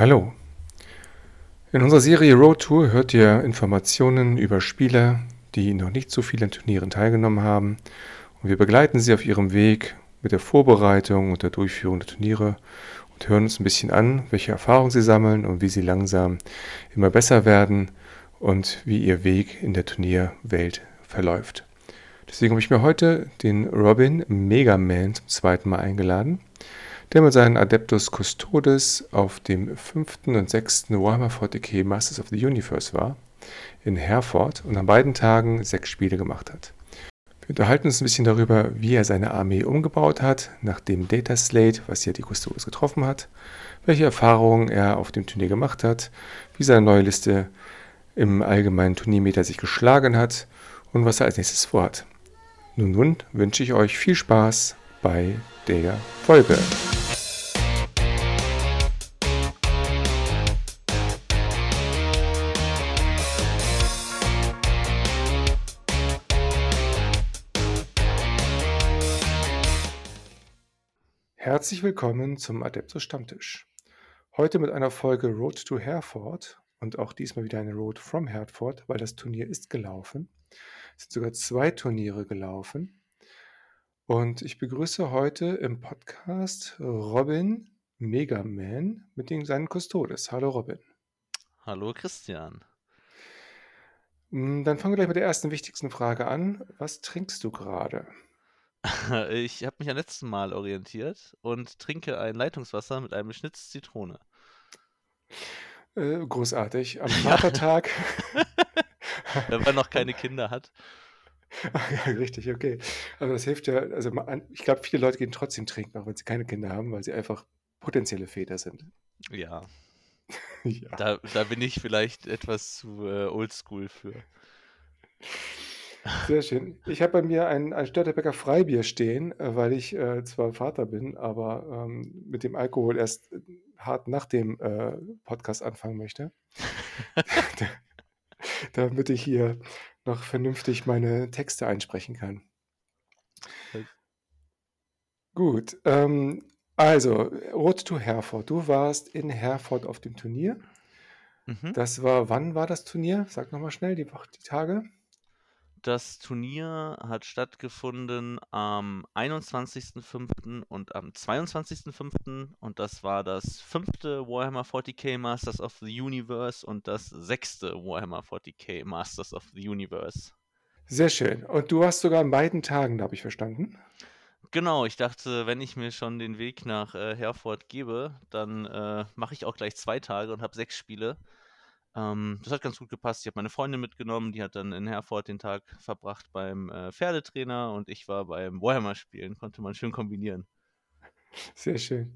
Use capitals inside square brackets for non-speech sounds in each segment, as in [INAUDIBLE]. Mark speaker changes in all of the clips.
Speaker 1: Hallo. In unserer Serie Road Tour hört ihr Informationen über Spieler, die noch nicht so vielen Turnieren teilgenommen haben. Und wir begleiten sie auf ihrem Weg mit der Vorbereitung und der Durchführung der Turniere und hören uns ein bisschen an, welche Erfahrungen sie sammeln und wie sie langsam immer besser werden und wie ihr Weg in der Turnierwelt verläuft. Deswegen habe ich mir heute den Robin Megaman zum zweiten Mal eingeladen der mit seinen Adeptus Custodes auf dem fünften und sechsten Warhammer 40k Masters of the Universe war, in Herford und an beiden Tagen sechs Spiele gemacht hat. Wir unterhalten uns ein bisschen darüber, wie er seine Armee umgebaut hat, nach dem Data Slate, was ja die Custodes getroffen hat, welche Erfahrungen er auf dem Turnier gemacht hat, wie seine neue Liste im allgemeinen Turniermeter sich geschlagen hat und was er als nächstes vorhat. Nun, nun wünsche ich euch viel Spaß bei der Folge. Herzlich willkommen zum Adeptus Stammtisch. Heute mit einer Folge Road to Hereford und auch diesmal wieder eine Road from Hereford, weil das Turnier ist gelaufen. Es sind sogar zwei Turniere gelaufen. Und ich begrüße heute im Podcast Robin Megaman mit den, seinen Custodes. Hallo Robin.
Speaker 2: Hallo Christian.
Speaker 1: Hm, dann fangen wir gleich mit der ersten wichtigsten Frage an. Was trinkst du gerade? [LAUGHS]
Speaker 2: Ich habe mich am letzten Mal orientiert und trinke ein Leitungswasser mit einem Schnitz Zitrone.
Speaker 1: Äh, großartig. Am [LAUGHS] Vatertag. [LAUGHS]
Speaker 2: Wenn man noch keine Kinder hat.
Speaker 1: Ja, richtig, okay. Also das hilft ja, also ich glaube, viele Leute gehen trotzdem trinken, auch wenn sie keine Kinder haben, weil sie einfach potenzielle Väter sind.
Speaker 2: Ja. ja. Da, da bin ich vielleicht etwas zu äh, oldschool für.
Speaker 1: Sehr schön. Ich habe bei mir ein, ein Störtebecker Freibier stehen, äh, weil ich äh, zwar Vater bin, aber ähm, mit dem Alkohol erst äh, hart nach dem äh, Podcast anfangen möchte. [LAUGHS] [LAUGHS] damit ich hier noch vernünftig meine Texte einsprechen kann. Gut, ähm, also Road to Herford. Du warst in Herford auf dem Turnier. Mhm. Das war, wann war das Turnier? Sag nochmal schnell die, die Tage.
Speaker 2: Das Turnier hat stattgefunden am 21.05. und am 22.05. und das war das fünfte Warhammer 40k Masters of the Universe und das sechste Warhammer 40k Masters of the Universe.
Speaker 1: Sehr schön. Und du hast sogar an beiden Tagen, da habe ich verstanden.
Speaker 2: Genau, ich dachte, wenn ich mir schon den Weg nach äh, Herford gebe, dann äh, mache ich auch gleich zwei Tage und habe sechs Spiele. Ähm, das hat ganz gut gepasst. Ich habe meine Freundin mitgenommen, die hat dann in Herford den Tag verbracht beim äh, Pferdetrainer und ich war beim Warhammer-Spielen. Konnte man schön kombinieren.
Speaker 1: Sehr schön.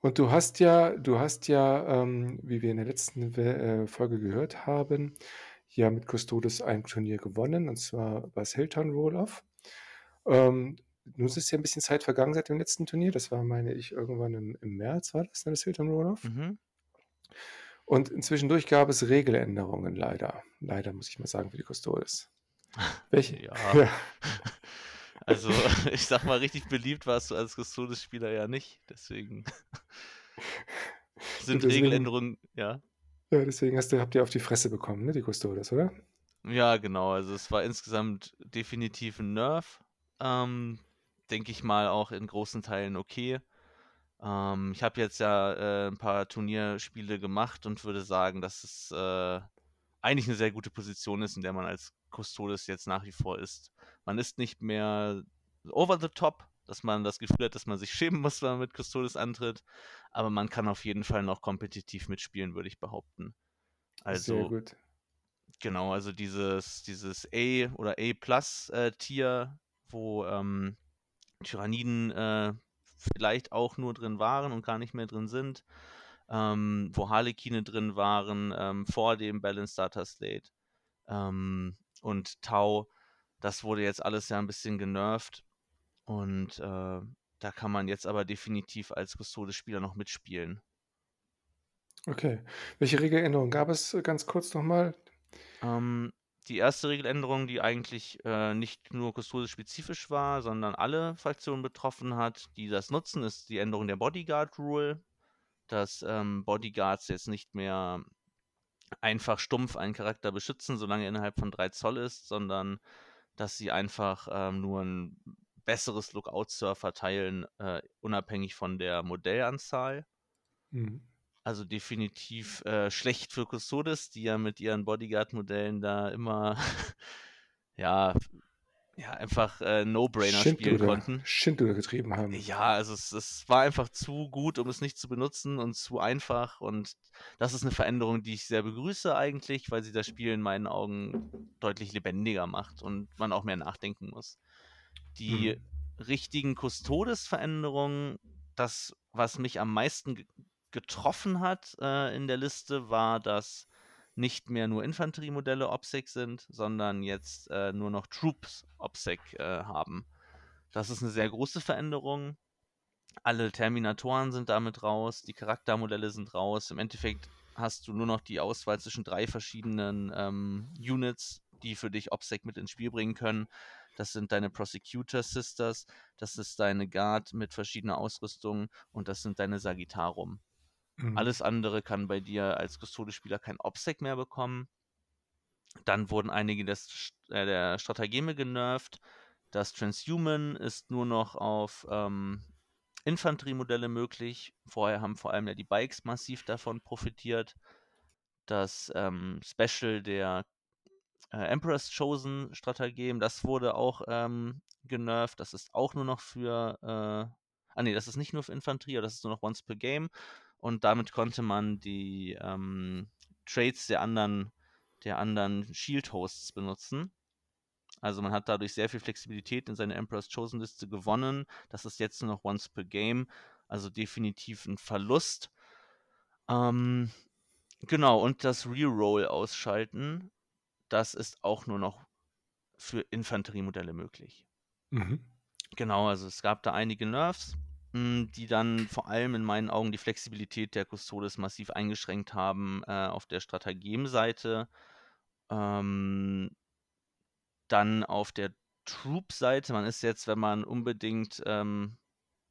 Speaker 1: Und du hast ja, du hast ja, ähm, wie wir in der letzten äh, Folge gehört haben, ja mit Custodes ein Turnier gewonnen, und zwar das Hilltown Roll-Off. Ähm, nun ist ja ein bisschen Zeit vergangen seit dem letzten Turnier. Das war, meine ich, irgendwann im, im März, war das dann das Hilltown Roll-Off? Mhm. Und inzwischendurch gab es Regeländerungen leider. Leider, muss ich mal sagen, für die Custodes.
Speaker 2: Welche? Ja. [LAUGHS] ja. [LAUGHS] Also, [LAUGHS] ich sag mal, richtig beliebt warst du als Custodes-Spieler ja nicht. Deswegen sind deswegen, Regeländerungen, ja.
Speaker 1: Ja, deswegen hast du, habt ihr auf die Fresse bekommen, ne, die Custodes, oder?
Speaker 2: Ja, genau. Also, es war insgesamt definitiv ein Nerf. Ähm, Denke ich mal auch in großen Teilen okay. Ähm, ich habe jetzt ja äh, ein paar Turnierspiele gemacht und würde sagen, dass es äh, eigentlich eine sehr gute Position ist, in der man als Custodes jetzt nach wie vor ist. Man ist nicht mehr over the top, dass man das Gefühl hat, dass man sich [LAUGHS] schämen muss, wenn man mit Custodes antritt, aber man kann auf jeden Fall noch kompetitiv mitspielen, würde ich behaupten. Also, Sehr gut. Genau, also dieses, dieses A oder A Plus äh, Tier, wo ähm, Tyranniden äh, vielleicht auch nur drin waren und gar nicht mehr drin sind, ähm, wo Harlekine drin waren ähm, vor dem Balance Data Slate ähm, und Tau. Das wurde jetzt alles ja ein bisschen genervt und äh, da kann man jetzt aber definitiv als Custodes-Spieler noch mitspielen.
Speaker 1: Okay. Welche Regeländerungen gab es äh, ganz kurz nochmal?
Speaker 2: Ähm, die erste Regeländerung, die eigentlich äh, nicht nur Custodes-spezifisch war, sondern alle Fraktionen betroffen hat, die das nutzen, ist die Änderung der Bodyguard-Rule. dass ähm, Bodyguards jetzt nicht mehr einfach stumpf einen Charakter beschützen, solange er innerhalb von 3 Zoll ist, sondern dass sie einfach ähm, nur ein besseres Lookout-Surf verteilen, äh, unabhängig von der Modellanzahl.
Speaker 1: Mhm.
Speaker 2: Also definitiv äh, schlecht für Custodes, die ja mit ihren Bodyguard-Modellen da immer [LAUGHS] ja, ja, einfach äh, No-Brainer spielen konnten.
Speaker 1: Schindluder getrieben haben.
Speaker 2: Ja, also es, es war einfach zu gut, um es nicht zu benutzen und zu einfach. Und das ist eine Veränderung, die ich sehr begrüße eigentlich, weil sie das Spiel in meinen Augen deutlich lebendiger macht und man auch mehr nachdenken muss. Die
Speaker 1: Mhm.
Speaker 2: richtigen Custodes-Veränderungen, das, was mich am meisten getroffen hat äh, in der Liste, war, dass nicht mehr nur Infanteriemodelle OPSEC sind, sondern jetzt äh, nur noch Troops OPSEC äh, haben. Das ist eine sehr große Veränderung. Alle Terminatoren sind damit raus, die Charaktermodelle sind raus. Im Endeffekt hast du nur noch die Auswahl zwischen drei verschiedenen ähm, Units, die für dich OPSEC mit ins Spiel bringen können. Das sind deine Prosecutor Sisters, das ist deine Guard mit verschiedener Ausrüstung und das sind deine Sagittarum.
Speaker 1: Mhm.
Speaker 2: Alles andere kann bei dir als Custode-Spieler kein OPSEC mehr bekommen. Dann wurden einige des, äh, der Stratageme genervt. Das Transhuman ist nur noch auf ähm, Infanteriemodelle möglich. Vorher haben vor allem ja die Bikes massiv davon profitiert. Das ähm, Special der äh, Emperor's Chosen Stratagem, das wurde auch ähm, genervt. Das ist auch nur noch für. Äh, ah, nee, das ist nicht nur für Infanterie, das ist nur noch once per Game. Und damit konnte man die ähm, Trades der anderen, der anderen Shield-Hosts benutzen. Also man hat dadurch sehr viel Flexibilität in seine Emperor's Chosen Liste gewonnen. Das ist jetzt nur noch once per Game. Also definitiv ein Verlust. Ähm, genau, und das Reroll ausschalten, das ist auch nur noch für Infanteriemodelle möglich.
Speaker 1: Mhm.
Speaker 2: Genau, also es gab da einige Nerfs, die dann vor allem in meinen Augen die Flexibilität der Custodes massiv eingeschränkt haben äh, auf der Strategemseite. Ähm, dann auf der Troop-Seite, man ist jetzt, wenn man unbedingt ähm,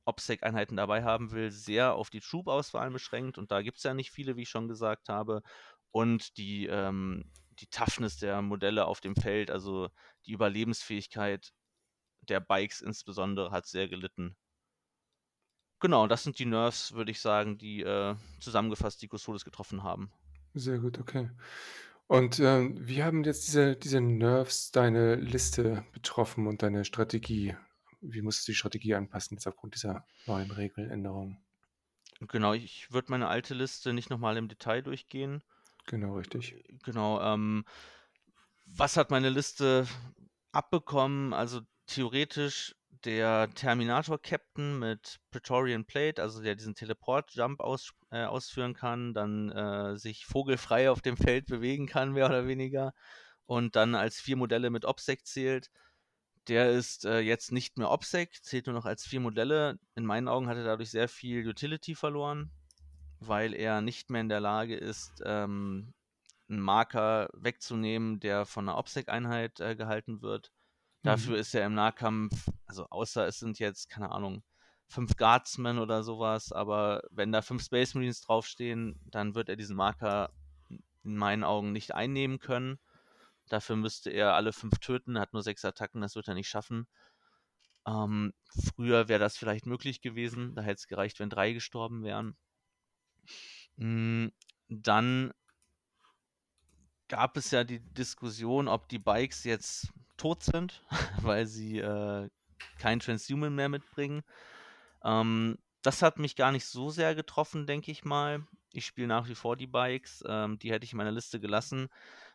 Speaker 2: OPSEC-Einheiten dabei haben will, sehr auf die Troop-Auswahl beschränkt und da gibt es ja nicht viele, wie ich schon gesagt habe. Und die, ähm, die Toughness der Modelle auf dem Feld, also die Überlebensfähigkeit der Bikes insbesondere, hat sehr gelitten. Genau, das sind die Nerfs, würde ich sagen, die äh, zusammengefasst die Custodes getroffen haben.
Speaker 1: Sehr gut, okay. Und ähm, wie haben jetzt diese, diese Nerfs deine Liste betroffen und deine Strategie? Wie musst du die Strategie anpassen jetzt aufgrund dieser neuen Regeländerungen?
Speaker 2: Genau, ich würde meine alte Liste nicht nochmal im Detail durchgehen.
Speaker 1: Genau, richtig.
Speaker 2: Genau, ähm, was hat meine Liste abbekommen? Also theoretisch der Terminator-Captain mit Praetorian Plate, also der diesen Teleport-Jump aus, äh, ausführen kann, dann äh, sich vogelfrei auf dem Feld bewegen kann, mehr oder weniger, und dann als vier Modelle mit OPSEC zählt. Der ist äh, jetzt nicht mehr OPSEC, zählt nur noch als vier Modelle. In meinen Augen hat er dadurch sehr viel Utility verloren, weil er nicht mehr in der Lage ist, ähm, einen Marker wegzunehmen, der von einer OPSEC-Einheit äh, gehalten wird. Dafür
Speaker 1: Mhm.
Speaker 2: ist er im Nahkampf, also außer es sind jetzt, keine Ahnung, fünf Guardsmen oder sowas, aber wenn da fünf Space Marines draufstehen, dann wird er diesen Marker in meinen Augen nicht einnehmen können. Dafür müsste er alle fünf töten, hat nur sechs Attacken, das wird er nicht schaffen. Ähm, früher wäre das vielleicht möglich gewesen, da hätte es gereicht, wenn drei gestorben wären. Mm, Dann gab es ja die Diskussion, ob die Bikes jetzt tot sind, [LAUGHS] weil sie äh, kein Transhuman mehr mitbringen. Ähm, das hat mich gar nicht so sehr getroffen, denke ich mal. Ich spiele nach wie vor die Bikes, ähm, die hätte ich in meiner Liste gelassen.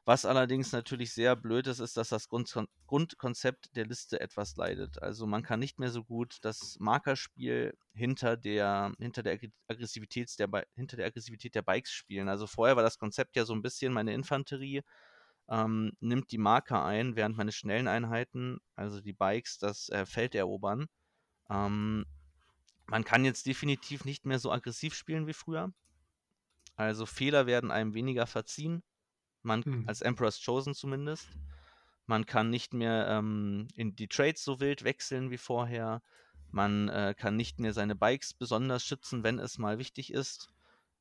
Speaker 2: Was allerdings natürlich sehr blöd ist, ist, dass das Grundkon Grundkonzept der Liste etwas leidet. Also man kann nicht mehr so gut das Markerspiel hinter der, hinter der, Aggressivität der, hinter der Aggressivität der Bikes spielen. Also vorher war das Konzept ja so ein bisschen meine Infanterie ähm, nimmt die Marker ein, während meine schnellen Einheiten, also die Bikes, das äh, Feld erobern. Ähm, man kann jetzt definitiv nicht mehr so aggressiv spielen wie früher. Also Fehler werden einem weniger verziehen. Man,
Speaker 1: Mhm.
Speaker 2: als Emperor's Chosen zumindest. Man kann nicht mehr ähm, in die Trades so wild wechseln wie vorher. Man äh, kann nicht mehr seine Bikes besonders schützen, wenn es mal wichtig ist.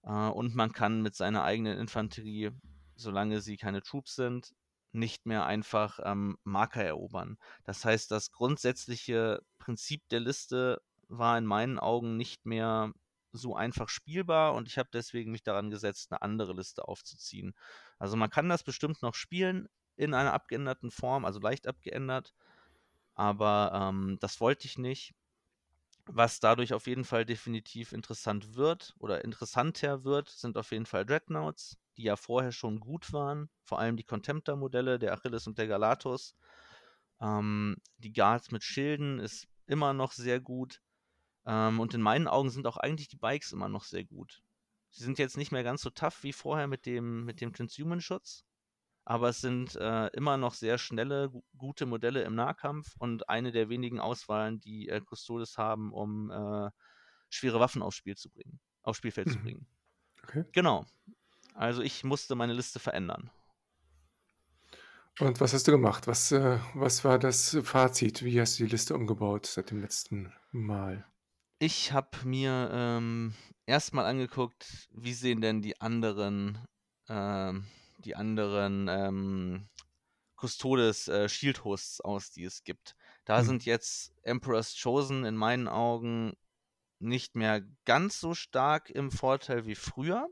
Speaker 2: Äh, und man kann mit seiner eigenen Infanterie, solange sie keine Troops sind, nicht mehr einfach ähm, Marker erobern. Das heißt, das grundsätzliche Prinzip der Liste war in meinen Augen nicht mehr so einfach spielbar und ich habe deswegen mich daran gesetzt, eine andere Liste aufzuziehen. Also man kann das bestimmt noch spielen in einer abgeänderten Form, also leicht abgeändert, aber ähm, das wollte ich nicht. Was dadurch auf jeden Fall definitiv interessant wird oder interessanter wird, sind auf jeden Fall Dreadnoughts, die ja vorher schon gut waren. Vor allem die Contemptor-Modelle, der Achilles und der Galatus. Ähm, die Guards mit Schilden ist immer noch sehr gut. Ähm, und in meinen Augen sind auch eigentlich die Bikes immer noch sehr gut. Sie sind jetzt nicht mehr ganz so tough wie vorher mit dem, mit dem Transhuman-Schutz, aber es sind äh, immer noch sehr schnelle, gute Modelle im Nahkampf und eine der wenigen Auswahlen, die äh, Custodes haben, um äh, schwere Waffen aufs Spiel zu bringen, aufs Spielfeld mhm. zu bringen. Okay. Genau. Also ich musste meine Liste verändern.
Speaker 1: Und was hast du gemacht? Was, äh, was war das Fazit? Wie hast du die Liste umgebaut seit dem letzten Mal?
Speaker 2: Ich habe mir ähm, erstmal angeguckt, wie sehen denn die anderen, ähm, die anderen ähm, Custodes äh, Shield Hosts aus, die es gibt. Da hm. sind jetzt Emperor's Chosen in meinen Augen nicht mehr ganz so stark im Vorteil wie früher.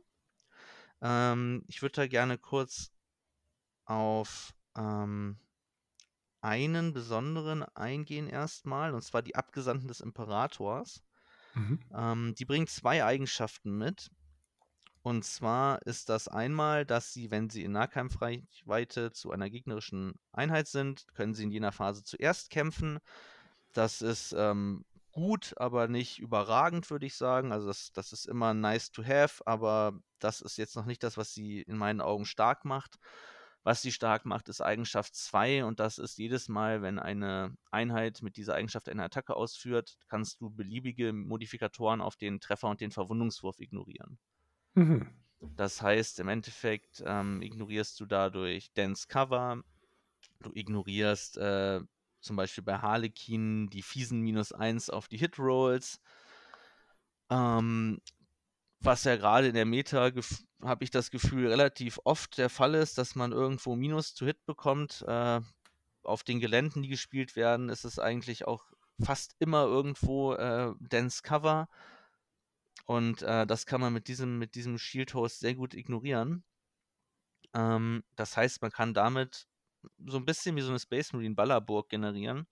Speaker 2: Ähm, ich würde da gerne kurz auf ähm, einen besonderen eingehen erstmal, und zwar die Abgesandten des Imperators. Mhm. Ähm, die bringen zwei Eigenschaften mit. Und zwar ist das einmal, dass sie, wenn sie in Nahkampfreichweite zu einer gegnerischen Einheit sind, können sie in jener Phase zuerst kämpfen. Das ist ähm, gut, aber nicht überragend, würde ich sagen. Also das, das ist immer nice to have, aber das ist jetzt noch nicht das, was sie in meinen Augen stark macht. Was sie stark macht, ist Eigenschaft 2 und das ist jedes Mal, wenn eine Einheit mit dieser Eigenschaft eine Attacke ausführt, kannst du beliebige Modifikatoren auf den Treffer und den Verwundungswurf ignorieren. Mhm. Das heißt, im Endeffekt ähm, ignorierst du dadurch Dense Cover, du ignorierst äh, zum Beispiel bei Harlequin die fiesen minus 1 auf die Hit-Rolls. Ähm, was ja gerade in der Meta, habe ich das Gefühl, relativ oft der Fall ist, dass man irgendwo Minus zu Hit bekommt. Äh, auf den Geländen, die gespielt werden, ist es eigentlich auch fast immer irgendwo äh, Dense Cover. Und äh, das kann man mit diesem, mit diesem Shield Host sehr gut ignorieren. Ähm, das heißt, man kann damit so ein bisschen wie so eine Space Marine Ballerburg generieren.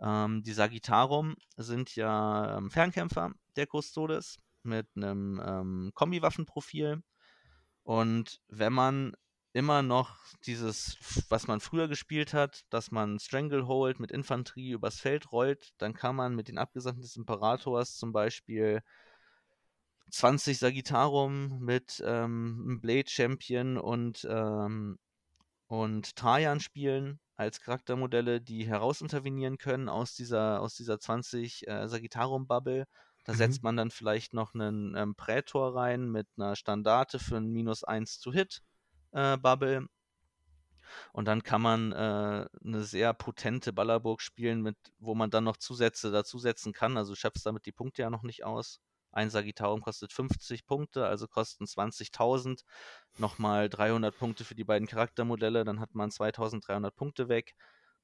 Speaker 2: Ähm, die Sagittarum sind ja ähm, Fernkämpfer der Custodes mit einem ähm, Kombi-Waffenprofil. Und wenn man immer noch dieses, was man früher gespielt hat, dass man Stranglehold mit Infanterie übers Feld rollt, dann kann man mit den Abgesandten des Imperators zum Beispiel 20 Sagittarum mit ähm, Blade Champion und, ähm, und Trajan spielen als Charaktermodelle, die herausintervenieren können aus dieser, aus dieser 20 äh, Sagittarum-Bubble da mhm. setzt man dann vielleicht noch einen ähm, Prätor rein mit einer Standarte für ein minus 1 zu Hit äh, Bubble. Und dann kann man äh, eine sehr potente Ballerburg spielen, mit, wo man dann noch Zusätze dazusetzen kann. Also du schöpfst damit die Punkte ja noch nicht aus. Ein Sagittarium kostet 50 Punkte, also kosten 20.000. Nochmal 300 Punkte für die beiden Charaktermodelle, dann hat man 2.300 Punkte weg.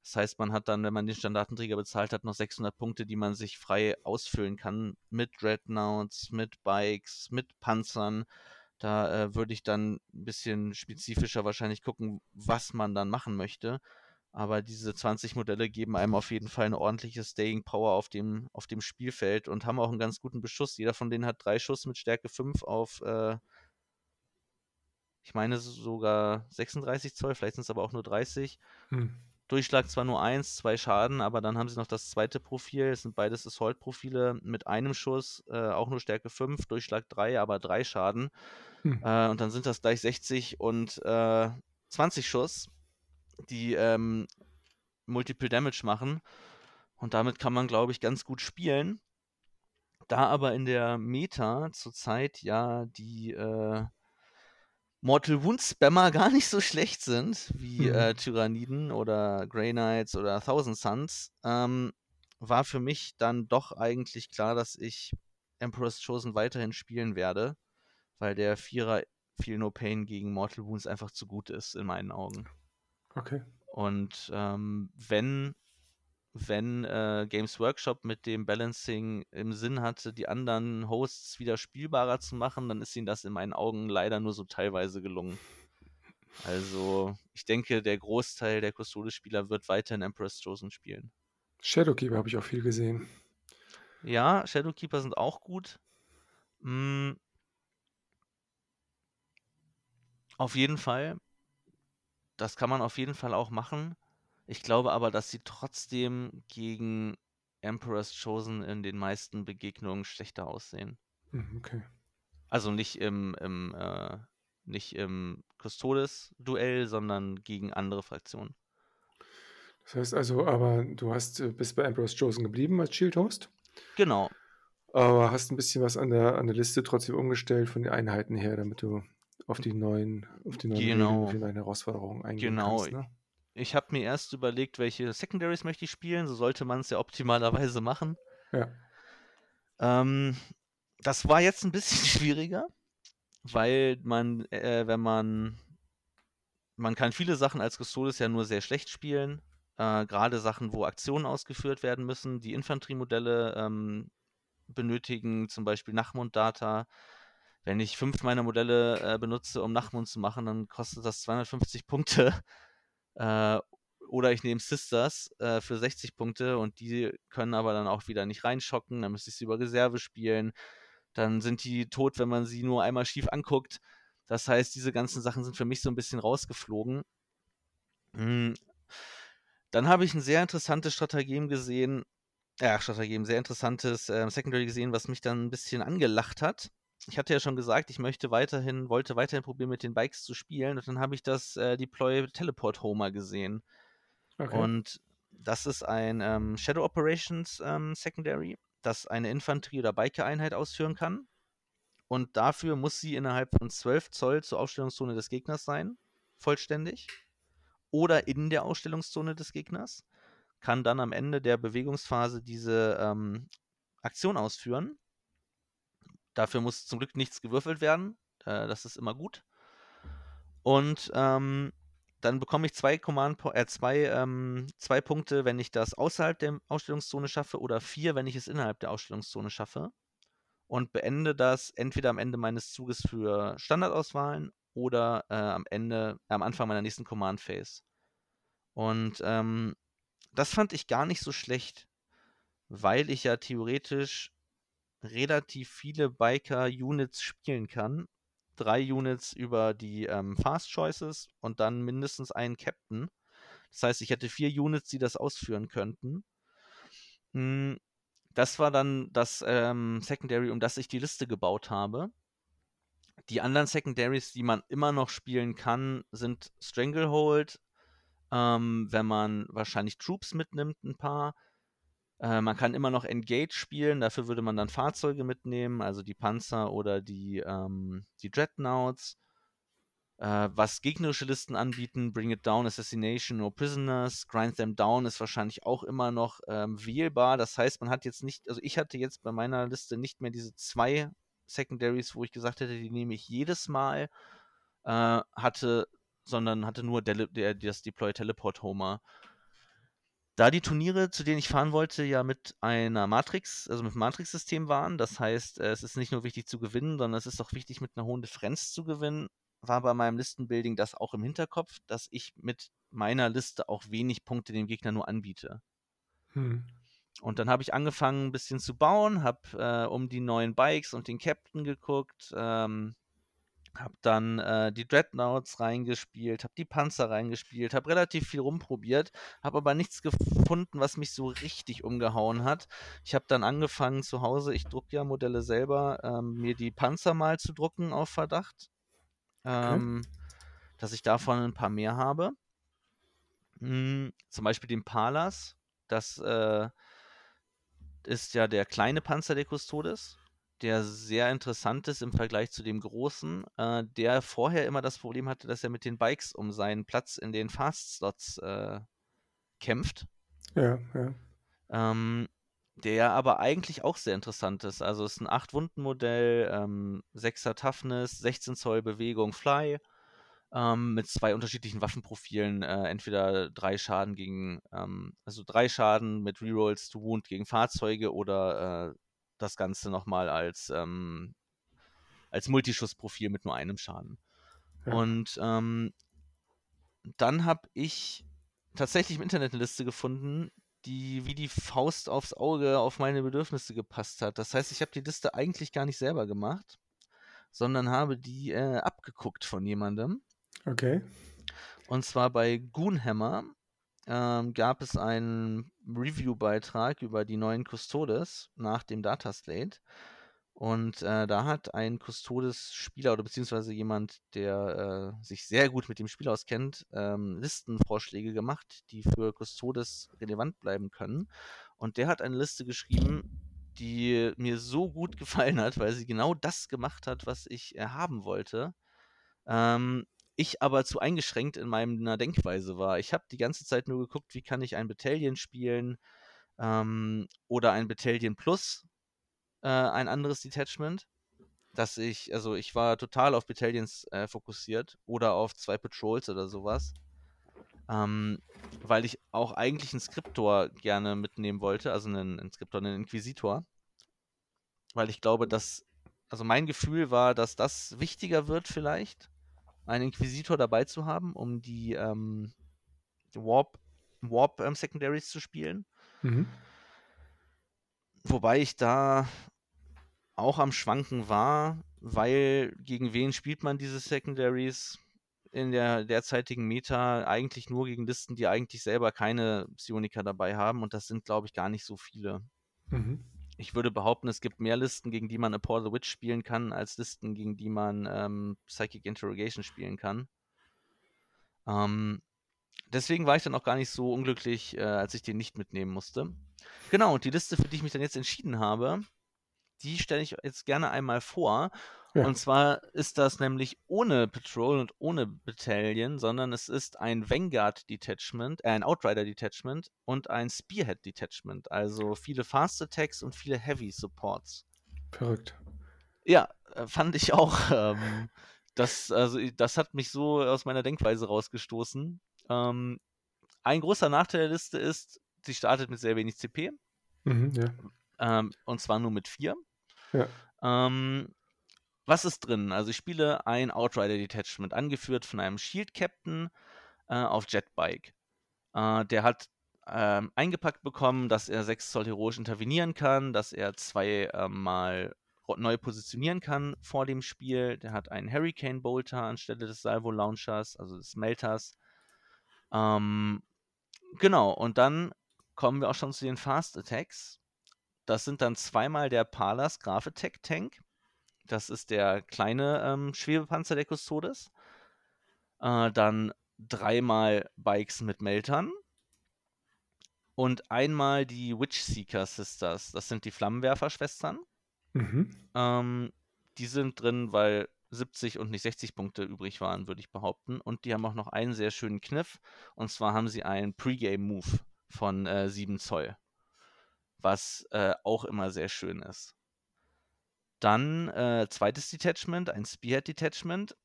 Speaker 2: Das heißt, man hat dann, wenn man den Standardenträger bezahlt hat, noch 600 Punkte, die man sich frei ausfüllen kann mit Dreadnoughts, mit Bikes, mit Panzern. Da äh, würde ich dann ein bisschen spezifischer wahrscheinlich gucken, was man dann machen möchte. Aber diese 20 Modelle geben einem auf jeden Fall eine ordentliche Staying Power auf dem, auf dem Spielfeld und haben auch einen ganz guten Beschuss. Jeder von denen hat drei Schuss mit Stärke 5 auf, äh, ich meine sogar 36 Zoll, vielleicht sind es aber auch nur 30. Hm. Durchschlag zwar nur eins, zwei Schaden, aber dann haben sie noch das zweite Profil. Es sind beides Assault-Profile mit einem Schuss, äh, auch nur Stärke 5, Durchschlag 3, aber drei Schaden. Hm. Äh, und dann sind das gleich 60 und äh, 20 Schuss, die ähm, Multiple Damage machen. Und damit kann man, glaube ich, ganz gut spielen. Da aber in der Meta zurzeit ja die äh, Mortal Wound Spammer gar nicht so schlecht sind wie mhm. äh, Tyranniden oder Grey Knights oder Thousand Suns, ähm, war für mich dann doch eigentlich klar, dass ich Emperor's Chosen weiterhin spielen werde, weil der Vierer Feel No Pain gegen Mortal Wounds einfach zu gut ist, in meinen Augen.
Speaker 1: Okay.
Speaker 2: Und ähm, wenn, wenn äh, Games Workshop mit dem Balancing im Sinn hatte, die anderen Hosts wieder spielbarer zu machen, dann ist ihnen das in meinen Augen leider nur so teilweise gelungen. Also, ich denke, der Großteil der Custodes-Spieler wird weiterhin Emperor's Chosen spielen.
Speaker 1: Shadowkeeper habe ich auch viel gesehen.
Speaker 2: Ja, Shadowkeeper sind auch gut. Mm. Auf jeden Fall. Das kann man auf jeden Fall auch machen. Ich glaube aber, dass sie trotzdem gegen Emperor's Chosen in den meisten Begegnungen schlechter aussehen.
Speaker 1: Hm, okay.
Speaker 2: Also nicht im, im äh, nicht im Custodes-Duell, sondern gegen andere Fraktionen.
Speaker 1: Das heißt also, aber du hast äh, bist bei Emperor's Chosen geblieben als Shield Host,
Speaker 2: Genau.
Speaker 1: aber hast ein bisschen was an der, an der Liste trotzdem umgestellt von den Einheiten her, damit du auf die neuen, auf die neuen
Speaker 2: Genau.
Speaker 1: Herausforderungen eingehen
Speaker 2: Genau.
Speaker 1: kannst, ne?
Speaker 2: Ich habe mir erst überlegt, welche Secondaries möchte ich spielen. So sollte man es ja optimalerweise machen.
Speaker 1: Ja.
Speaker 2: Ähm, das war jetzt ein bisschen [LAUGHS] schwieriger, weil man, äh, wenn man, man kann viele Sachen als Custodes ja nur sehr schlecht spielen. Äh, Gerade Sachen, wo Aktionen ausgeführt werden müssen. Die Infanteriemodelle ähm, benötigen zum Beispiel Nachmund-Data. Wenn ich fünf meiner Modelle äh, benutze, um Nachmund zu machen, dann kostet das 250 Punkte. Äh, oder ich nehme Sisters äh, für 60 Punkte und die können aber dann auch wieder nicht reinschocken. Dann müsste ich sie über Reserve spielen. Dann sind die tot, wenn man sie nur einmal schief anguckt. Das heißt, diese ganzen Sachen sind für mich so ein bisschen rausgeflogen. Mm. Dann habe ich ein sehr interessantes Stratagem gesehen, ja, Stratagem, sehr interessantes ähm, Secondary gesehen, was mich dann ein bisschen angelacht hat. Ich hatte ja schon gesagt, ich möchte weiterhin, wollte weiterhin probieren, mit den Bikes zu spielen. Und dann habe ich das äh, Deploy Teleport Homer gesehen.
Speaker 1: Okay.
Speaker 2: Und das ist ein ähm, Shadow Operations ähm, Secondary, das eine Infanterie- oder Biker-Einheit ausführen kann. Und dafür muss sie innerhalb von 12 Zoll zur Aufstellungszone des Gegners sein, vollständig. Oder in der Ausstellungszone des Gegners. Kann dann am Ende der Bewegungsphase diese ähm, Aktion ausführen. Dafür muss zum Glück nichts gewürfelt werden. Äh, das ist immer gut. Und ähm, dann bekomme ich zwei, Command äh, zwei, ähm, zwei Punkte, wenn ich das außerhalb der Ausstellungszone schaffe, oder vier, wenn ich es innerhalb der Ausstellungszone schaffe. Und beende das entweder am Ende meines Zuges für Standardauswahlen oder äh, am Ende, äh, am Anfang meiner nächsten Command Phase. Und ähm, das fand ich gar nicht so schlecht, weil ich ja theoretisch relativ viele Biker-Units spielen kann. Drei Units über die ähm, Fast Choices und dann mindestens einen Captain. Das heißt, ich hätte vier Units, die das ausführen könnten. Hm, Das war dann das ähm, Secondary, um das ich die Liste gebaut habe. Die anderen Secondaries, die man immer noch spielen kann, sind Stranglehold, ähm, wenn man wahrscheinlich Troops mitnimmt, ein paar. Äh, man kann immer noch Engage spielen, dafür würde man dann Fahrzeuge mitnehmen, also die Panzer oder die, ähm, die Dreadnoughts. Äh, was gegnerische Listen anbieten, Bring It Down, Assassination or Prisoners, Grind Them Down ist wahrscheinlich auch immer noch ähm, wählbar. Das heißt, man hat jetzt nicht, also ich hatte jetzt bei meiner Liste nicht mehr diese zwei Secondaries, wo ich gesagt hätte, die nehme ich jedes Mal, äh, hatte, sondern hatte nur Dele der, das Deploy Teleport Homer. Da die Turniere, zu denen ich fahren wollte, ja mit einer Matrix, also mit einem Matrix-System waren, das heißt, äh, es ist nicht nur wichtig zu gewinnen, sondern es ist auch wichtig, mit einer hohen Differenz zu gewinnen, war bei meinem Listenbuilding das auch im Hinterkopf, dass ich mit meiner Liste auch wenig Punkte dem Gegner nur anbiete.
Speaker 1: Hm.
Speaker 2: Und dann habe ich angefangen, ein bisschen zu bauen, habe äh, um die neuen Bikes und den Captain geguckt, ähm, habe dann äh, die Dreadnoughts reingespielt, habe die Panzer reingespielt, habe relativ viel rumprobiert, habe aber nichts gefunden, was mich so richtig umgehauen hat. Ich habe dann angefangen zu Hause, ich drucke ja Modelle selber, ähm, mir die Panzer mal zu drucken auf Verdacht,
Speaker 1: Okay.
Speaker 2: ähm, dass ich davon ein paar mehr habe. Hm, zum Beispiel den Palas, das äh, ist ja der kleine Panzer der Custodes, der sehr interessant ist im Vergleich zu dem großen, äh, der vorher immer das Problem hatte, dass er mit den Bikes um seinen Platz in den Fast-Slots äh, kämpft.
Speaker 1: Ja, ja.
Speaker 2: Ähm, der aber eigentlich auch sehr interessant ist. Also es ist ein 8-Wunden-Modell, ähm, 6er Toughness, 16 Zoll Bewegung, Fly, ähm, mit zwei unterschiedlichen Waffenprofilen. Äh, entweder drei Schaden gegen, ähm, also drei Schaden mit Rerolls to Wound gegen Fahrzeuge oder äh, das Ganze nochmal als, ähm, als Multischussprofil mit nur einem Schaden.
Speaker 1: Ja.
Speaker 2: Und ähm, dann habe ich tatsächlich im Internet eine Liste gefunden, die wie die Faust aufs Auge auf meine Bedürfnisse gepasst hat. Das heißt, ich habe die Liste eigentlich gar nicht selber gemacht, sondern habe die äh, abgeguckt von jemandem.
Speaker 1: Okay.
Speaker 2: Und zwar bei Goonhammer ähm, gab es einen Review-Beitrag über die neuen Custodes nach dem Dataslate. Und äh, da hat ein Custodes-Spieler oder beziehungsweise jemand, der äh, sich sehr gut mit dem Spiel auskennt, ähm, Listenvorschläge gemacht, die für Custodes relevant bleiben können. Und der hat eine Liste geschrieben, die mir so gut [LAUGHS] gefallen hat, weil sie genau das gemacht hat, was ich äh, haben wollte. Ähm, ich aber zu eingeschränkt in meiner Denkweise war. Ich habe die ganze Zeit nur geguckt, wie kann ich ein Battalion spielen ähm, oder ein Battalion Plus, äh, ein anderes Detachment, dass ich, also ich war total auf Battalions äh, fokussiert oder auf zwei Patrols oder sowas. Ähm, weil ich auch eigentlich einen Skriptor gerne mitnehmen wollte, also einen, einen Skriptor, einen Inquisitor. Weil ich glaube, dass, also mein Gefühl war, dass das wichtiger wird vielleicht, einen Inquisitor dabei zu haben, um die ähm, Warp, Warp ähm, Secondaries zu spielen.
Speaker 1: Mhm.
Speaker 2: Wobei ich da auch am Schwanken war, weil gegen wen spielt man diese Secondaries in der derzeitigen Meta eigentlich nur gegen Listen, die eigentlich selber keine Psioniker dabei haben und das sind, glaube ich, gar nicht so viele.
Speaker 1: Mhm.
Speaker 2: Ich würde behaupten, es gibt mehr Listen, gegen die man Appall the Witch spielen kann, als Listen, gegen die man ähm, Psychic Interrogation spielen kann. Ähm, deswegen war ich dann auch gar nicht so unglücklich, äh, als ich den nicht mitnehmen musste. Genau, und die Liste, für die ich mich dann jetzt entschieden habe, die stelle ich jetzt gerne einmal vor.
Speaker 1: Ja.
Speaker 2: Und zwar ist das nämlich ohne Patrol und ohne Battalion, sondern es ist ein Vanguard Detachment, äh, ein Outrider Detachment und ein Spearhead Detachment. Also viele Fast Attacks und viele Heavy Supports.
Speaker 1: Verrückt.
Speaker 2: Ja, äh, fand ich auch. [LAUGHS] Ähm, das, also, das hat mich so aus meiner Denkweise rausgestoßen. Ähm, ein großer Nachteil der Liste ist, sie startet mit sehr wenig CP.
Speaker 1: Mhm, ja.
Speaker 2: Ähm, und zwar nur mit vier.
Speaker 1: Ja.
Speaker 2: Ähm, was ist drin? Also ich spiele ein Outrider Detachment, angeführt von einem Shield Captain äh, auf Jetbike. Äh, der hat ähm, eingepackt bekommen, dass er 6 Zoll heroisch intervenieren kann, dass er zwei ähm, neu positionieren kann vor dem Spiel. Der hat einen Hurricane Bolter anstelle des Salvo Launchers, also des Melters. Ähm, genau, und dann kommen wir auch schon zu den Fast Attacks. Das sind dann zweimal der Palas Graph Attack Tank. Das ist der kleine ähm, Schwebepanzer der Custodes. Äh, dann dreimal Bikes mit Meltern. Und einmal die Witchseeker Sisters. Das sind die Flammenwerfer-Schwestern.
Speaker 1: Mhm.
Speaker 2: Ähm, die sind drin, weil 70 und nicht 60 Punkte übrig waren, würde ich behaupten. Und die haben auch noch einen sehr schönen Kniff. Und zwar haben sie einen Pre-Game-Move von äh, 7 Zoll. Was äh, auch immer sehr schön ist. Dann äh, zweites Detachment, ein Spearhead Detachment.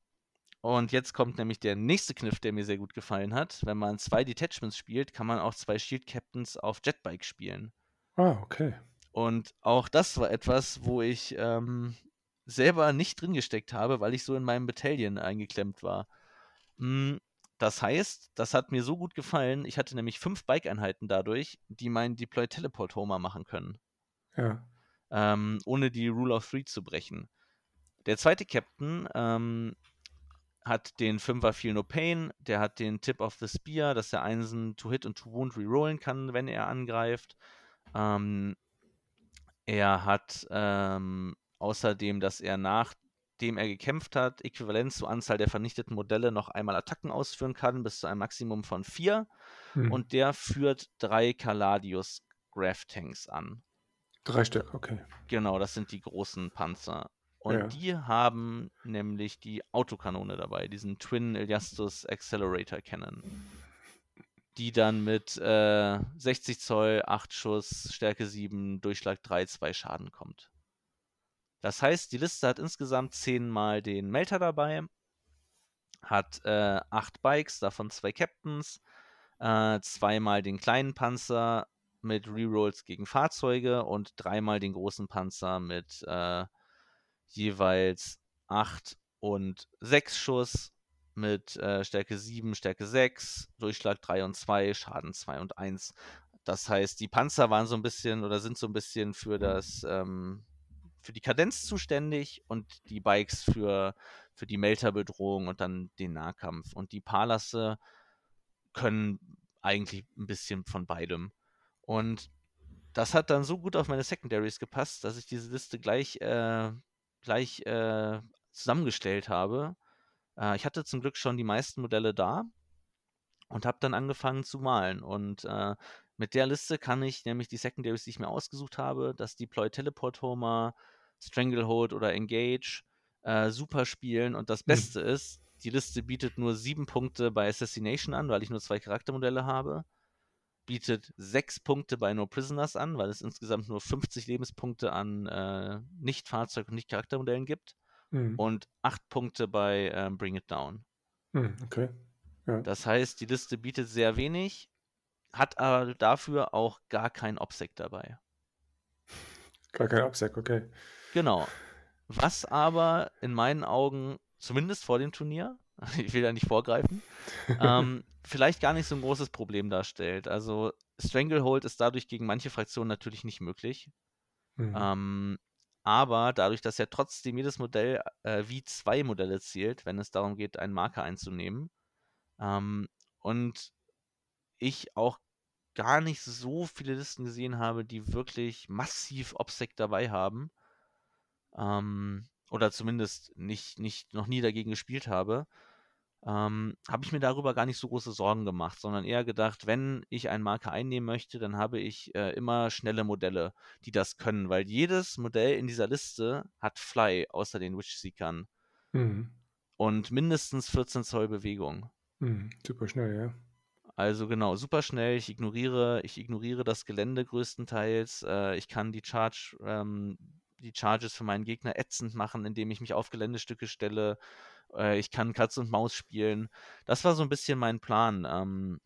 Speaker 2: Und jetzt kommt nämlich der nächste Kniff, der mir sehr gut gefallen hat. Wenn man zwei Detachments spielt, kann man auch zwei Shield Captains auf Jetbike spielen.
Speaker 1: Ah, okay.
Speaker 2: Und auch das war etwas, wo ich ähm, selber nicht drin gesteckt habe, weil ich so in meinem Battalion eingeklemmt war. Mm, Das heißt, das hat mir so gut gefallen. Ich hatte nämlich fünf Bike-Einheiten dadurch, die meinen Deploy Teleport Homer machen können,
Speaker 1: Ja.
Speaker 2: Ähm, ohne die Rule of Three zu brechen. Der zweite Captain ähm, hat den Fünfer Feel No Pain, der hat den Tip of the Spear, dass er Einsen to Hit und to Wound rerollen kann, wenn er angreift. Ähm, er hat ähm, außerdem, dass er nachdem er gekämpft hat, äquivalent zur Anzahl der vernichteten Modelle noch einmal Attacken ausführen kann, bis zu einem Maximum von vier.
Speaker 1: Mhm.
Speaker 2: Und der führt drei Caladius Graph Tanks an.
Speaker 1: Drei Stück, okay.
Speaker 2: Genau, das sind die großen Panzer. Und
Speaker 1: Ja.
Speaker 2: die haben nämlich die Autokanone dabei, diesen Twin Eliastus Accelerator Cannon. die dann mit äh, 60 Zoll, 8 Schuss, Stärke 7, Durchschlag 3, 2 Schaden kommt. Das heißt, die Liste hat insgesamt 10 mal den Melter dabei, hat äh, 8 Bikes, davon 2 Captains, äh, zweimal den kleinen Panzer mit Rerolls gegen Fahrzeuge und dreimal den großen Panzer mit äh, jeweils 8 und 6 Schuss mit äh, Stärke 7, Stärke 6, Durchschlag 3 und 2, Schaden 2 und 1. Das heißt, die Panzer waren so ein bisschen oder sind so ein bisschen für das ähm, für die Kadenz zuständig und die Bikes für, für die Melterbedrohung und dann den Nahkampf. Und die Palasse können eigentlich ein bisschen von beidem. Und das hat dann so gut auf meine Secondaries gepasst, dass ich diese Liste gleich, äh, gleich äh, zusammengestellt habe. Äh, ich hatte zum Glück schon die meisten Modelle da und habe dann angefangen zu malen. Und äh, mit der Liste kann ich nämlich die Secondaries, die ich mir ausgesucht habe, das Deploy Teleport Homer, Stranglehold oder Engage, äh, super spielen. Und das hm. Beste hm. ist, die Liste bietet nur sieben Punkte bei Assassination an, weil ich nur zwei Charaktermodelle habe. Bietet sechs Punkte bei No Prisoners an, weil es insgesamt nur 50 Lebenspunkte an äh, Nicht-Fahrzeug- und Nicht-Charaktermodellen gibt. Mhm. Und acht Punkte bei ähm, Bring It Down.
Speaker 1: Mhm, okay. Ja.
Speaker 2: Das heißt, die Liste bietet sehr wenig, hat aber dafür auch gar kein OPSEC dabei.
Speaker 1: Gar kein OPSEC, okay.
Speaker 2: Genau. Was aber in meinen Augen zumindest vor dem Turnier, [LAUGHS] ich will da nicht vorgreifen, ähm, vielleicht gar nicht so ein großes Problem darstellt. Also Stranglehold ist dadurch gegen manche Fraktionen natürlich nicht möglich. Mhm. Ähm, aber dadurch, dass ja trotzdem jedes Modell äh, wie zwei Modelle zählt, wenn es darum geht, einen Marker einzunehmen, ähm, und ich auch gar nicht so viele Listen gesehen habe, die wirklich massiv OPSEC dabei haben, ähm, oder zumindest nicht, nicht, noch nie dagegen gespielt habe, ähm, habe ich mir darüber gar nicht so große Sorgen gemacht, sondern eher gedacht, wenn ich einen Marker einnehmen möchte, dann habe ich äh, immer schnelle Modelle, die das können, weil jedes Modell in dieser Liste hat Fly, außer den Witch-Seekern. Mhm. Und mindestens 14 Zoll Bewegung.
Speaker 1: Mhm. Super schnell, ja.
Speaker 2: Also genau, super schnell. Ich ignoriere, ich ignoriere das Gelände größtenteils. Äh, ich kann die Charge ähm, die Charges für meinen Gegner ätzend machen, indem ich mich auf Geländestücke stelle. Äh, ich kann Katz und Maus spielen. Das war so ein bisschen mein Plan, ähm,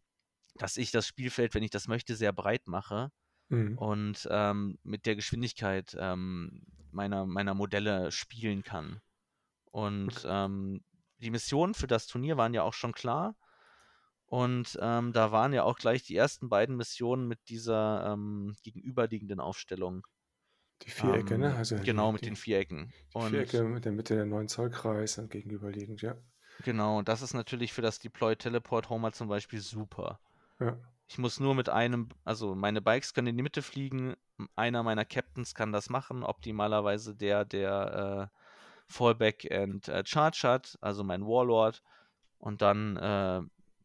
Speaker 2: dass ich das Spielfeld, wenn ich das möchte, sehr breit mache mhm. und ähm, mit der Geschwindigkeit ähm, meiner, meiner Modelle spielen kann. Und okay. Ähm, die Missionen für das Turnier waren ja auch schon klar. Und ähm, da waren ja auch gleich die ersten beiden Missionen mit dieser ähm, gegenüberliegenden Aufstellung.
Speaker 1: Die Vierecke, ne?
Speaker 2: Ähm, also genau, die, mit den Vierecken.
Speaker 1: Die und Vierecke mit der Mitte der 9 Zoll Kreis und gegenüberliegend, ja.
Speaker 2: Genau, und das ist natürlich für das Deploy Teleport Homer zum Beispiel super.
Speaker 1: Ja.
Speaker 2: Ich muss nur mit einem, also meine Bikes können in die Mitte fliegen, einer meiner Captains kann das machen, optimalerweise der, der äh, Fallback and äh, Charge hat, also mein Warlord. Und dann äh,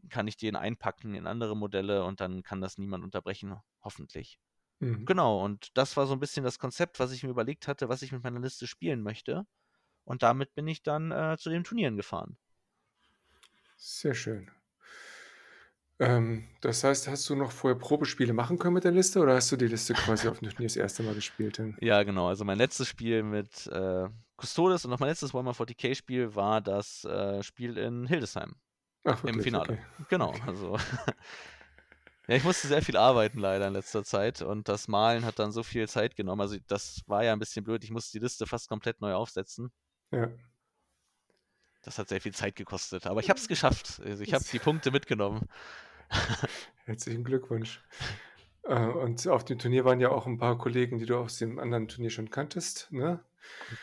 Speaker 2: kann ich den einpacken in andere Modelle und dann kann das niemand unterbrechen, hoffentlich. Mhm. Genau, und das war so ein bisschen das Konzept, was ich mir überlegt hatte, was ich mit meiner Liste spielen möchte. Und damit bin ich dann äh, zu den Turnieren gefahren.
Speaker 1: Sehr schön. Ähm, das heißt, hast du noch vorher Probespiele machen können mit der Liste oder hast du die Liste quasi auf dem Turnier das erste Mal gespielt? Denn? [LAUGHS]
Speaker 2: Ja, genau. Also mein letztes Spiel mit äh, Custodes und noch mein letztes Warhammer 40k Spiel war das äh, Spiel in Hildesheim.
Speaker 1: Ach, wirklich?
Speaker 2: Im Finale.
Speaker 1: Okay.
Speaker 2: Genau,
Speaker 1: okay.
Speaker 2: also [LAUGHS] Ja, ich musste sehr viel arbeiten leider in letzter Zeit und das Malen hat dann so viel Zeit genommen. Also das war ja ein bisschen blöd. Ich musste die Liste fast komplett neu aufsetzen.
Speaker 1: Ja.
Speaker 2: Das hat sehr viel Zeit gekostet, aber ich habe es geschafft. Also ich habe die Punkte mitgenommen. [LAUGHS]
Speaker 1: Herzlichen Glückwunsch. Äh, und auf dem Turnier waren ja auch ein paar Kollegen, die du aus dem anderen Turnier schon kanntest, ne?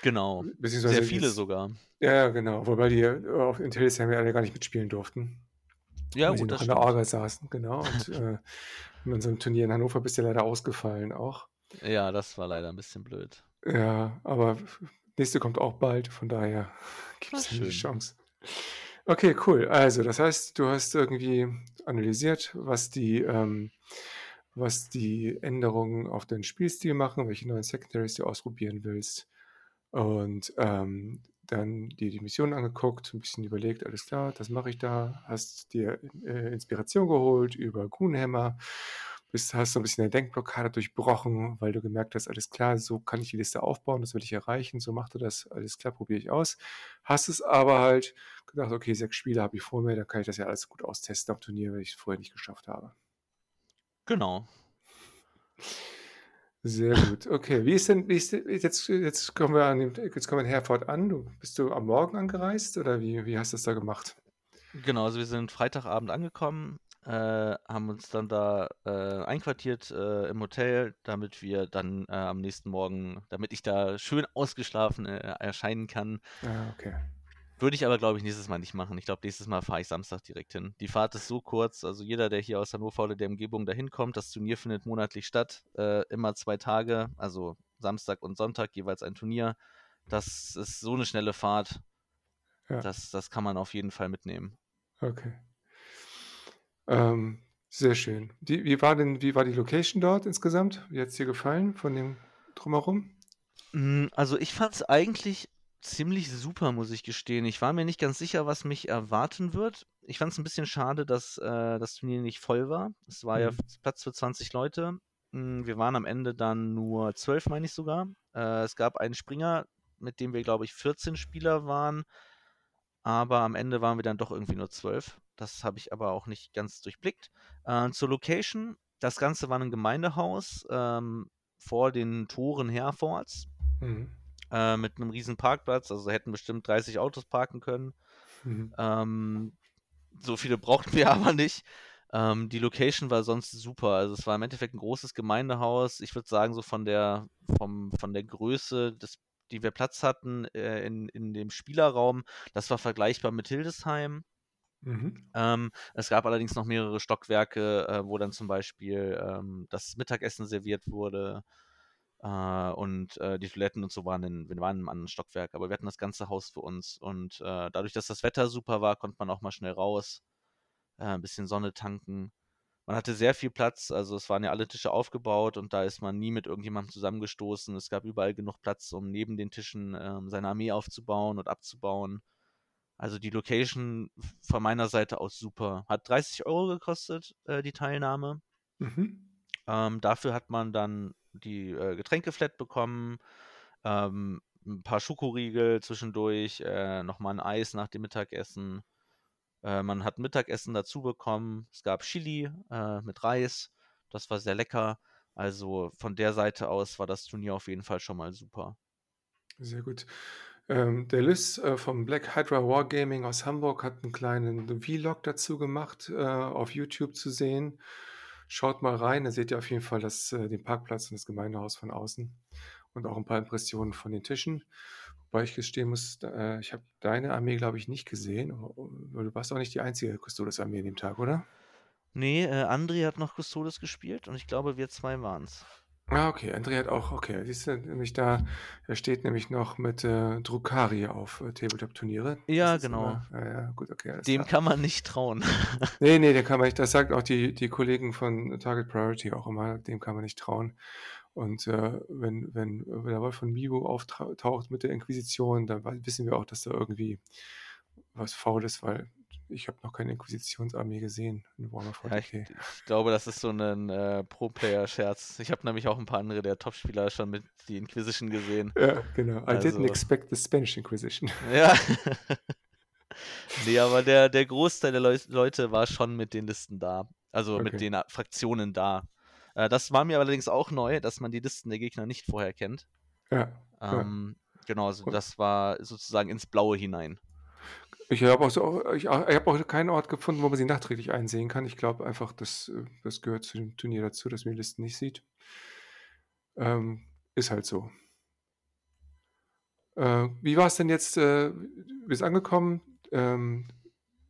Speaker 2: Genau. Sehr viele jetzt, sogar.
Speaker 1: Ja, genau. Wobei die auf Intellis ja alle gar nicht mitspielen durften.
Speaker 2: Ja,
Speaker 1: weil gut, die noch in der Orga saßen, genau. Und [LAUGHS] äh, in unserem Turnier in Hannover bist du leider ausgefallen auch.
Speaker 2: Ja, das war leider ein bisschen blöd.
Speaker 1: Ja, aber nächste kommt auch bald, von daher gibt es eine Chance. Okay, cool. Also, das heißt, du hast irgendwie analysiert, was die, ähm, was die Änderungen auf deinen Spielstil machen, welche neuen Secondaries du ausprobieren willst. Und ähm, dann dir die Mission angeguckt, ein bisschen überlegt, alles klar, das mache ich da, hast dir äh, Inspiration geholt über Goonhammer, bist, hast so ein bisschen eine Denkblockade durchbrochen, weil du gemerkt hast, alles klar, so kann ich die Liste aufbauen, das will ich erreichen, so macht du das, alles klar, probiere ich aus. Hast es aber halt gedacht, okay, sechs Spiele habe ich vor mir, dann kann ich das ja alles gut austesten auf Turnier, weil ich es vorher nicht geschafft habe.
Speaker 2: Genau.
Speaker 1: Sehr gut. Okay, wie ist denn, wie ist denn jetzt, jetzt kommen wir an dem, jetzt kommen wir in Herford an. Du, bist du am Morgen angereist oder wie, wie hast du das da gemacht?
Speaker 2: Genau, also wir sind Freitagabend angekommen, äh, haben uns dann da äh, einquartiert äh, im Hotel, damit wir dann äh, am nächsten Morgen, damit ich da schön ausgeschlafen äh, erscheinen kann.
Speaker 1: Ah, okay.
Speaker 2: Würde ich aber, glaube ich, nächstes Mal nicht machen. Ich glaube, nächstes Mal fahre ich Samstag direkt hin. Die Fahrt ist so kurz, also jeder, der hier aus Hannover oder der Umgebung dahin kommt, das Turnier findet monatlich statt, äh, immer zwei Tage, also Samstag und Sonntag jeweils ein Turnier. Das ist so eine schnelle Fahrt,
Speaker 1: Ja,
Speaker 2: das, das kann man auf jeden Fall mitnehmen.
Speaker 1: okay. Ähm, sehr schön. Die, wie war denn, wie war die Location dort insgesamt? Wie hat es dir gefallen von dem Drumherum?
Speaker 2: Mm, Also ich fand es eigentlich ziemlich super, muss ich gestehen. Ich war mir nicht ganz sicher, was mich erwarten wird. Ich fand es ein bisschen schade, dass äh, das Turnier nicht voll war. Es war ja
Speaker 1: Mhm.
Speaker 2: Platz für 20 Leute. Mm, Wir waren am Ende dann nur 12, meine ich sogar. Äh, es gab einen Springer, mit dem wir, glaube ich, 14 Spieler waren. Aber am Ende waren wir dann doch irgendwie nur 12. Das habe ich aber auch nicht ganz durchblickt. Äh, zur Location. Das Ganze war ein Gemeindehaus ähm, vor den Toren Herfords
Speaker 1: Mhm.
Speaker 2: Äh, mit einem riesen Parkplatz. Also hätten bestimmt 30 Autos parken können.
Speaker 1: Mhm.
Speaker 2: Ähm, so viele brauchten wir [LAUGHS] aber nicht. Ähm, die Location war sonst super. Also es war im Endeffekt ein großes Gemeindehaus. Ich würde sagen, so von der, vom, von der Größe, des, die wir Platz hatten äh, in, in dem Spielerraum, das war vergleichbar mit Hildesheim.
Speaker 1: Mhm.
Speaker 2: Ähm, es gab allerdings noch mehrere Stockwerke, äh, wo dann zum Beispiel ähm, das Mittagessen serviert wurde. Äh, und äh, die Toiletten und so waren in, wir waren im anderen Stockwerk, aber wir hatten das ganze Haus für uns. Und äh, dadurch, dass das Wetter super war, konnte man auch mal schnell raus, äh, ein bisschen Sonne tanken. Man hatte sehr viel Platz, also es waren ja alle Tische aufgebaut und da ist man nie mit irgendjemandem zusammengestoßen. Es gab überall genug Platz, um neben den Tischen ähm, seine Armee aufzubauen und abzubauen. Also die Location von meiner Seite aus super. Hat 30 Euro gekostet, äh, die Teilnahme.
Speaker 1: Mhm.
Speaker 2: Ähm, dafür hat man dann die äh, Getränkeflat bekommen, ähm, ein paar Schokoriegel zwischendurch, äh, nochmal ein Eis nach dem Mittagessen. Äh, man hat Mittagessen dazu bekommen. Es gab Chili äh, mit Reis. Das war sehr lecker. Also von der Seite aus war das Turnier auf jeden Fall schon mal super.
Speaker 1: Sehr gut. Ähm, der Liz äh, vom Black Hydra Wargaming aus Hamburg hat einen kleinen Vlog dazu gemacht, äh, auf YouTube zu sehen. Schaut mal rein, da seht ihr auf jeden Fall das, äh, den Parkplatz und das Gemeindehaus von außen und auch ein paar Impressionen von den Tischen. Wobei ich gestehen muss, äh, ich habe deine Armee, glaube ich, nicht gesehen. Du warst auch nicht die einzige Custodes-Armee an dem Tag, oder?
Speaker 2: Nee, äh, André hat noch Custodes gespielt und ich glaube, wir zwei waren's.
Speaker 1: Ah, okay. André hat auch, okay. Siehst du, nämlich da, er steht nämlich noch mit äh, Drukari auf äh, Tabletop-Turniere.
Speaker 2: Ja, genau.
Speaker 1: immer, ja, ja, gut, okay,
Speaker 2: Dem
Speaker 1: klar.
Speaker 2: kann man nicht trauen. [LAUGHS]
Speaker 1: Nee, nee, der kann man nicht, das sagt auch die, die Kollegen von Target Priority auch immer, dem kann man nicht trauen. Und äh, wenn, wenn, wenn der Wolf von Migo auftaucht mit der Inquisition, dann wissen wir auch, dass da irgendwie was faul ist, weil ich habe noch keine Inquisitionsarmee gesehen in Warhammer
Speaker 2: Ja, ich,
Speaker 1: 40k.
Speaker 2: ich glaube, das ist so ein äh, Pro-Player-Scherz. Ich habe nämlich auch ein paar andere der Top-Spieler schon mit die Inquisition gesehen.
Speaker 1: Ja, genau. I didn't
Speaker 2: Also,
Speaker 1: expect the Spanish Inquisition. [LAUGHS]
Speaker 2: ja. nee, aber der, der Großteil der Leu Leute war schon mit den Listen da. Also mit
Speaker 1: Okay.
Speaker 2: den äh, Fraktionen da. Äh, das war mir allerdings auch neu, dass man die Listen der Gegner nicht vorher kennt.
Speaker 1: Ja, ja.
Speaker 2: Ähm, genau, also
Speaker 1: Und
Speaker 2: das war sozusagen ins Blaue hinein.
Speaker 1: Ich habe auch, so, ich, ich hab auch keinen Ort gefunden, wo man sie nachträglich einsehen kann. Ich glaube einfach, das, das gehört zu dem Turnier dazu, dass man die Listen nicht sieht. Ähm, ist halt so. Äh, wie war es denn jetzt? Äh, du bist angekommen. Ähm,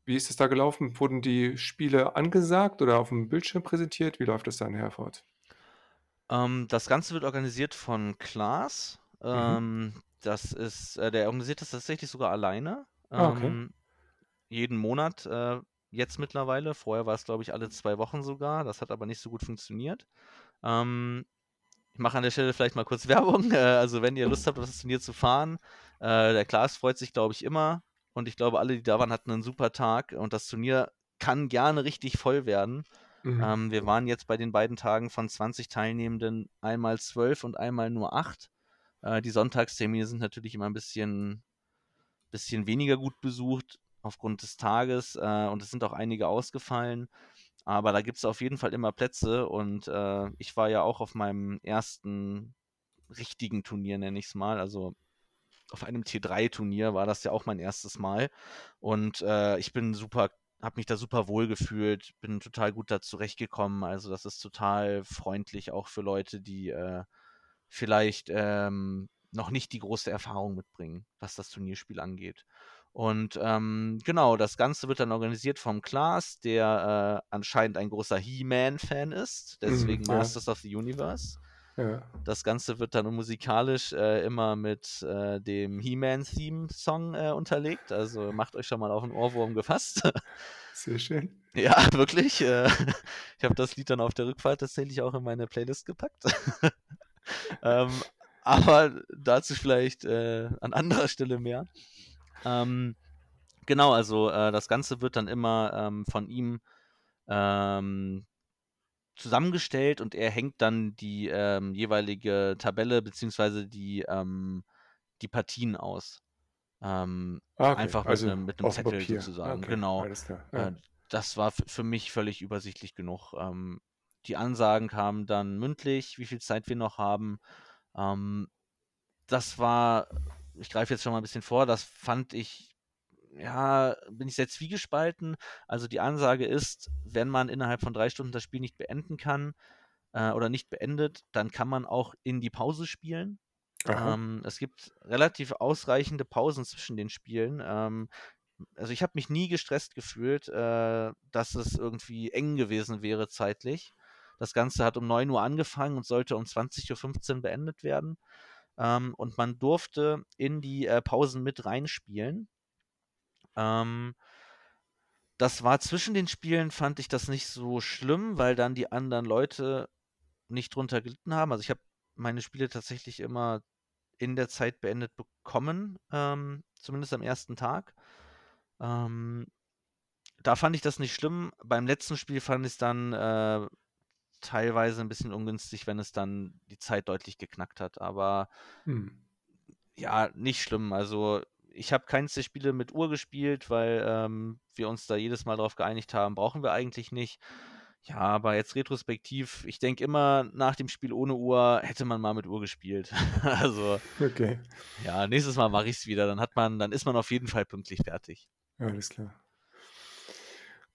Speaker 1: wie ist es da gelaufen? Wurden die Spiele angesagt oder auf dem Bildschirm präsentiert? Wie läuft das dann, Herford?
Speaker 2: Ähm, das Ganze wird organisiert von Klaas.
Speaker 1: Mhm.
Speaker 2: Ähm, das ist, äh, der organisiert das tatsächlich sogar alleine.
Speaker 1: Ah, okay.
Speaker 2: Ähm, jeden Monat, äh, jetzt mittlerweile. Vorher war es, glaube ich, alle zwei Wochen sogar. Das hat aber nicht so gut funktioniert. Ähm, ich mache an der Stelle vielleicht mal kurz [LAUGHS] Werbung. Äh, also, wenn ihr Lust habt, auf das Turnier zu fahren, Äh, der Klaas freut sich, glaube ich, immer. Und ich glaube, alle, die da waren, hatten einen super Tag. Und das Turnier kann gerne richtig voll werden.
Speaker 1: Mhm.
Speaker 2: Ähm, wir waren jetzt bei den beiden Tagen von 20 Teilnehmenden einmal 12 und einmal nur 8. Äh, die Sonntagstermine sind natürlich immer ein bisschen, bisschen weniger gut besucht aufgrund des Tages äh, und es sind auch einige ausgefallen. Aber da gibt es auf jeden Fall immer Plätze und äh, ich war ja auch auf meinem ersten richtigen Turnier, nenne ich es mal. Also auf einem T3-Turnier war das ja auch mein erstes Mal. Und äh, ich bin super, habe mich da super wohl gefühlt, bin total gut da zurechtgekommen. Also das ist total freundlich auch für Leute, die äh, vielleicht ähm, noch nicht die große Erfahrung mitbringen, was das Turnierspiel angeht. Und ähm, genau, das Ganze wird dann organisiert vom Klaas, der äh, anscheinend ein großer He-Man-Fan ist, deswegen
Speaker 1: Mhm, ja.
Speaker 2: Masters of the Universe.
Speaker 1: Ja.
Speaker 2: Das Ganze wird dann musikalisch äh, immer mit äh, dem He-Man-Theme-Song äh, unterlegt. Also macht euch schon mal auf den Ohrwurm gefasst. [LAUGHS]
Speaker 1: Sehr schön.
Speaker 2: ja, wirklich. Äh, [LAUGHS] ich habe das Lied dann auf der Rückfahrt tatsächlich auch in meine Playlist gepackt. [LAUGHS] ähm, aber dazu vielleicht äh, an anderer Stelle mehr. Ähm, genau, also äh, das Ganze wird dann immer ähm, von ihm ähm, zusammengestellt und er hängt dann die ähm, jeweilige Tabelle beziehungsweise die, ähm, die Partien aus. Ähm,
Speaker 1: Ah, okay.
Speaker 2: einfach mit
Speaker 1: Also
Speaker 2: einem mit 'nem
Speaker 1: auf dem
Speaker 2: Zettel
Speaker 1: Papier.
Speaker 2: sozusagen,
Speaker 1: Okay,
Speaker 2: genau.
Speaker 1: alles klar. Ja.
Speaker 2: Äh, das war für mich völlig übersichtlich genug. Die Ansagen kamen dann mündlich, wie viel Zeit wir noch haben. Ähm, das war ich greife jetzt schon mal ein bisschen vor, das fand ich ja, bin ich sehr zwiegespalten. Also, die Ansage ist, wenn man innerhalb von 3 Stunden das Spiel nicht beenden kann, äh, oder nicht beendet, dann kann man auch in die Pause spielen. Ähm, es gibt relativ ausreichende Pausen zwischen den Spielen. Ähm, also, ich habe mich nie gestresst gefühlt, äh, dass es irgendwie eng gewesen wäre zeitlich. Das Ganze hat um 9:00 angefangen und sollte um 20:15 beendet werden. Ähm, und man durfte in die, äh, Pausen mit reinspielen. Ähm das war zwischen den Spielen fand ich das nicht so schlimm, weil dann die anderen Leute nicht drunter gelitten haben. Also, ich habe meine Spiele tatsächlich immer in der Zeit beendet bekommen, ähm, zumindest am ersten Tag. Ähm, da fand ich das nicht schlimm. Beim letzten Spiel fand ich's dann, äh, teilweise ein bisschen ungünstig, wenn es dann die Zeit deutlich geknackt hat, aber
Speaker 1: Mhm.
Speaker 2: ja, nicht schlimm. Also, ich habe keins der Spiele mit Uhr gespielt, weil, ähm, wir uns da jedes Mal drauf geeinigt haben, brauchen wir eigentlich nicht. Ja, aber jetzt retrospektiv, ich denke immer, nach dem Spiel ohne Uhr hätte man mal mit Uhr gespielt. [LAUGHS] Also,
Speaker 1: Okay.
Speaker 2: ja, nächstes Mal mache ich's wieder, dann hat man dann ist man auf jeden Fall pünktlich fertig.
Speaker 1: Alles klar.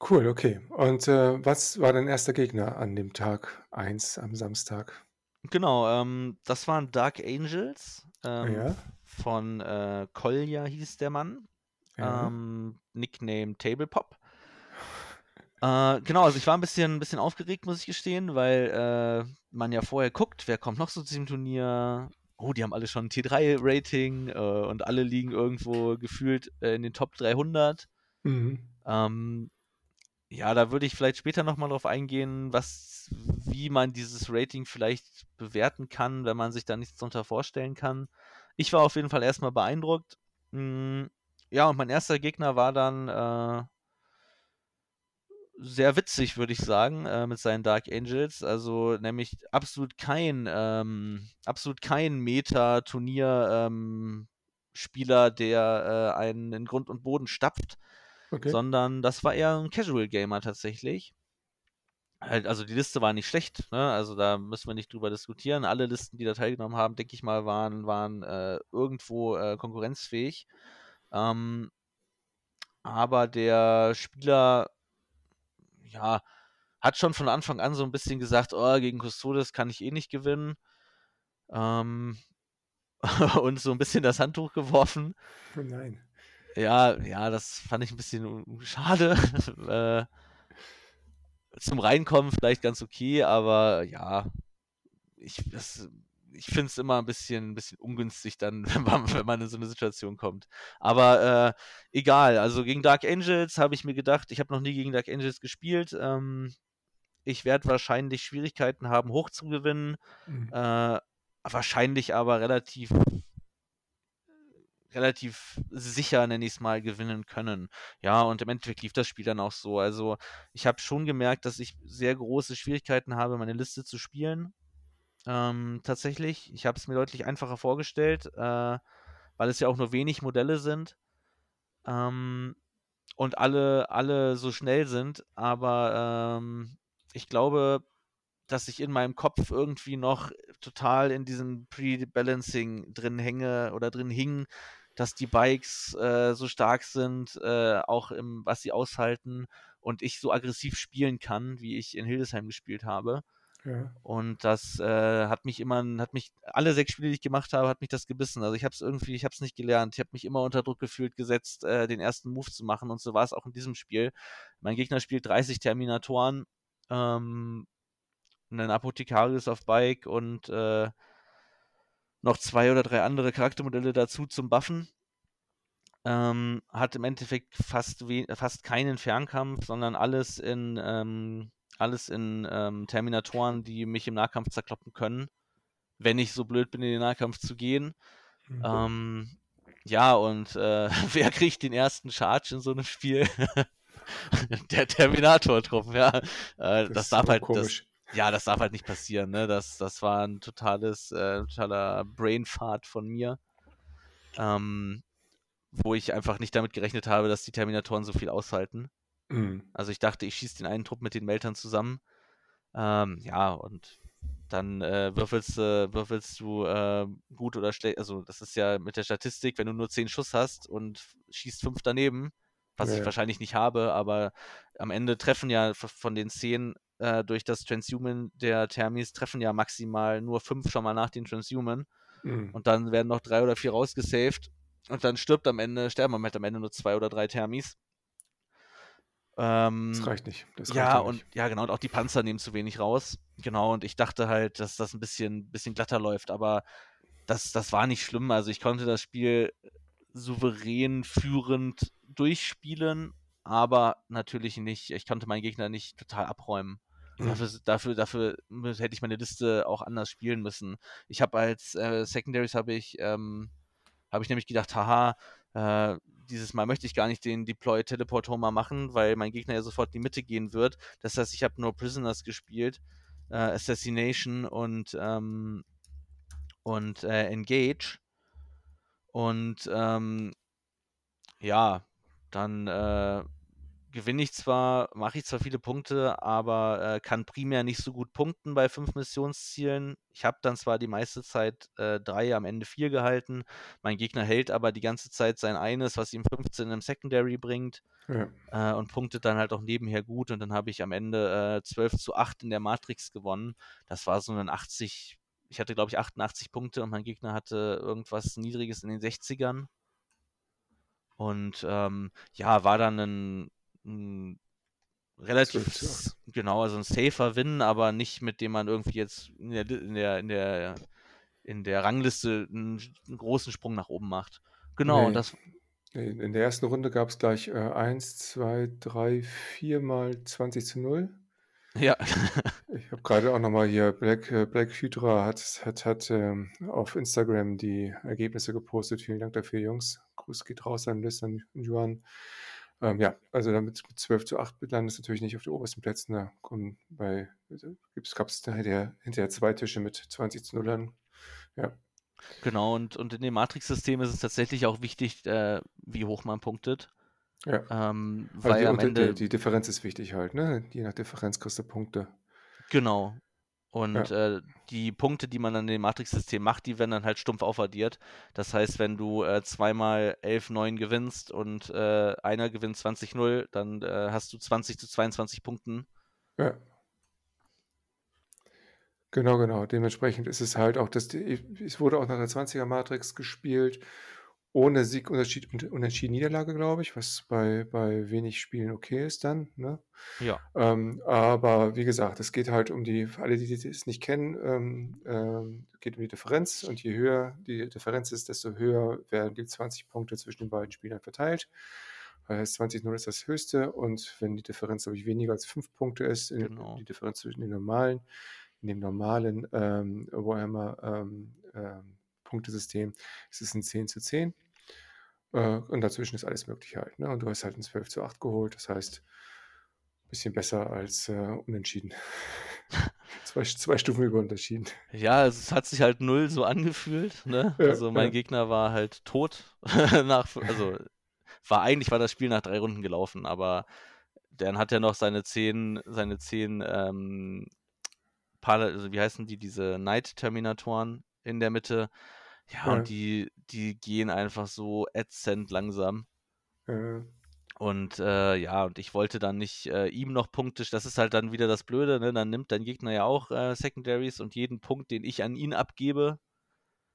Speaker 1: Cool, okay. Und, äh, was war dein erster Gegner an dem Tag 1 am Samstag?
Speaker 2: Genau, ähm, das waren Dark Angels, ähm,
Speaker 1: ja?
Speaker 2: von, äh, Kolja hieß der Mann,
Speaker 1: Ja.
Speaker 2: ähm, Nickname Tablepop. Äh, genau, also ich war 'n bisschen bisschen aufgeregt, muss ich gestehen, weil, äh, man ja vorher guckt, wer kommt noch so zu diesem Turnier? Oh, die haben alle schon 'n T3-Rating, äh, und alle liegen irgendwo gefühlt, äh, in den Top 300.
Speaker 1: Mhm.
Speaker 2: Ähm, ja, da würde ich vielleicht später noch mal drauf eingehen, was wie man dieses Rating vielleicht bewerten kann, wenn man sich da nichts drunter vorstellen kann. Ich war auf jeden Fall erst mal beeindruckt. Hm, ja, und mein erster Gegner war dann, äh sehr witzig, würde ich sagen, äh, mit seinen Dark Angels. Also, nämlich absolut kein, ähm absolut kein Meta-Turnier ähm, der, äh, einen in Grund und Boden stapft,
Speaker 1: Okay.
Speaker 2: sondern das war eher 'n Casual Gamer tatsächlich. Halt also, die Liste war nicht schlecht, ne? Also, da müssen wir nicht drüber diskutieren. Alle Listen, die da teilgenommen haben, denke ich mal, waren waren, äh, irgendwo, äh, konkurrenzfähig. Ähm aber der Spieler ja, hat schon von Anfang an so 'n bisschen gesagt: „Oh, gegen Custodes kann ich eh nicht gewinnen.“ Ähm, [LAUGHS] und so 'n bisschen das Handtuch geworfen.
Speaker 1: Oh nein.
Speaker 2: Ja, ja, das fand ich 'n bisschen schade. [LAUGHS] Äh zum Reinkommen vielleicht ganz okay, aber ja, ich das ich finde es immer 'n bisschen 'n bisschen ungünstig dann, [LAUGHS] wenn man wenn man in so 'ne Situation kommt. Aber, äh, egal. Also, gegen Dark Angels habe ich mir gedacht ich habe noch nie gegen Dark Angels gespielt. Ähm, ich werde wahrscheinlich Schwierigkeiten haben, hoch zu gewinnen,
Speaker 1: Mhm.
Speaker 2: äh, wahrscheinlich aber relativ relativ sicher, nenne ich es mal, gewinnen können. Ja, und im Endeffekt lief das Spiel dann auch so. Also ich habe schon gemerkt, dass ich sehr große Schwierigkeiten habe, meine Liste zu spielen. Ähm, tatsächlich. Ich habe es mir deutlich einfacher vorgestellt, äh, weil es ja auch nur wenig Modelle sind. Ähm, und alle, alle so schnell sind. Aber ähm, ich glaube, dass ich in meinem Kopf irgendwie noch total in diesem Pre-Balancing drin hänge oder drin hing, dass die Bikes äh, so stark sind, äh, auch im, was sie aushalten und ich so aggressiv spielen kann, wie ich in Hildesheim gespielt habe.
Speaker 1: Ja.
Speaker 2: Und das äh, hat mich immer, hat mich, alle sechs Spiele, die ich gemacht habe, hat mich das gebissen. Also ich habe es irgendwie, ich habe es nicht gelernt. Ich habe mich immer unter Druck gefühlt, gesetzt, äh, den ersten Move zu machen. Und so war es auch in diesem Spiel. Mein Gegner spielt 30 Terminatoren, ähm, einen Apothekarius auf Bike und äh, noch zwei oder drei andere Charaktermodelle dazu zum Buffen. Ähm, hat im Endeffekt fast, fast keinen Fernkampf, sondern alles in ähm, alles in ähm, Terminatoren, die mich im Nahkampf zerkloppen können, wenn ich so blöd bin, in den Nahkampf zu gehen. Mhm. Ähm, ja, und äh, [LAUGHS] wer kriegt den ersten Charge in so einem Spiel? [LAUGHS] Der Terminator-Trupp, ja. Äh, das, das darf halt. Das, ja, das darf halt nicht passieren, ne? Das, das war ein totales, äh, totaler Brainfart von mir. Ähm, wo ich einfach nicht damit gerechnet habe, dass die Terminatoren so viel aushalten. Mhm. Also ich dachte, ich schieße den einen Trupp mit den Meltern zusammen. Ähm, ja, und dann äh, würfelst, äh, würfelst du äh, gut oder schlecht. Also das ist ja mit der Statistik, wenn du nur 10 Schuss hast und schießt 5 daneben, was ja. ich wahrscheinlich nicht habe, aber am Ende treffen ja von den 10 äh, durch das Transhuman der Thermis treffen ja maximal nur 5 schon mal nach den Transhuman. Mhm. Und dann werden noch 3 oder 4 rausgesaved. Und dann stirbt am Ende, sterben am Ende nur 2 oder 3 Thermis.
Speaker 1: Ähm, das reicht nicht. Das
Speaker 2: ja,
Speaker 1: reicht
Speaker 2: und
Speaker 1: nicht.
Speaker 2: ja, genau, und auch die Panzer nehmen zu wenig raus. Genau, und ich dachte halt, dass das ein bisschen, bisschen glatter läuft, aber das, das war nicht schlimm. Also ich konnte das Spiel souverän führend durchspielen, aber natürlich nicht, ich konnte meinen Gegner nicht total abräumen. Mhm. Dafür, dafür, dafür hätte ich meine Liste auch anders spielen müssen. Ich habe als äh, Secondaries habe ich, ähm, habe ich nämlich gedacht, haha, äh, dieses Mal möchte ich gar nicht den Deploy Teleport Homer machen, weil mein Gegner ja sofort in die Mitte gehen wird. Das heißt, ich habe nur Prisoners gespielt, äh, Assassination und, ähm, und äh, Engage. Und ähm, ja, dann äh, gewinne ich zwar, mache ich zwar viele Punkte, aber äh, kann primär nicht so gut punkten bei fünf Missionszielen. Ich habe dann zwar die meiste Zeit äh, drei, am Ende vier gehalten. Mein Gegner hält aber die ganze Zeit sein eines, was ihm 15 im Secondary bringt. Ja. Äh, und punktet dann halt auch nebenher gut. Und dann habe ich am Ende äh, 12 zu 8 in der Matrix gewonnen. Das war so ein 80, ich hatte glaube ich 88 Punkte und mein Gegner hatte irgendwas Niedriges in den 60ern. Und ähm, ja, war dann ein ein relativ genau, also ein safer Win, aber nicht mit dem man irgendwie jetzt in der in der in der, in der Rangliste einen, einen großen Sprung nach oben macht. Genau, nee. das
Speaker 1: in der ersten Runde gab es gleich äh, 1, 2, 3, 4 mal 20 zu 0.
Speaker 2: Ja.
Speaker 1: ich habe gerade auch nochmal hier, Black, äh, Black Hydra hat, hat, hat ähm, auf Instagram die Ergebnisse gepostet. Vielen Dank dafür, Jungs. Gruß geht raus an Liz, an Juan. Ähm, ja, also damit mit 12 zu 8 landest du natürlich nicht auf den obersten Plätzen. Da kommen bei, also gab es hinterher, hinterher zwei Tische mit 20 zu 0 Ja.
Speaker 2: Genau, und, und in dem Matrix-System ist es tatsächlich auch wichtig, äh, wie hoch man punktet.
Speaker 1: Ja.
Speaker 2: Ähm, also weil die, am Ende.
Speaker 1: Die, die Differenz ist wichtig halt, ne? Je nach Differenz kriegst du Punkte.
Speaker 2: Genau. Und ja. äh, die Punkte, die man dann in dem Matrix-System macht, die werden dann halt stumpf aufaddiert. Das heißt, wenn du äh, zweimal 11-9 gewinnst und äh, einer gewinnt 20-0, dann äh, hast du 20 zu 22 Punkten.
Speaker 1: Ja. Genau, genau. Dementsprechend ist es halt auch, dass die, es wurde auch nach der 20er Matrix gespielt ohne Sieg, Unterschied, Unentschieden, Niederlage, glaube ich, was bei, bei wenig Spielen okay ist dann. Ne?
Speaker 2: Ja.
Speaker 1: Ähm, aber wie gesagt, es geht halt um die, für alle, die es nicht kennen, ähm, ähm, geht um die Differenz und je höher die Differenz ist, desto höher werden die 20 Punkte zwischen den beiden Spielern verteilt. Das heißt, 20-0 ist das höchste und wenn die Differenz, glaube ich, weniger als 5 Punkte ist, genau. die Differenz zwischen den normalen, in dem normalen ähm, Warhammer ähm, ähm, Punktesystem ist es ein 10 zu 10. Äh, und dazwischen ist alles Mögliche halt, ne? Und du hast halt 'n 12 zu 8 geholt, das heißt, bisschen besser als, äh, unentschieden. [LAUGHS] Zwei zwei Stufen über unentschieden.
Speaker 2: Ja, also es hat sich halt 0 so angefühlt, ne? [LAUGHS]
Speaker 1: Ja,
Speaker 2: Also, mein
Speaker 1: ja.
Speaker 2: Gegner war halt tot [LAUGHS] nach also, war eigentlich war das Spiel nach 3 Runden gelaufen, aber dann hat er noch seine 10 seine 10, ähm, Pala also, wie heißen die, diese Night-Terminatoren in der Mitte. Ja, und
Speaker 1: Ja.
Speaker 2: die die gehen einfach so ätzend langsam.
Speaker 1: Ja.
Speaker 2: Und, äh, ja, und ich wollte dann nicht, äh, ihm noch Punkte das ist halt dann wieder das Blöde, ne? Dann nimmt dein Gegner ja auch, äh, Secondaries und jeden Punkt, den ich an ihn abgebe,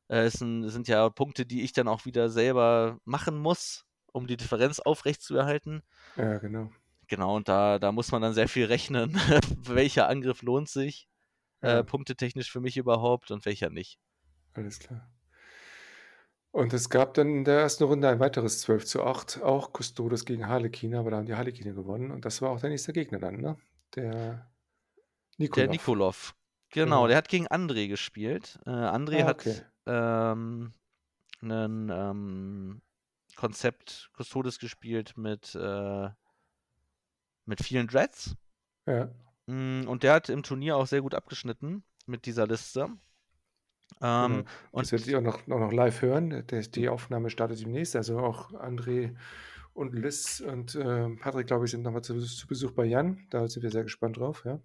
Speaker 2: äh, 'n sind ja Punkte, die ich dann auch wieder selber machen muss, um die Differenz aufrechtzuerhalten.
Speaker 1: Ja, genau.
Speaker 2: Genau, und da da muss man dann sehr viel rechnen, [LAUGHS] welcher Angriff lohnt sich, äh,
Speaker 1: Ja.
Speaker 2: punktetechnisch für mich überhaupt und welcher nicht.
Speaker 1: Alles klar. Und es gab dann in der ersten Runde ein weiteres 12 zu 8, auch Custodes gegen Harlequin, aber da haben die Harlequine gewonnen und das war auch dein nächster Gegner dann, ne? Der
Speaker 2: Der
Speaker 1: Nikolov.
Speaker 2: Nikolov. Genau,
Speaker 1: Genau.
Speaker 2: der hat gegen André gespielt. Äh, André
Speaker 1: Ah,
Speaker 2: hat,
Speaker 1: okay.
Speaker 2: ähm, 'nen, ähm, Konzept Custodes gespielt mit, äh mit vielen Dreads.
Speaker 1: Ja.
Speaker 2: Hm, und der hat im Turnier auch sehr gut abgeschnitten mit dieser Liste.
Speaker 1: Genau.
Speaker 2: Ähm,
Speaker 1: Das werdet
Speaker 2: und
Speaker 1: ihr auch noch auch noch live hören. Der die Aufnahme startet demnächst. Also, auch André und Liz und, ähm, Patrick, glaube ich, sind noch mal zu zu Besuch bei Jan. Da sind wir sehr gespannt drauf, ja.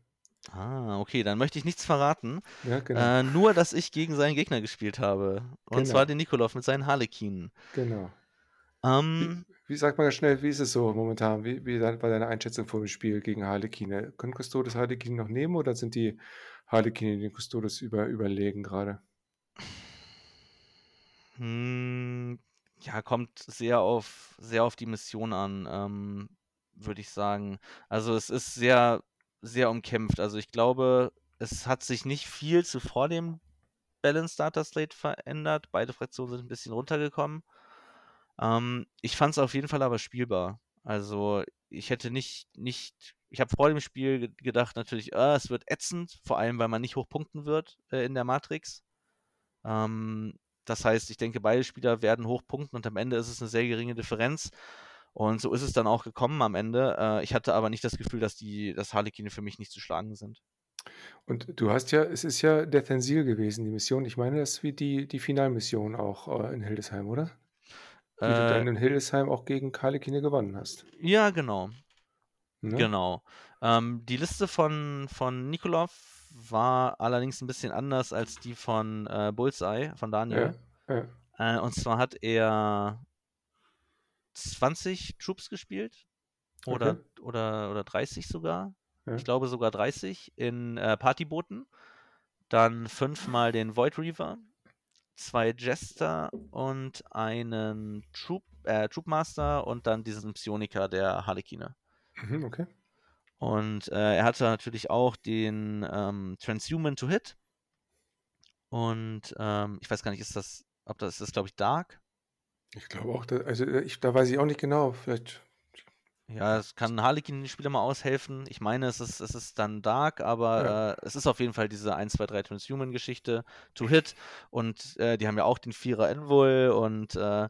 Speaker 2: Ah, okay, dann möchte ich nichts verraten.
Speaker 1: Ja, genau.
Speaker 2: Äh, nur, dass ich gegen seinen Gegner gespielt habe. Und zwar
Speaker 1: Genau.
Speaker 2: den Nikolov mit seinen Harlequinen.
Speaker 1: Genau. Wie
Speaker 2: Ähm
Speaker 1: wie sag mal ganz schnell, wie ist es so momentan? Wie wie war deine Einschätzung vor dem Spiel gegen Harlequine? Können Custodes Harlequin noch nehmen oder sind die Harlequine den Custodes über überlegen grade?
Speaker 2: Hm, ja, kommt sehr auf sehr auf die Mission an, ähm, würde ich sagen. Also, es ist sehr sehr umkämpft. Also, ich glaube, es hat sich nicht viel zu vor dem Balanced Starter Slate verändert. Beide Fraktionen sind 'n bisschen runtergekommen. Ähm, ich fand's auf jeden Fall aber spielbar. Also, ich hätte nicht nicht ich habe vor dem Spiel ge gedacht natürlich: „Ah, es wird ätzend“, vor allem, weil man nicht hoch punkten wird, äh, in der Matrix. Ähm, das heißt, ich denke, beide Spieler werden hoch punkten und am Ende ist es 'ne sehr geringe Differenz. Und so ist es dann auch gekommen am Ende. Äh, ich hatte aber nicht das Gefühl, dass die dass Harlequine für mich nicht zu schlagen sind.
Speaker 1: Und du hast ja es ist ja Dethensil gewesen, die Mission. Ich meine, das ist wie die die Finalmission auch, äh, in Hildesheim, oder? Du
Speaker 2: Äh
Speaker 1: dann in Hildesheim auch gegen Harlequine gewonnen hast.
Speaker 2: Ja, genau.
Speaker 1: Ne?
Speaker 2: Genau. Ähm, die Liste von von Nikolov war allerdings 'n bisschen anders als die von, äh, Bullseye, von
Speaker 1: Ja,
Speaker 2: Daniel.
Speaker 1: ja.
Speaker 2: Äh, und zwar hat er 20 Troops gespielt oder
Speaker 1: Okay.
Speaker 2: oder oder 30 sogar.
Speaker 1: Ja.
Speaker 2: Ich glaube sogar 30 in, äh, Partybooten. Dann 5 mal den Void Reaver, 2 Jester und einen Troop äh, Troop Master und dann diesen Psioniker der Harlequine.
Speaker 1: Mhm, okay.
Speaker 2: Und, äh, er hatte natürlich auch den, ähm, Transhuman to Hit. Und, ähm, ich weiß gar nicht, ist das ob das ist, glaube ich, Dark?
Speaker 1: Ich glaube auch, da also, äh, ich da weiß ich auch nicht genau, vielleicht
Speaker 2: Ja, es kann Harlequin-Spieler mal aushelfen. Ich meine, es ist es ist dann Dark, aber,
Speaker 1: Ja.
Speaker 2: äh, es ist auf jeden Fall diese 1, 2, 3 Transhuman-Geschichte to Hit und, äh, die haben ja auch den Vierer Envol und, äh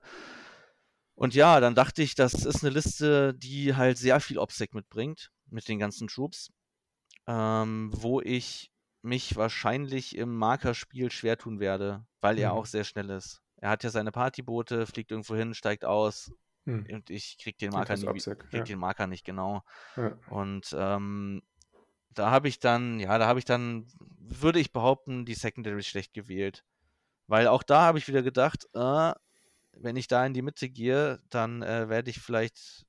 Speaker 2: und ja, dann dachte ich, das ist 'ne Liste, die halt sehr viel Obsec mitbringt mit den ganzen Troops, ähm, wo ich mich wahrscheinlich im Markerspiel schwer tun werde, weil er
Speaker 1: Mhm.
Speaker 2: auch sehr schnell ist. Er hat ja seine Partyboote, fliegt irgendwo hin, steigt aus
Speaker 1: Mhm.
Speaker 2: und ich kriege den Marker nie kriege
Speaker 1: ja.
Speaker 2: den Marker nicht genau.
Speaker 1: Ja.
Speaker 2: Und, ähm, da habe ich dann ja, da habe ich dann, würde ich behaupten, die Secondaries schlecht gewählt. Weil auch da habe ich wieder gedacht: „Äh, wenn ich da in die Mitte gehe, dann, äh, werde ich vielleicht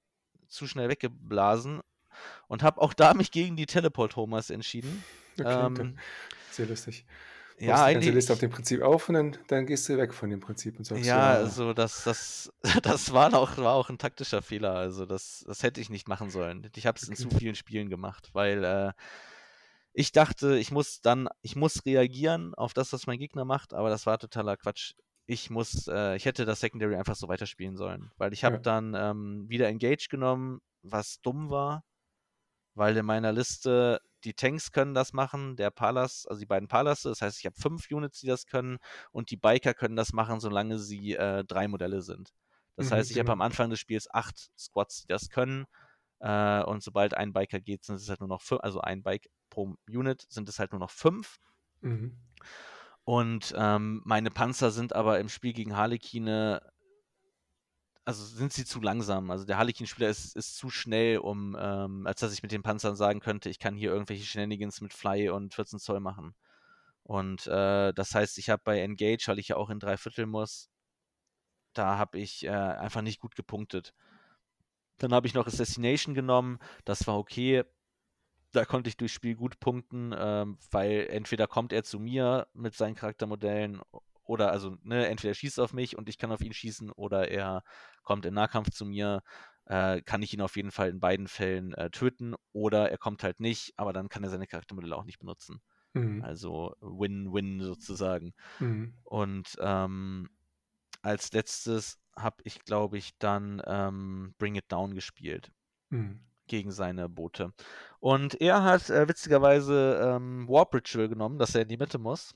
Speaker 2: zu schnell weggeblasen.“ Und habe auch da [LAUGHS] mich gegen die Teleport-Homers entschieden.
Speaker 1: Okay,
Speaker 2: Ähm
Speaker 1: sehr lustig.
Speaker 2: Ja, eigentlich
Speaker 1: Liste auf dem Prinzip auf und dann dann gehst du weg von dem Prinzip und sagst:
Speaker 2: Ja,
Speaker 1: „Ja“
Speaker 2: also das das [LAUGHS] das war auch war auch 'n taktischer Fehler. Also, das das hätte ich nicht machen sollen. Ich habe es in
Speaker 1: Okay.
Speaker 2: zu vielen Spielen gemacht, weil, äh, ich dachte, ich muss dann ich muss reagieren auf das, was mein Gegner macht, aber das war totaler Quatsch. Ich muss äh, ich hätte das Secondary einfach so weiterspielen sollen, weil ich habe
Speaker 1: Ja.
Speaker 2: dann, ähm, wieder Engage genommen, was dumm war, weil in meiner Liste die Tanks können das machen, der Palas also die beiden Palace, das heißt, ich habe 5 Units, die das können und die Biker können das machen, solange sie, äh, 3 Modelle sind. Das
Speaker 1: Mhm,
Speaker 2: heißt, ich habe
Speaker 1: genau.
Speaker 2: am Anfang des Spiels acht Squads, die das können. Äh, und sobald ein Biker geht, sind es halt nur noch fünf, also ein Bike pro Unit, sind es halt nur noch fünf.
Speaker 1: Mhm.
Speaker 2: Und ähm, meine Panzer sind aber im Spiel gegen Harlekine, also sind sie zu langsam. Also der Harlequin-Spieler ist, ist zu schnell, um, ähm, als dass ich mit den Panzern sagen könnte, ich kann hier irgendwelche Shenanigans mit Fly und 14 Zoll machen. Und äh, das heißt, ich habe bei Engage, weil ich ja auch in drei Viertel muss, da habe ich äh, einfach nicht gut gepunktet. Dann habe ich noch Assassination genommen, das war okay. Da konnte ich durchs Spiel gut punkten, ähm, weil entweder kommt er zu mir mit seinen Charaktermodellen oder also, ne, entweder schießt er auf mich und ich kann auf ihn schießen oder er kommt im Nahkampf zu mir, äh, kann ich ihn auf jeden Fall in beiden Fällen äh, töten oder er kommt halt nicht, aber dann kann er seine Charaktermodelle auch nicht benutzen.
Speaker 1: Mhm.
Speaker 2: Also Win-Win sozusagen.
Speaker 1: Mhm.
Speaker 2: Und ähm, als letztes habe ich, glaube ich, dann ähm, Bring It Down gespielt
Speaker 1: Mhm.
Speaker 2: gegen seine Boote. Und er hat äh, witzigerweise ähm, Warp Ritual genommen, dass er in die Mitte muss.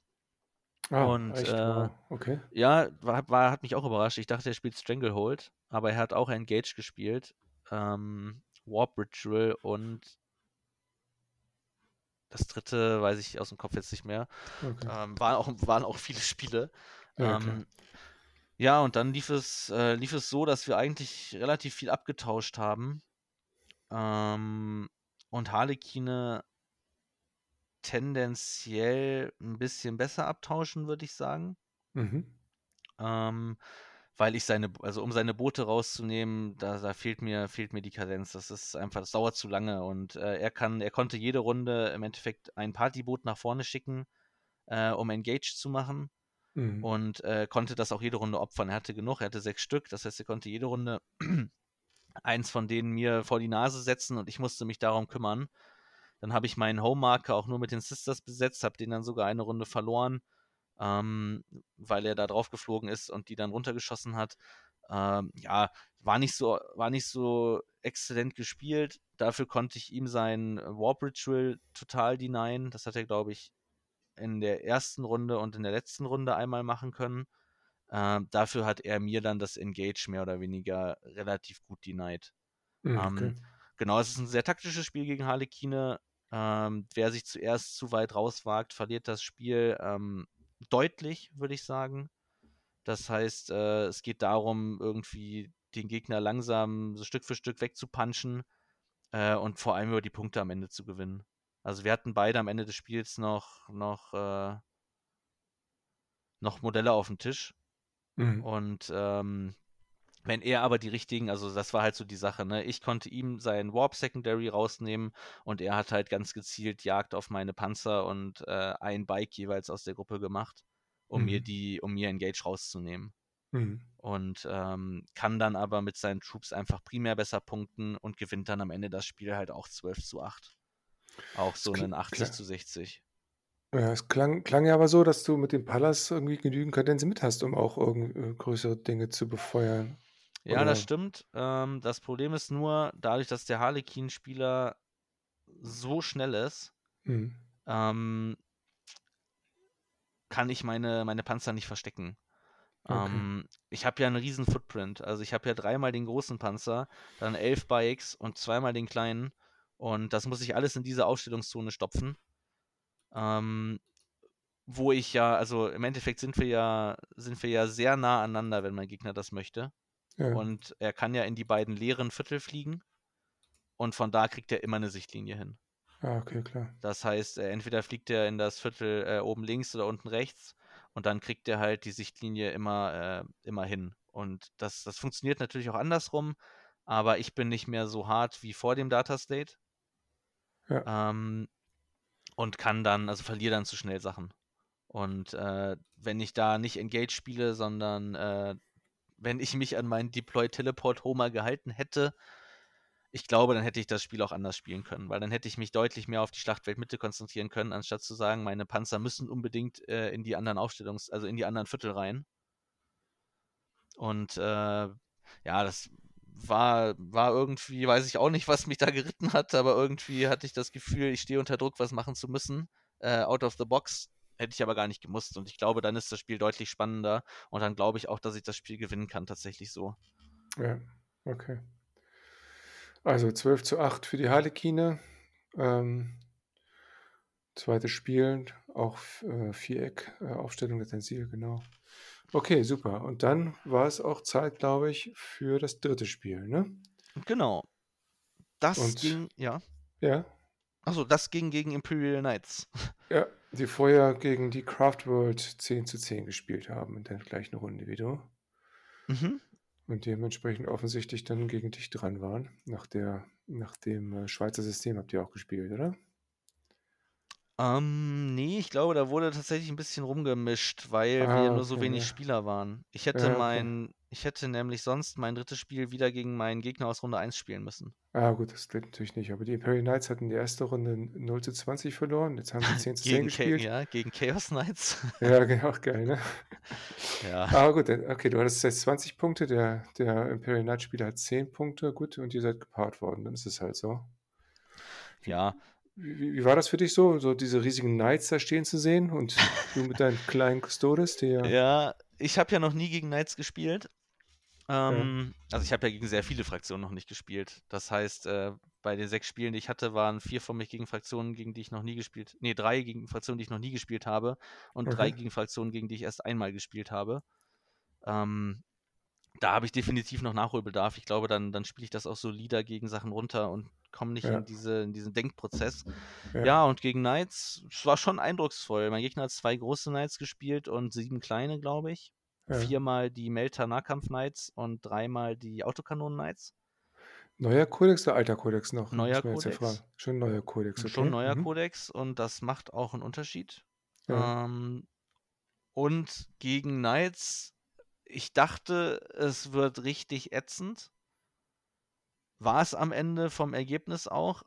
Speaker 1: Ah,
Speaker 2: Und
Speaker 1: echt?
Speaker 2: äh.
Speaker 1: Okay.
Speaker 2: ja, war, war, hat mich auch überrascht. Ich dachte, er spielt Stranglehold, aber er hat auch Engage gespielt. Ähm, Warp Ritual und das dritte weiß ich aus dem Kopf jetzt nicht mehr.
Speaker 1: Okay.
Speaker 2: Ähm, waren, auch, waren auch viele Spiele.
Speaker 1: Ja.
Speaker 2: Ähm, ja, und dann lief es, äh, lief es so, dass wir eigentlich relativ viel abgetauscht haben. Ähm, und Harlekine tendenziell ein bisschen besser abtauschen, würde ich sagen.
Speaker 1: Mhm.
Speaker 2: Ähm, weil ich seine, also um seine Boote rauszunehmen, da, da fehlt mir, fehlt mir die Kadenz. Das ist einfach, das dauert zu lange. Und äh, er kann, er konnte jede Runde im Endeffekt ein Partyboot nach vorne schicken, äh, um Engage zu machen.
Speaker 1: Mhm.
Speaker 2: Und äh, konnte das auch jede Runde opfern. Er hatte genug, er hatte sechs Stück, das heißt, er konnte jede Runde [CLEARS THROAT] eins von denen mir vor die Nase setzen und ich musste mich darum kümmern. Dann habe ich meinen Home-Marker auch nur mit den Sisters besetzt, habe den dann sogar eine Runde verloren, ähm, weil er da drauf geflogen ist und die dann runtergeschossen hat. Ähm, ja, war nicht so, war nicht so exzellent gespielt. Dafür konnte ich ihm sein Warp Ritual total denyen. Das hat er, glaube ich, in der ersten Runde und in der letzten Runde einmal machen können. Ähm, dafür hat er mir dann das Engage mehr oder weniger relativ gut denied. Ähm,
Speaker 1: okay.
Speaker 2: genau, es ist ein sehr taktisches Spiel gegen Harlekine. Ähm, wer sich zuerst zu weit rauswagt, verliert das Spiel ähm, deutlich, würde ich sagen. Das heißt, äh, es geht darum, irgendwie den Gegner langsam so Stück für Stück wegzupunchen äh, und vor allem über die Punkte am Ende zu gewinnen. Also wir hatten beide am Ende des Spiels noch, noch, äh, noch Modelle auf dem Tisch.
Speaker 1: Mhm.
Speaker 2: Und ähm, wenn er aber die richtigen, also das war halt so die Sache, ne? Ich konnte ihm seinen Warp Secondary rausnehmen und er hat halt ganz gezielt Jagd auf meine Panzer und äh, ein Bike jeweils aus der Gruppe gemacht, um mir
Speaker 1: Mhm.
Speaker 2: die, um mir Engage rauszunehmen.
Speaker 1: Mhm.
Speaker 2: Und ähm, kann dann aber mit seinen Troops einfach primär besser punkten und gewinnt dann am Ende das Spiel halt auch 12 zu 8. Auch so einen 80
Speaker 1: klar.
Speaker 2: zu 60.
Speaker 1: Ja, es klang, klang ja aber so, dass du mit dem Pallas irgendwie genügend Kadenz mit hast, um auch irgend, äh, größere Dinge zu befeuern.
Speaker 2: Ja, das
Speaker 1: Oder?
Speaker 2: stimmt. Ähm, das Problem ist nur, dadurch, dass der Harlequin-Spieler so schnell ist,
Speaker 1: Mhm.
Speaker 2: ähm, kann ich meine, meine Panzer nicht verstecken.
Speaker 1: Okay.
Speaker 2: Ähm, ich habe ja einen riesen Footprint. Also ich habe ja dreimal den großen Panzer, dann elf Bikes und zweimal den kleinen. Und das muss ich alles in diese Ausstellungszone stopfen. Ähm, wo ich ja, also im Endeffekt sind wir ja, sind wir ja sehr nah aneinander, wenn mein Gegner das möchte.
Speaker 1: Ja.
Speaker 2: Und er kann ja in die beiden leeren Viertel fliegen. Und von da kriegt er immer eine Sichtlinie hin.
Speaker 1: Ah, okay, klar.
Speaker 2: Das heißt, äh, entweder fliegt er in das Viertel äh, oben links oder unten rechts und dann kriegt er halt die Sichtlinie immer, äh, immer hin. Und das, das funktioniert natürlich auch andersrum, aber ich bin nicht mehr so hart wie vor dem Data State
Speaker 1: Ja.
Speaker 2: ähm, und kann dann, also verliere dann zu schnell Sachen. Und äh, wenn ich da nicht Engage spiele, sondern äh, wenn ich mich an meinen Deploy Teleport Homer gehalten hätte, ich glaube, dann hätte ich das Spiel auch anders spielen können, weil dann hätte ich mich deutlich mehr auf die Schlachtfeldmitte konzentrieren können, anstatt zu sagen, meine Panzer müssen unbedingt äh, in die anderen Aufstellungs-, also in die anderen Viertel rein. Und äh, ja, das war, war irgendwie, weiß ich auch nicht, was mich da geritten hat, aber irgendwie hatte ich das Gefühl, ich stehe unter Druck, was machen zu müssen. Äh, out of the box hätte ich aber gar nicht gemusst. Und ich glaube, dann ist das Spiel deutlich spannender. Und dann glaube ich auch, dass ich das Spiel gewinnen kann, tatsächlich so.
Speaker 1: Ja, okay. Also 12 zu 8 für die Harlekine. Ähm, zweites Spiel, auch äh, Viereck, äh, Aufstellung der Tensil, genau. Okay, super. Und dann war es auch Zeit, glaube ich, für das dritte Spiel, ne?
Speaker 2: Genau. Das
Speaker 1: Und
Speaker 2: ging, ja.
Speaker 1: ja,
Speaker 2: Achso, das ging gegen Imperial Knights. [LAUGHS]
Speaker 1: ja, die vorher gegen die Craft World 10 zu 10 gespielt haben in der gleichen Runde wie du.
Speaker 2: Mhm.
Speaker 1: Und dementsprechend offensichtlich dann gegen dich dran waren. Nach, der, nach dem äh, Schweizer System habt ihr auch gespielt, oder?
Speaker 2: Ähm, nee, ich glaube, da wurde tatsächlich ein bisschen rumgemischt, weil wir
Speaker 1: Ah,
Speaker 2: nur so
Speaker 1: okay,
Speaker 2: wenig. Spieler waren. Ich hätte
Speaker 1: Ja, okay.
Speaker 2: mein, ich hätte nämlich sonst mein drittes Spiel wieder gegen meinen Gegner aus Runde 1 spielen müssen.
Speaker 1: Ah, gut, das geht natürlich nicht. Aber die Imperial Knights hatten die erste Runde 0 zu 20 verloren. Jetzt haben sie [LAUGHS] 10 zu 10
Speaker 2: Gegen,
Speaker 1: gespielt.
Speaker 2: ja, gegen Chaos Knights.
Speaker 1: Ja, [LAUGHS] genau, geil, ne?
Speaker 2: ja.
Speaker 1: Aber gut, okay, du hattest jetzt 20 Punkte, der, der Imperial Knight Spieler hat 10 Punkte, gut, und ihr seid gepaart worden, dann ist es halt so.
Speaker 2: Ja,
Speaker 1: Wie, wie, war das für dich so, so diese riesigen Knights da stehen zu sehen und du mit deinen [LAUGHS] kleinen Custodes, ja,
Speaker 2: ja, ich habe ja noch nie gegen Knights gespielt. Ähm, Also ich habe ja gegen sehr viele Fraktionen noch nicht gespielt. Das heißt, äh, bei den sechs Spielen, die ich hatte, waren vier von mich gegen Fraktionen, gegen die ich noch nie gespielt, nee, drei gegen Fraktionen, die ich noch nie gespielt habe und drei
Speaker 1: Okay.
Speaker 2: gegen Fraktionen, gegen die ich erst einmal gespielt habe. Ähm, da habe ich definitiv noch Nachholbedarf. Ich glaube, dann, dann spiele ich das auch solider gegen Sachen runter und komme nicht
Speaker 1: Ja.
Speaker 2: in, diese, in diesen Denkprozess.
Speaker 1: Ja.
Speaker 2: Ja. und gegen Knights, es war schon eindrucksvoll. Mein Gegner hat zwei große Knights gespielt und sieben kleine, glaube ich.
Speaker 1: Ja.
Speaker 2: Viermal die Melter Nahkampf Knights und dreimal die Autokanonen Knights.
Speaker 1: Neuer Kodex oder alter Kodex noch?
Speaker 2: Neuer Kodex.
Speaker 1: Schon neuer Kodex, okay.
Speaker 2: Schon neuer
Speaker 1: mhm.
Speaker 2: Kodex und das macht auch einen Unterschied.
Speaker 1: Ja.
Speaker 2: Ähm, und gegen Knights, ich dachte, es wird richtig ätzend. War es am Ende vom Ergebnis auch.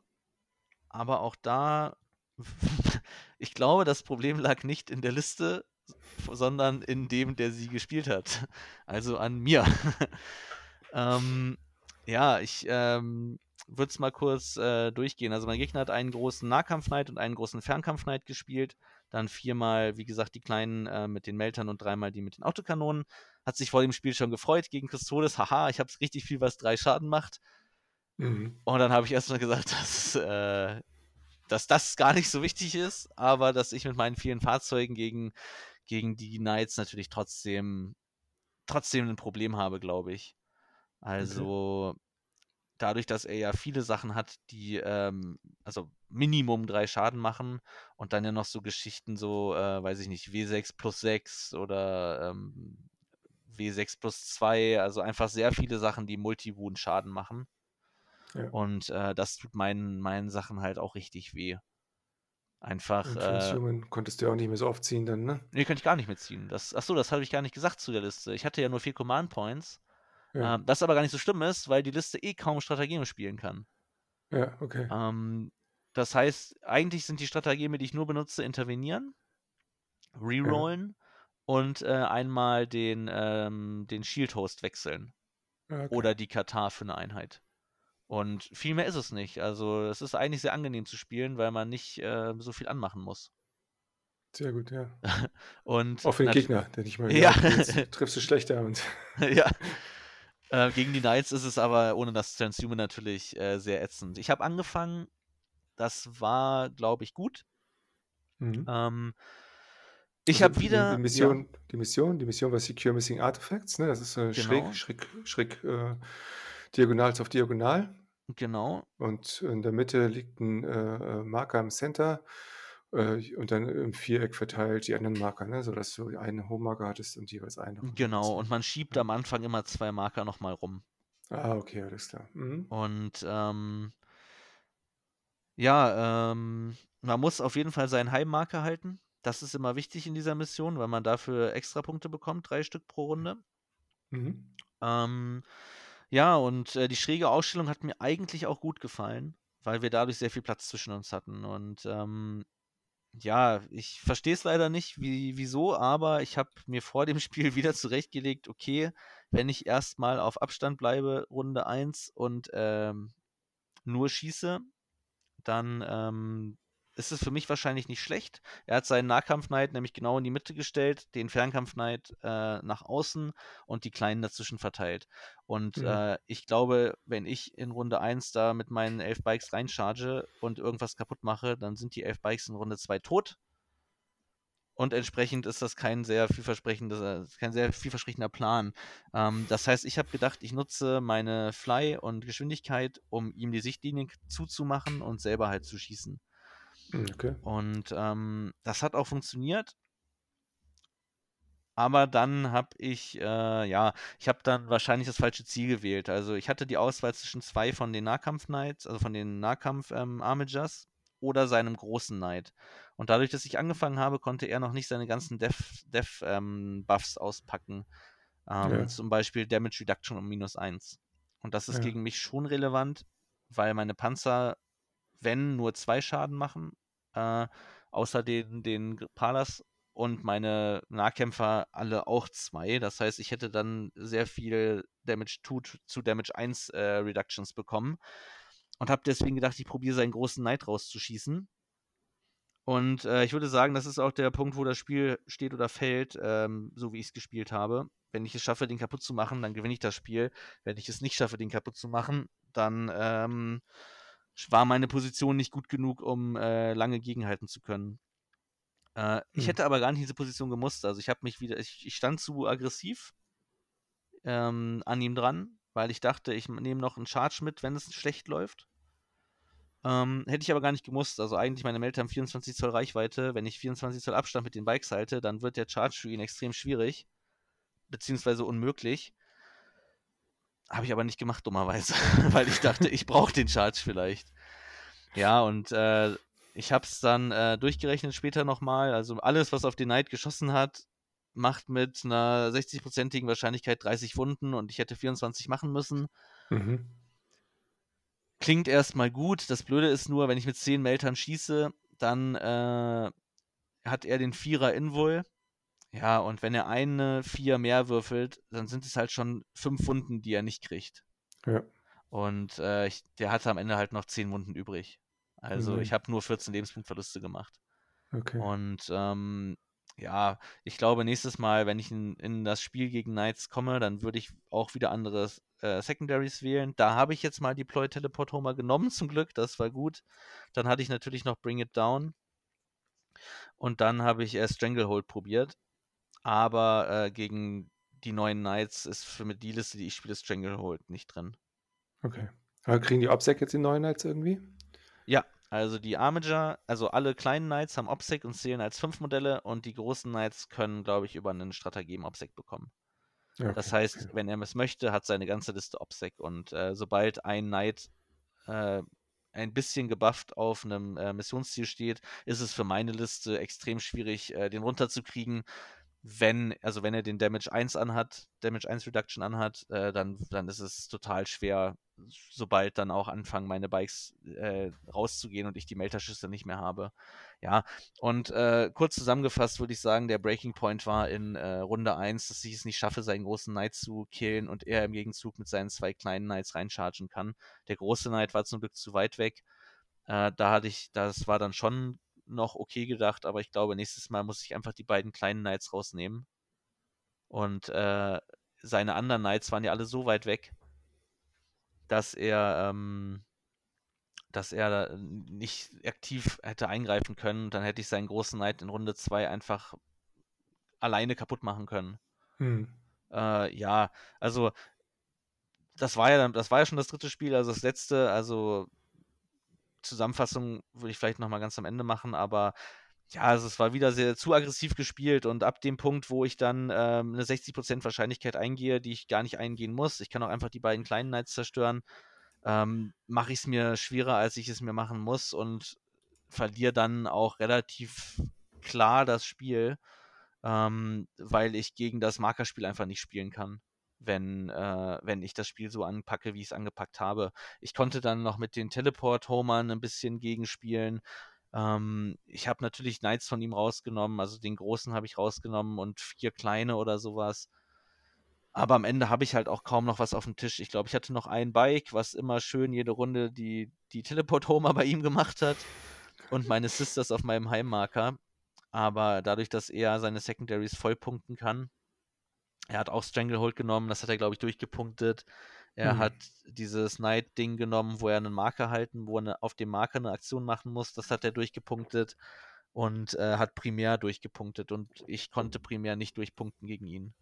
Speaker 2: Aber auch da, [LAUGHS] ich glaube, das Problem lag nicht in der Liste, sondern in dem, der sie gespielt hat. [LAUGHS] Also an mir. [LAUGHS] ähm, ja, ich ähm, würde es mal kurz äh, durchgehen. Also mein Gegner hat einen großen Nahkampf-Knight und einen großen Fernkampf-Knight gespielt. Dann viermal, wie gesagt, die kleinen äh, mit den Meltern und dreimal die mit den Autokanonen. Hat sich vor dem Spiel schon gefreut gegen Custodes. Haha, ich habe richtig viel, was drei Schaden macht.
Speaker 1: Mhm.
Speaker 2: Und dann habe ich erstmal gesagt, [LAUGHS] dass, äh, dass das gar nicht so wichtig ist, aber dass ich mit meinen vielen Fahrzeugen gegen, gegen die Knights natürlich trotzdem, trotzdem ein Problem habe, glaube ich. Also dadurch, dass er ja viele Sachen hat, die ähm, also Minimum drei Schaden machen und dann ja noch so Geschichten so, äh, weiß ich nicht, W6 plus 6 oder ähm, W6 plus 2, also einfach sehr viele Sachen, die Multi-Wound-Schaden machen.
Speaker 1: Ja.
Speaker 2: Und äh, das tut meinen, meinen Sachen halt auch richtig weh. Einfach,
Speaker 1: Und
Speaker 2: äh,
Speaker 1: Transhuman konntest du ja auch nicht mehr so oft ziehen dann, ne?
Speaker 2: nee, könnte ich gar nicht mitziehen. Das, achso, das habe ich gar nicht gesagt zu der Liste. Ich hatte ja nur vier Command Points.
Speaker 1: Ja,
Speaker 2: Ähm, das aber gar nicht so schlimm ist, weil die Liste eh kaum Stratageme spielen kann.
Speaker 1: ja okay.
Speaker 2: Ähm, das heißt, eigentlich sind die Stratageme, die ich nur benutze, intervenieren, rerollen und äh, einmal den, ähm, den Shield Host wechseln.
Speaker 1: Ja, okay.
Speaker 2: Oder die Katar für eine Einheit. Und viel mehr ist es nicht. Also es ist eigentlich sehr angenehm zu spielen, weil man nicht äh, so viel anmachen muss.
Speaker 1: Sehr gut, ja. [LAUGHS]
Speaker 2: Und
Speaker 1: Auch für den Gegner, der nicht mal [LAUGHS]
Speaker 2: Ja.
Speaker 1: triffst [LAUGHS] du schlechter und
Speaker 2: ja. Äh, gegen die Knights ist es aber ohne das Transhuman natürlich äh, sehr ätzend. Ich habe angefangen, das war, glaube ich, gut.
Speaker 1: mhm.
Speaker 2: Ähm, ich
Speaker 1: Also
Speaker 2: habe wieder.
Speaker 1: die Mission, die Mission, die Mission war Secure Missing Artifacts, ne? Das ist äh,
Speaker 2: Genau.
Speaker 1: schräg, schräg, schräg äh, diagonal auf diagonal.
Speaker 2: Genau.
Speaker 1: Und in der Mitte liegt ein äh, äh, Marker im Center äh, und dann im Viereck verteilt die anderen Marker, ne? sodass du einen Home-Marker hattest und jeweils einen.
Speaker 2: Genau. Und man schiebt
Speaker 1: Ja.
Speaker 2: am Anfang immer zwei Marker nochmal rum.
Speaker 1: Ah, okay, alles klar. Mhm.
Speaker 2: Und ähm, ja, ähm, man muss auf jeden Fall seinen Heimmarker halten. Das ist immer wichtig in dieser Mission, weil man dafür extra Punkte bekommt, drei Stück pro Runde.
Speaker 1: Mhm.
Speaker 2: Ähm, ja, und äh, die schräge Ausstellung hat mir eigentlich auch gut gefallen, weil wir dadurch sehr viel Platz zwischen uns hatten. Und ähm, ja, ich verstehe es leider nicht, wie, wieso, aber ich habe mir vor dem [LAUGHS] Spiel wieder zurechtgelegt, okay, wenn ich erstmal auf Abstand bleibe, Runde 1 und ähm, nur schieße, dann ähm, ist es für mich wahrscheinlich nicht schlecht. Er hat seinen Nahkampf-Knight nämlich genau in die Mitte gestellt, den Fernkampf-Knight äh, nach außen und die Kleinen dazwischen verteilt. Und
Speaker 1: Mhm.
Speaker 2: äh, ich glaube, wenn ich in Runde 1 da mit meinen elf Bikes reincharge und irgendwas kaputt mache, dann sind die elf Bikes in Runde 2 tot. Und entsprechend ist das kein sehr vielversprechendes, äh, kein sehr vielversprechender Plan. Ähm, das heißt, ich habe gedacht, ich nutze meine Fly und Geschwindigkeit, um ihm die Sichtlinien zuzumachen und selber halt zu schießen.
Speaker 1: Hm, Okay.
Speaker 2: Und ähm, das hat auch funktioniert. Aber dann habe ich, äh, ja, ich habe dann wahrscheinlich das falsche Ziel gewählt. Also ich hatte die Auswahl zwischen zwei von den Nahkampf-Knights, also von den Nahkampf-Armigers oder seinem großen Knight. Und dadurch, dass ich angefangen habe, konnte er noch nicht seine ganzen Dev-Buffs Dev, ähm, auspacken. Ähm,
Speaker 1: Ja.
Speaker 2: Zum Beispiel Damage Reduction um minus 1. Und das ist
Speaker 1: Ja.
Speaker 2: gegen mich schon relevant, weil meine Panzer, wenn, nur zwei Schaden machen, äh, außer den, den Palas und meine Nahkämpfer alle auch zwei. Das heißt, ich hätte dann sehr viel Damage 2 zu Damage 1 äh, Reductions bekommen. Und habe deswegen gedacht, ich probiere seinen großen Knight rauszuschießen. Und äh, ich würde sagen, das ist auch der Punkt, wo das Spiel steht oder fällt, ähm, so wie ich es gespielt habe. Wenn ich es schaffe, den kaputt zu machen, dann gewinne ich das Spiel. Wenn ich es nicht schaffe, den kaputt zu machen, dann ähm, war meine Position nicht gut genug, um äh, lange gegenhalten zu können. Äh, ich
Speaker 1: Hm.
Speaker 2: hätte aber gar nicht diese Position gemusst. Also ich habe mich wieder, ich, ich stand zu aggressiv ähm, an ihm dran, weil ich dachte, ich nehme noch einen Charge mit, wenn es schlecht läuft. Ähm, hätte ich aber gar nicht gemusst. Also eigentlich meine Melter haben 24 Zoll Reichweite. Wenn ich 24 Zoll Abstand mit den Bikes halte, dann wird der Charge für ihn extrem schwierig. Beziehungsweise unmöglich. Habe ich aber nicht gemacht, dummerweise. [LAUGHS] weil ich dachte, ich brauche den Charge vielleicht. Ja, und äh, ich habe es dann äh, durchgerechnet später nochmal. Also alles, was auf den Knight geschossen hat, macht mit einer 60-prozentigen Wahrscheinlichkeit 30 Wunden und ich hätte 24 machen müssen.
Speaker 1: Mhm.
Speaker 2: Klingt erstmal gut. Das Blöde ist nur, wenn ich mit 10 Meltern schieße, dann äh, hat er den Vierer Invul. Ja, und wenn er eine Vier mehr würfelt, dann sind es halt schon fünf Wunden, die er nicht kriegt.
Speaker 1: Ja.
Speaker 2: Und äh, ich, der hatte am Ende halt noch 10 Wunden übrig. Also
Speaker 1: Nein.
Speaker 2: ich habe nur 14 Lebenspunktverluste gemacht.
Speaker 1: Okay.
Speaker 2: Und ähm, ja, ich glaube, nächstes Mal, wenn ich in, in das Spiel gegen Knights komme, dann würde ich auch wieder andere äh, Secondaries wählen. Da habe ich jetzt mal Deploy Teleport Homer genommen, zum Glück, das war gut. Dann hatte ich natürlich noch Bring It Down. Und dann habe ich äh, Stranglehold probiert. Aber äh, gegen die neuen Knights ist für mich die Liste, die ich spiele, Stranglehold nicht drin.
Speaker 1: Okay. Aber kriegen die Obsec jetzt die neuen Knights irgendwie?
Speaker 2: Ja, also die Armiger, also alle kleinen Knights haben Obsec und zählen als 5 Modelle und die großen Knights können, glaube ich, über einen Stratagem Obsec bekommen.
Speaker 1: Ja,
Speaker 2: Das
Speaker 1: okay,
Speaker 2: heißt,
Speaker 1: okay.
Speaker 2: wenn er es möchte, hat seine ganze Liste Obsec und äh, sobald ein Knight äh, ein bisschen gebufft auf einem äh, Missionsziel steht, ist es für meine Liste extrem schwierig, äh, den runterzukriegen. Wenn, also wenn er den Damage 1 anhat, Damage 1 Reduction anhat, äh, dann, dann ist es total schwer, sobald dann auch anfangen, meine Bikes äh, rauszugehen und ich die Melterschüsse nicht mehr habe. Ja, und äh, kurz zusammengefasst würde ich sagen, der Breaking Point war in äh, Runde 1, dass ich es nicht schaffe, seinen großen Knight zu killen und er im Gegenzug mit seinen zwei kleinen Knights reinchargen kann. Der große Knight war zum Glück zu weit weg. Äh, da hatte ich, das war dann schon noch okay gedacht, aber ich glaube, nächstes Mal muss ich einfach die beiden kleinen Knights rausnehmen. Und äh, seine anderen Knights waren ja alle so weit weg, dass er, ähm, dass er nicht aktiv hätte eingreifen können. Dann hätte ich seinen großen Knight in Runde 2 einfach alleine kaputt machen können.
Speaker 1: Hm.
Speaker 2: Äh, ja, also das war ja dann, das war ja schon das dritte Spiel, also das letzte, also Zusammenfassung würde ich vielleicht nochmal ganz am Ende machen, aber ja, also es war wieder sehr zu aggressiv gespielt und ab dem Punkt, wo ich dann ähm, eine 60% Wahrscheinlichkeit eingehe, die ich gar nicht eingehen muss, ich kann auch einfach die beiden kleinen Knights zerstören, ähm, mache ich es mir schwerer, als ich es mir machen muss und verliere dann auch relativ klar das Spiel, ähm, weil ich gegen das Markerspiel einfach nicht spielen kann, wenn, äh, wenn ich das Spiel so anpacke, wie ich es angepackt habe. Ich konnte dann noch mit den Teleport-Homern ein bisschen gegenspielen. Ähm, ich habe natürlich Knights von ihm rausgenommen, also den großen habe ich rausgenommen und vier kleine oder sowas. Aber am Ende habe ich halt auch kaum noch was auf dem Tisch. Ich glaube, ich hatte noch ein Bike, was immer schön jede Runde die, die Teleport-Homer [LAUGHS] bei ihm gemacht hat. und meine Sisters auf meinem Heimmarker. Aber dadurch, dass er seine Secondaries vollpunkten kann, er hat auch Stranglehold genommen, das hat er, glaube ich, durchgepunktet. Er
Speaker 1: Hm.
Speaker 2: hat dieses Knight-Ding genommen, wo er einen Marker halten, wo er ne- auf dem Marker eine Aktion machen muss, das hat er durchgepunktet und äh, hat primär durchgepunktet und ich konnte primär nicht durchpunkten gegen ihn.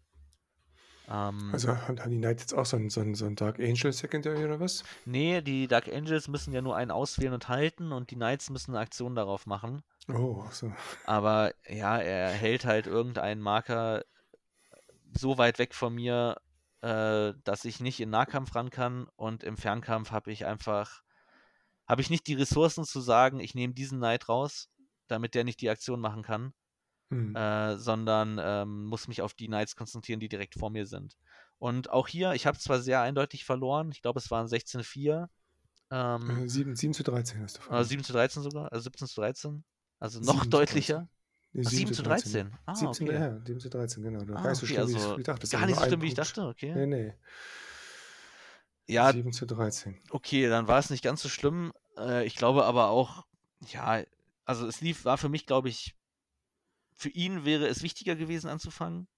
Speaker 2: Ähm,
Speaker 1: Also haben die Knights jetzt auch so ein, so ein, so ein Dark Angel Secondary oder was?
Speaker 2: nee, die Dark Angels müssen ja nur einen auswählen und halten und die Knights müssen eine Aktion darauf machen.
Speaker 1: Oh, so.
Speaker 2: Aber ja, er hält halt irgendeinen Marker so weit weg von mir, äh, dass ich nicht in Nahkampf ran kann und im Fernkampf habe ich einfach, habe ich nicht die Ressourcen zu sagen, ich nehme diesen Knight raus, damit der nicht die Aktion machen kann,
Speaker 1: Hm.
Speaker 2: äh, sondern ähm, muss mich auf die Knights konzentrieren, die direkt vor mir sind. Und auch hier, ich habe zwar sehr eindeutig verloren, ich glaube es waren 16-4, ähm,
Speaker 1: Äh, 7, 7 zu 13 hast du
Speaker 2: oder
Speaker 1: verloren.
Speaker 2: 7 zu 13 sogar, also 17 zu 13, also
Speaker 1: 7
Speaker 2: noch
Speaker 1: zu 13.
Speaker 2: deutlicher.
Speaker 1: Nee,
Speaker 2: Ach, 7 zu 13. Ah,
Speaker 1: 17,
Speaker 2: okay.
Speaker 1: ja, 7 zu 13, genau. Gar
Speaker 2: Ah,
Speaker 1: nicht so schlimm, wie
Speaker 2: also
Speaker 1: ich gedacht
Speaker 2: gar nicht so schlimm, wie ich dachte, okay.
Speaker 1: Nee, nee.
Speaker 2: Ja,
Speaker 1: 7 zu 13.
Speaker 2: okay, dann war es nicht ganz so schlimm. Äh, ich glaube aber auch, ja, also es lief, war für mich, glaube ich, für ihn wäre es wichtiger gewesen anzufangen,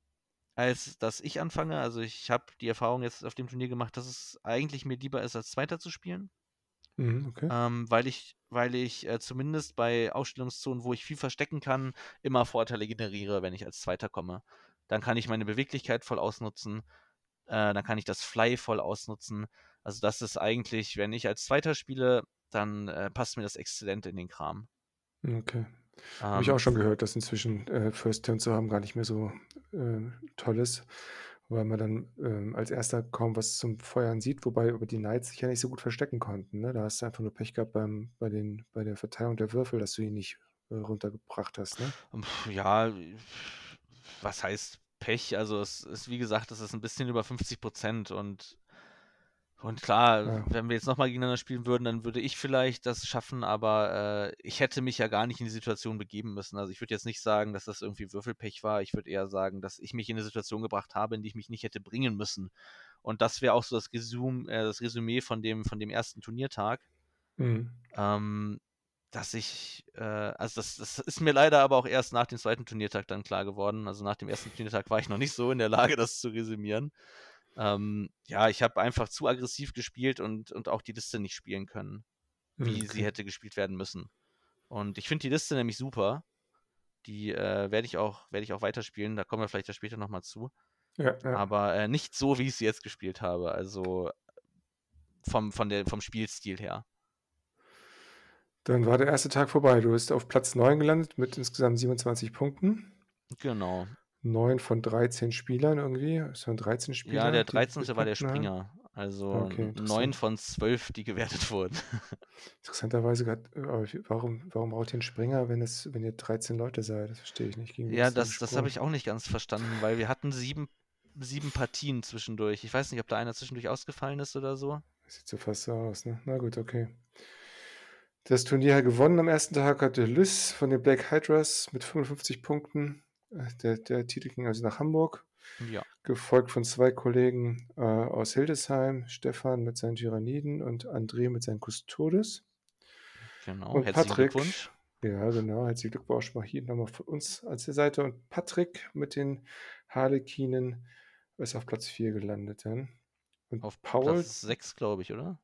Speaker 2: als dass ich anfange. Also ich habe die Erfahrung jetzt auf dem Turnier gemacht, dass es eigentlich mir lieber ist, als Zweiter zu spielen.
Speaker 1: Mhm, okay.
Speaker 2: Ähm, weil ich, weil ich äh, zumindest bei Ausstellungszonen, wo ich viel verstecken kann, immer Vorteile generiere, wenn ich als Zweiter komme. Dann kann ich meine Beweglichkeit voll ausnutzen, äh, dann kann ich das Fly voll ausnutzen. Also das ist eigentlich, wenn ich als Zweiter spiele, dann äh, passt mir das exzellent in den Kram.
Speaker 1: Okay. Habe ich
Speaker 2: Ähm,
Speaker 1: auch schon gehört, dass inzwischen äh, First Turn zu haben gar nicht mehr so äh, toll ist, weil man dann ähm, als erster kaum was zum Feuern sieht, wobei aber die Knights sich ja nicht so gut verstecken konnten. Ne? Da hast du einfach nur Pech gehabt beim, bei, den, bei der Verteilung der Würfel, dass du ihn nicht äh, runtergebracht hast. Ne?
Speaker 2: pf, ja, was heißt Pech? Also es ist, wie gesagt, es ist ein bisschen über 50 Prozent und Und klar,
Speaker 1: Ja.
Speaker 2: wenn wir jetzt nochmal gegeneinander spielen würden, dann würde ich vielleicht das schaffen, aber äh, ich hätte mich ja gar nicht in die Situation begeben müssen. Also ich würde jetzt nicht sagen, dass das irgendwie Würfelpech war. Ich würde eher sagen, dass ich mich in eine Situation gebracht habe, in die ich mich nicht hätte bringen müssen. Und das wäre auch so das, Resum, äh, das Resümee von dem, von dem ersten Turniertag.
Speaker 1: Mhm.
Speaker 2: Ähm, dass ich, äh, also das, das ist mir leider aber auch erst nach dem zweiten Turniertag dann klar geworden. Also nach dem ersten Turniertag war ich noch nicht so in der Lage, das zu resümieren. Ähm, ja, ich habe einfach zu aggressiv gespielt und, und auch die Liste nicht spielen können, wie sie
Speaker 1: Okay.
Speaker 2: hätte gespielt werden müssen. Und ich finde die Liste nämlich super. Die äh, werde ich auch, werde ich auch weiterspielen. Da kommen wir vielleicht ja später nochmal zu.
Speaker 1: Ja, ja.
Speaker 2: Aber äh, nicht so, wie ich sie jetzt gespielt habe. Also vom, von der, vom Spielstil her.
Speaker 1: Dann war der erste Tag vorbei. Du bist auf Platz 9 gelandet mit insgesamt 27 Punkten.
Speaker 2: Genau.
Speaker 1: 9 von 13 Spielern irgendwie. Es waren 13 Spieler.
Speaker 2: Ja, der
Speaker 1: die
Speaker 2: 13. war der
Speaker 1: Punkten haben.
Speaker 2: Springer. Also
Speaker 1: Okay,
Speaker 2: n-
Speaker 1: interessant.
Speaker 2: 9 von 12, die gewertet wurden. [LAUGHS]
Speaker 1: Interessanterweise, grad, warum, warum braucht ihr einen Springer, wenn, es, wenn ihr 13 Leute seid? Das verstehe ich nicht. Gegen
Speaker 2: Ja,
Speaker 1: ist
Speaker 2: das, das habe ich auch nicht ganz verstanden, weil wir hatten sieben, sieben Partien zwischendurch. Ich weiß nicht, ob da einer zwischendurch ausgefallen ist oder so.
Speaker 1: Das sieht so fast so aus, ne? Na gut, okay. Das Turnier hat gewonnen am ersten Tag hatte Lys von den Black Hydras mit 55 Punkten. Äh, Der, der Titel ging also nach Hamburg,
Speaker 2: Ja.
Speaker 1: gefolgt von zwei Kollegen äh, aus Hildesheim, Stefan mit seinen Tyranniden und André mit seinen Custodes.
Speaker 2: Genau.
Speaker 1: Und
Speaker 2: Herzlichen
Speaker 1: Patrick,
Speaker 2: Glückwunsch.
Speaker 1: ja genau, herzlichen Glückwunsch mal hier nochmal von uns als der Seite. Und Patrick mit den Harlekinen ist auf Platz 4 gelandet dann. Und
Speaker 2: Auf
Speaker 1: Paul
Speaker 2: Platz 6, glaube ich, oder?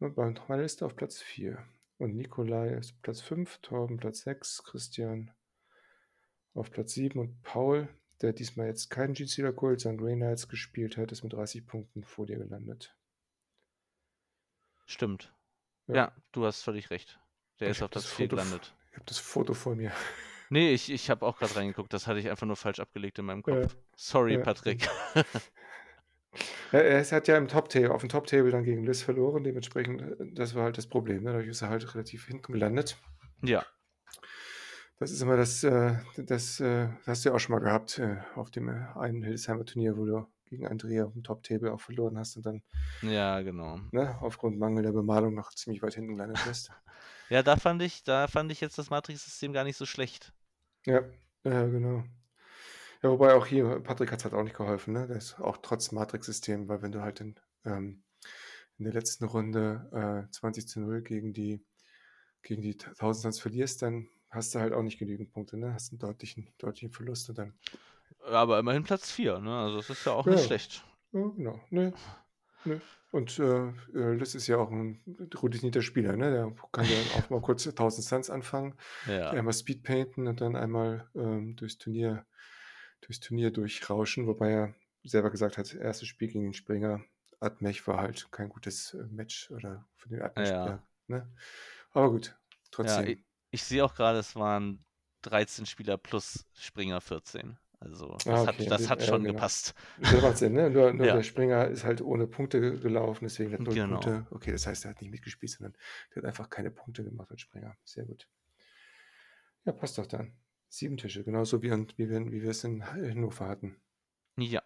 Speaker 1: Bei meiner Liste auf Platz 4. Und Nikolai ist Platz 5, Torben Platz 6, Christian auf Platz 7 und Paul, der diesmal jetzt keinen GC Kult, sondern Grey Knights gespielt hat, ist mit 30 Punkten vor dir gelandet.
Speaker 2: Stimmt.
Speaker 1: Ja.
Speaker 2: Ja, du hast völlig recht. Der
Speaker 1: Ich
Speaker 2: ist auf Platz
Speaker 1: das
Speaker 2: 4
Speaker 1: Foto f-
Speaker 2: gelandet. [LAUGHS]
Speaker 1: Ich habe das Foto vor mir.
Speaker 2: Nee, ich, ich habe auch gerade reingeguckt. Das hatte ich einfach nur falsch abgelegt in meinem
Speaker 1: Ja,
Speaker 2: Kopf. Sorry,
Speaker 1: ja.
Speaker 2: Patrick.
Speaker 1: Ja, [LAUGHS] [LAUGHS] er hat ja im Top-Table, auf dem Top-Table dann gegen Liz verloren, dementsprechend, äh, das war halt das Problem. Ne? Dadurch ist er halt relativ hinten gelandet.
Speaker 2: ja,
Speaker 1: Das ist immer das, äh, das, äh, das hast du ja auch schon mal gehabt äh, auf dem äh, einen Hildesheimer Turnier, wo du gegen Andrea auf dem Top-Table auch verloren hast und dann
Speaker 2: ja, genau.
Speaker 1: ne, aufgrund mangelnder Bemalung noch ziemlich weit hinten gelandet bist. [LAUGHS]
Speaker 2: Ja, da fand ich, da fand ich jetzt das Matrix-System gar nicht so schlecht.
Speaker 1: ja, ja, genau. Ja, wobei auch hier, Patrick hat es halt auch nicht geholfen, ne? Das ist auch trotz Matrix-System, weil wenn du halt in, ähm, in der letzten Runde äh, 20 zu 0 gegen die gegen die 1000 Suns verlierst, dann hast du halt auch nicht genügend Punkte, ne? Hast einen deutlichen, deutlichen Verlust und dann.
Speaker 2: Aber immerhin Platz 4, ne? Also das ist ja auch nicht
Speaker 1: Ja,
Speaker 2: schlecht.
Speaker 1: ja, genau. Ne, ne. Und äh, äh, Liz ist ja auch ein routinierter Spieler, ne? Der kann ja auch mal kurz 1000 Suns anfangen,
Speaker 2: Ja.
Speaker 1: einmal Speed painten und dann einmal ähm, durchs Turnier, durchs Turnier durchrauschen, wobei er selber gesagt hat, erstes Spiel gegen den Springer, Admech war halt kein gutes äh, Match oder für den Admech-Spieler.
Speaker 2: Ja.
Speaker 1: Ne? Aber gut,
Speaker 2: Ja,
Speaker 1: trotzdem.
Speaker 2: ich, ich sehe auch gerade, es waren 13 Spieler plus Springer 14. Also das
Speaker 1: Ah,
Speaker 2: hat,
Speaker 1: okay,
Speaker 2: das
Speaker 1: das-
Speaker 2: hat
Speaker 1: ja,
Speaker 2: schon
Speaker 1: genau.
Speaker 2: gepasst.
Speaker 1: Das macht Sinn, ne? Nur, nur
Speaker 2: Ja.
Speaker 1: der Springer ist halt ohne Punkte ge- gelaufen, deswegen hat null
Speaker 2: Genau.
Speaker 1: Punkte. Okay, das heißt, er hat nicht mitgespielt, sondern der hat einfach keine Punkte gemacht als Springer. Sehr gut. Ja, passt doch dann. Sieben Tische, genauso wie, wie, wir, wie wir es in Hannover hatten.
Speaker 2: Ja.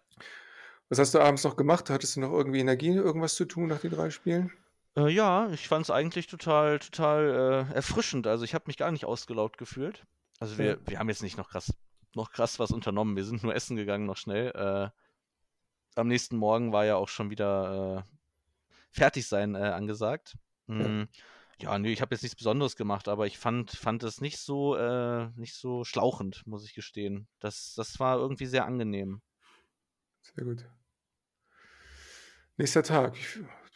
Speaker 1: Was hast du abends noch gemacht? Hattest du noch irgendwie Energie, irgendwas zu tun nach den drei Spielen?
Speaker 2: Äh, ja, ich fand es eigentlich total, total äh, erfrischend. Also ich habe mich gar nicht ausgelaugt gefühlt. Also wir,
Speaker 1: Ja.
Speaker 2: wir haben jetzt nicht noch krass, noch krass was unternommen. Wir sind nur essen gegangen, noch schnell. Äh, am nächsten Morgen war ja auch schon wieder äh, Fertigsein äh, angesagt. Mm, ja, nee, ich habe jetzt nichts Besonderes gemacht, aber ich fand, fand es nicht so, äh, nicht so schlauchend, muss ich gestehen. Das, das war irgendwie sehr angenehm.
Speaker 1: Sehr gut. Nächster Tag.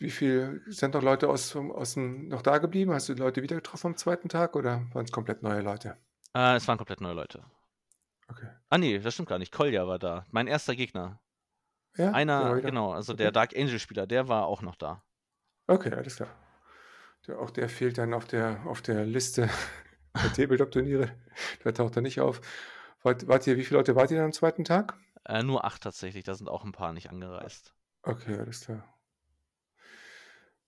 Speaker 1: Wie viel sind noch Leute aus, aus dem, noch da geblieben? Hast du Leute wieder getroffen am zweiten Tag oder waren es komplett neue Leute?
Speaker 2: Äh, es waren komplett neue Leute.
Speaker 1: Okay.
Speaker 2: Ah nee, das stimmt gar nicht. Kolja war da. Mein erster Gegner.
Speaker 1: Ja,
Speaker 2: Einer, genau, also
Speaker 1: Okay.
Speaker 2: der Dark Angel-Spieler, der war auch noch da.
Speaker 1: Okay, alles klar. Der, auch der fehlt dann auf der, auf der Liste [LAUGHS] der Tabletop-Turniere. Der taucht da nicht auf. Wart, wart ihr, wie viele Leute wart ihr dann am zweiten Tag?
Speaker 2: Äh, nur acht tatsächlich, da sind auch ein paar nicht angereist.
Speaker 1: Okay, alles klar.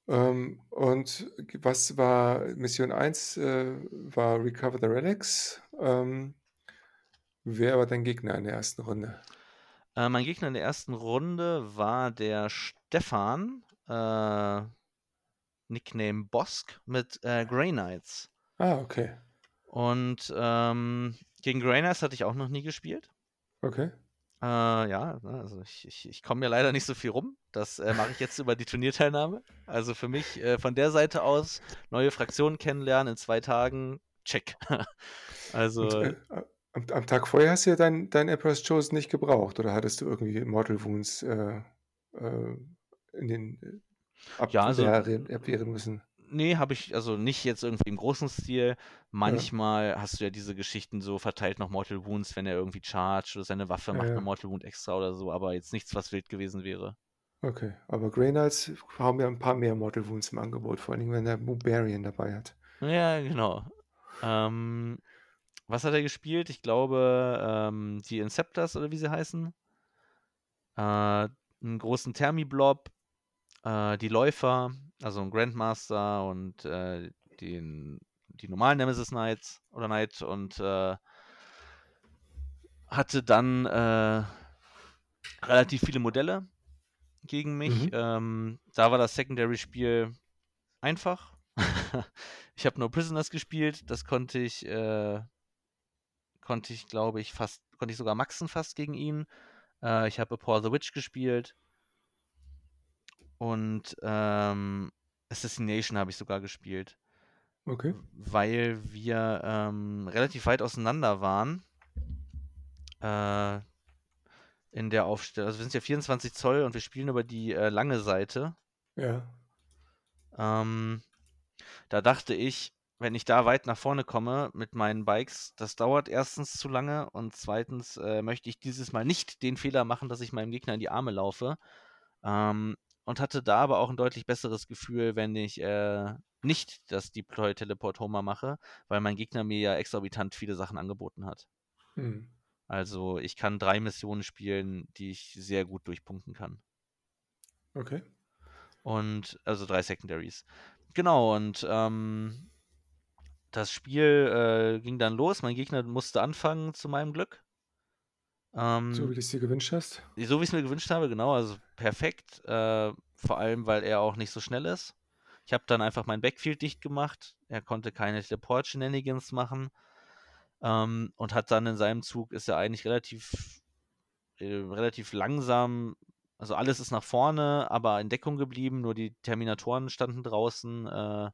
Speaker 1: Ähm, und was war Mission 1? Äh, war Recover the Relics. Ähm, wer war dein Gegner in der ersten Runde?
Speaker 2: Äh, mein Gegner in der ersten Runde war der Stefan, äh, Nickname Bosk, mit äh, Grey Knights.
Speaker 1: Ah, okay.
Speaker 2: Und ähm, gegen Grey Knights hatte ich auch noch nie gespielt.
Speaker 1: Okay.
Speaker 2: Äh, ja, ne, also ich, ich, ich komme ja leider nicht so viel rum. Das äh, mache ich jetzt über die Turnierteilnahme. Also für mich äh, von der Seite aus neue Fraktionen kennenlernen in zwei Tagen, check. [LAUGHS] also
Speaker 1: Und, äh, am, am Tag vorher hast du ja dein, dein Emperor's Chosen nicht gebraucht oder hattest du irgendwie Mortal Wounds äh, äh, in den äh,
Speaker 2: Ja, also-
Speaker 1: müssen?
Speaker 2: Nee, habe ich also nicht jetzt irgendwie im großen Stil. Manchmal hast du ja diese Geschichten so verteilt noch Mortal Wounds, wenn er irgendwie charge oder seine Waffe
Speaker 1: Ja,
Speaker 2: macht
Speaker 1: ja.
Speaker 2: eine Mortal Wound extra oder so, aber jetzt nichts, was wild gewesen wäre.
Speaker 1: Okay, aber Grey Knights haben ja ein paar mehr Mortal Wounds im Angebot, vor allen Dingen, wenn der Barbarian dabei hat.
Speaker 2: Ja, genau. Ähm, was hat er gespielt? Ich glaube, ähm, die Inceptors oder wie sie heißen. Äh, einen großen Thermiblob, äh, die Läufer, also ein Grandmaster und äh, den, die normalen Nemesis Knights oder Knight und äh, hatte dann äh, relativ viele Modelle gegen mich.
Speaker 1: Mhm.
Speaker 2: Ähm, da war das Secondary-Spiel einfach. [LAUGHS] ich habe nur Prisoners gespielt, das konnte ich, äh, konnte ich, glaube ich, fast, konnte ich sogar maxen fast gegen ihn. Äh, ich habe Paul the Witch gespielt und ähm, Assassination habe ich sogar gespielt,
Speaker 1: Okay.
Speaker 2: weil wir ähm, relativ weit auseinander waren. Äh, in der Aufstellung. Also wir sind ja 24 Zoll und wir spielen über die äh, lange Seite.
Speaker 1: Ja.
Speaker 2: Ähm, da dachte ich, wenn ich da weit nach vorne komme mit meinen Bikes, das dauert erstens zu lange und zweitens äh, möchte ich dieses Mal nicht den Fehler machen, dass ich meinem Gegner in die Arme laufe. Ähm, und hatte da aber auch ein deutlich besseres Gefühl, wenn ich äh, nicht das Deploy Teleport Homer mache, weil mein Gegner mir ja exorbitant viele Sachen angeboten hat.
Speaker 1: Hm.
Speaker 2: Also ich kann drei Missionen spielen, die ich sehr gut durchpunkten kann.
Speaker 1: Okay.
Speaker 2: Und also drei Secondaries. Genau, und ähm, das Spiel äh, ging dann los. Mein Gegner musste anfangen, zu meinem Glück. Ähm,
Speaker 1: So wie du es dir gewünscht hast.
Speaker 2: so wie ich es mir gewünscht habe, genau, also perfekt. Äh, vor allem, weil er auch nicht so schnell ist. Ich habe dann einfach mein Backfield dicht gemacht. Er konnte keine Teleport-Shenanigans machen. Ähm, und hat dann in seinem Zug, ist er eigentlich relativ, äh, relativ langsam. Also alles ist nach vorne, aber in Deckung geblieben. Nur die Terminatoren standen draußen. Äh,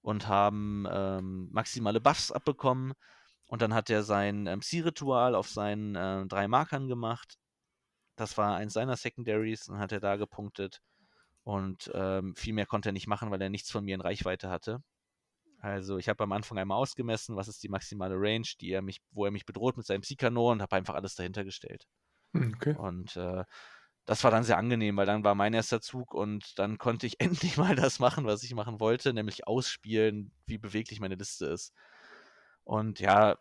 Speaker 2: und haben ähm, maximale Buffs abbekommen. Und dann hat er sein ähm, Psi-Ritual auf seinen äh, drei Markern gemacht. Das war eins seiner Secondaries und hat er da gepunktet. Und ähm, viel mehr konnte er nicht machen, weil er nichts von mir in Reichweite hatte. Also ich habe am Anfang einmal ausgemessen, was ist die maximale Range, die er mich, wo er mich bedroht mit seinem Psykanon und habe einfach alles dahinter gestellt.
Speaker 1: Hm, okay.
Speaker 2: Und äh, das war dann sehr angenehm, weil dann war mein erster Zug und dann konnte ich [LAUGHS] endlich mal das machen, was ich machen wollte, nämlich ausspielen, wie beweglich meine Liste ist. Und ja,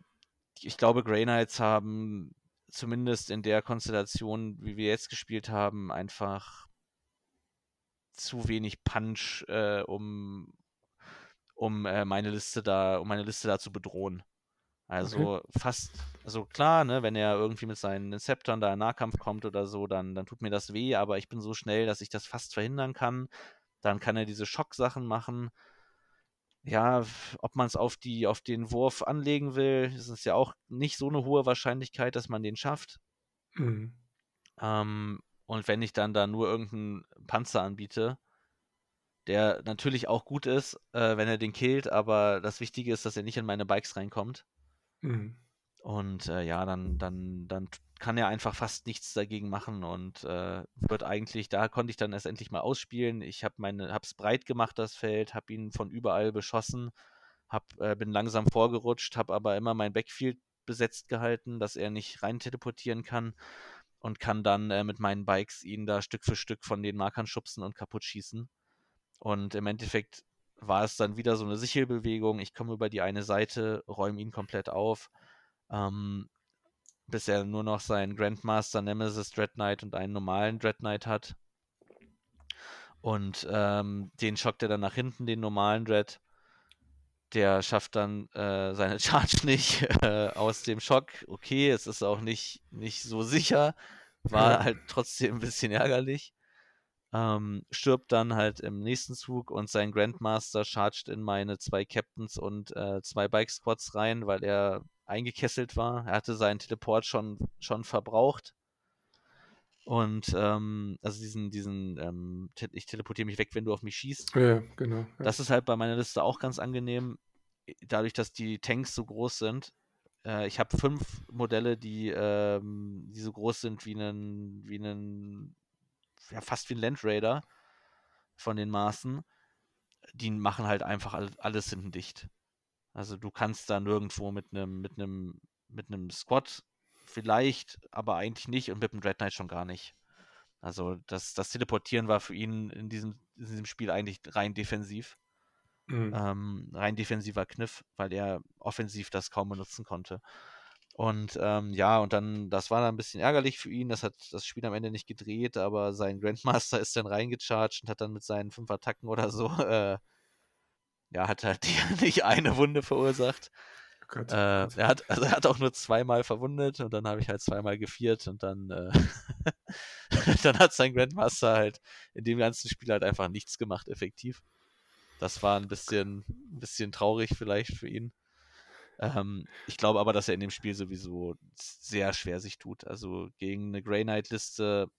Speaker 2: ich glaube, Grey Knights haben zumindest in der Konstellation, wie wir jetzt gespielt haben, einfach zu wenig Punch, äh, um, um äh, meine Liste da, um meine Liste da zu bedrohen. Also okay. fast, also klar, ne, wenn er irgendwie mit seinen Inceptoren da in Nahkampf kommt oder so, dann, dann tut mir das weh, aber ich bin so schnell, dass ich das fast verhindern kann. Dann kann er diese Schocksachen machen. Ja, ob man es auf die, auf den Wurf anlegen will, ist es ja auch nicht so eine hohe Wahrscheinlichkeit, dass man den schafft. Mhm. Ähm, und wenn ich dann da nur irgendeinen Panzer anbiete, der natürlich auch gut ist, äh, wenn er den killt, aber das Wichtige ist, dass er nicht in meine Bikes reinkommt. Mhm. Und äh, ja, dann, dann, dann kann er einfach fast nichts dagegen machen und äh, wird eigentlich, da konnte ich dann erst endlich mal ausspielen. Ich habe meine, hab's breit gemacht, das Feld, habe ihn von überall beschossen, hab, äh, bin langsam vorgerutscht, habe aber immer mein Backfield besetzt gehalten, dass er nicht rein teleportieren kann und kann dann äh, mit meinen Bikes ihn da Stück für Stück von den Markern schubsen und kaputt schießen. Und im Endeffekt war es dann wieder so eine Sichelbewegung. Ich komme über die eine Seite, räume ihn komplett auf, ähm, bis er nur noch seinen Grandmaster Nemesis Dread Knight und einen normalen Dread Knight hat. Und ähm, den schockt er dann nach hinten, den normalen Dread. Der schafft dann äh, seine [LAUGHS] Charge nicht äh, aus dem Schock. Okay, es ist auch nicht, nicht so sicher. War halt trotzdem ein bisschen ärgerlich ähm, stirbt dann halt im nächsten Zug und sein Grandmaster chargt in meine zwei Captains und äh, zwei Bike Squads rein, weil er eingekesselt war. Er hatte seinen Teleport schon, schon verbraucht. Und ähm, also diesen, diesen, ähm, te ich teleportiere mich weg, wenn du auf mich schießt.
Speaker 1: Ja, genau. Ja.
Speaker 2: Das ist halt bei meiner Liste auch ganz angenehm, dadurch, dass die Tanks so groß sind. Äh, ich habe fünf Modelle, die, ähm, die so groß sind wie ein, wie ein ja, fast wie ein Land Raider von den Maßen. Die machen halt einfach alles hinten dicht. Also du kannst da nirgendwo mit einem mit einem mit einem Squad vielleicht, aber eigentlich nicht und mit dem Dread Knight schon gar nicht. Also das, das Teleportieren war für ihn in diesem, in diesem Spiel eigentlich rein defensiv. Mhm. Ähm, rein defensiver Kniff, weil er offensiv das kaum benutzen konnte. Und ähm, ja, und dann, das war dann ein bisschen ärgerlich für ihn. Das hat das Spiel am Ende nicht gedreht, aber sein Grandmaster [LAUGHS] ist dann reingecharged und hat dann mit seinen fünf Attacken oder so, äh, ja, hat halt [LAUGHS] nicht eine Wunde verursacht. Oh Gott, äh, er hat, also er hat auch nur zweimal verwundet und dann habe ich halt zweimal geviert und dann, äh, [LAUGHS] dann hat sein Grandmaster halt in dem ganzen Spiel halt einfach nichts gemacht, effektiv. Das war ein bisschen, ein bisschen traurig vielleicht für ihn. Ähm, ich glaube aber, dass er in dem Spiel sowieso sehr schwer sich tut. Also gegen eine Grey Knight-Liste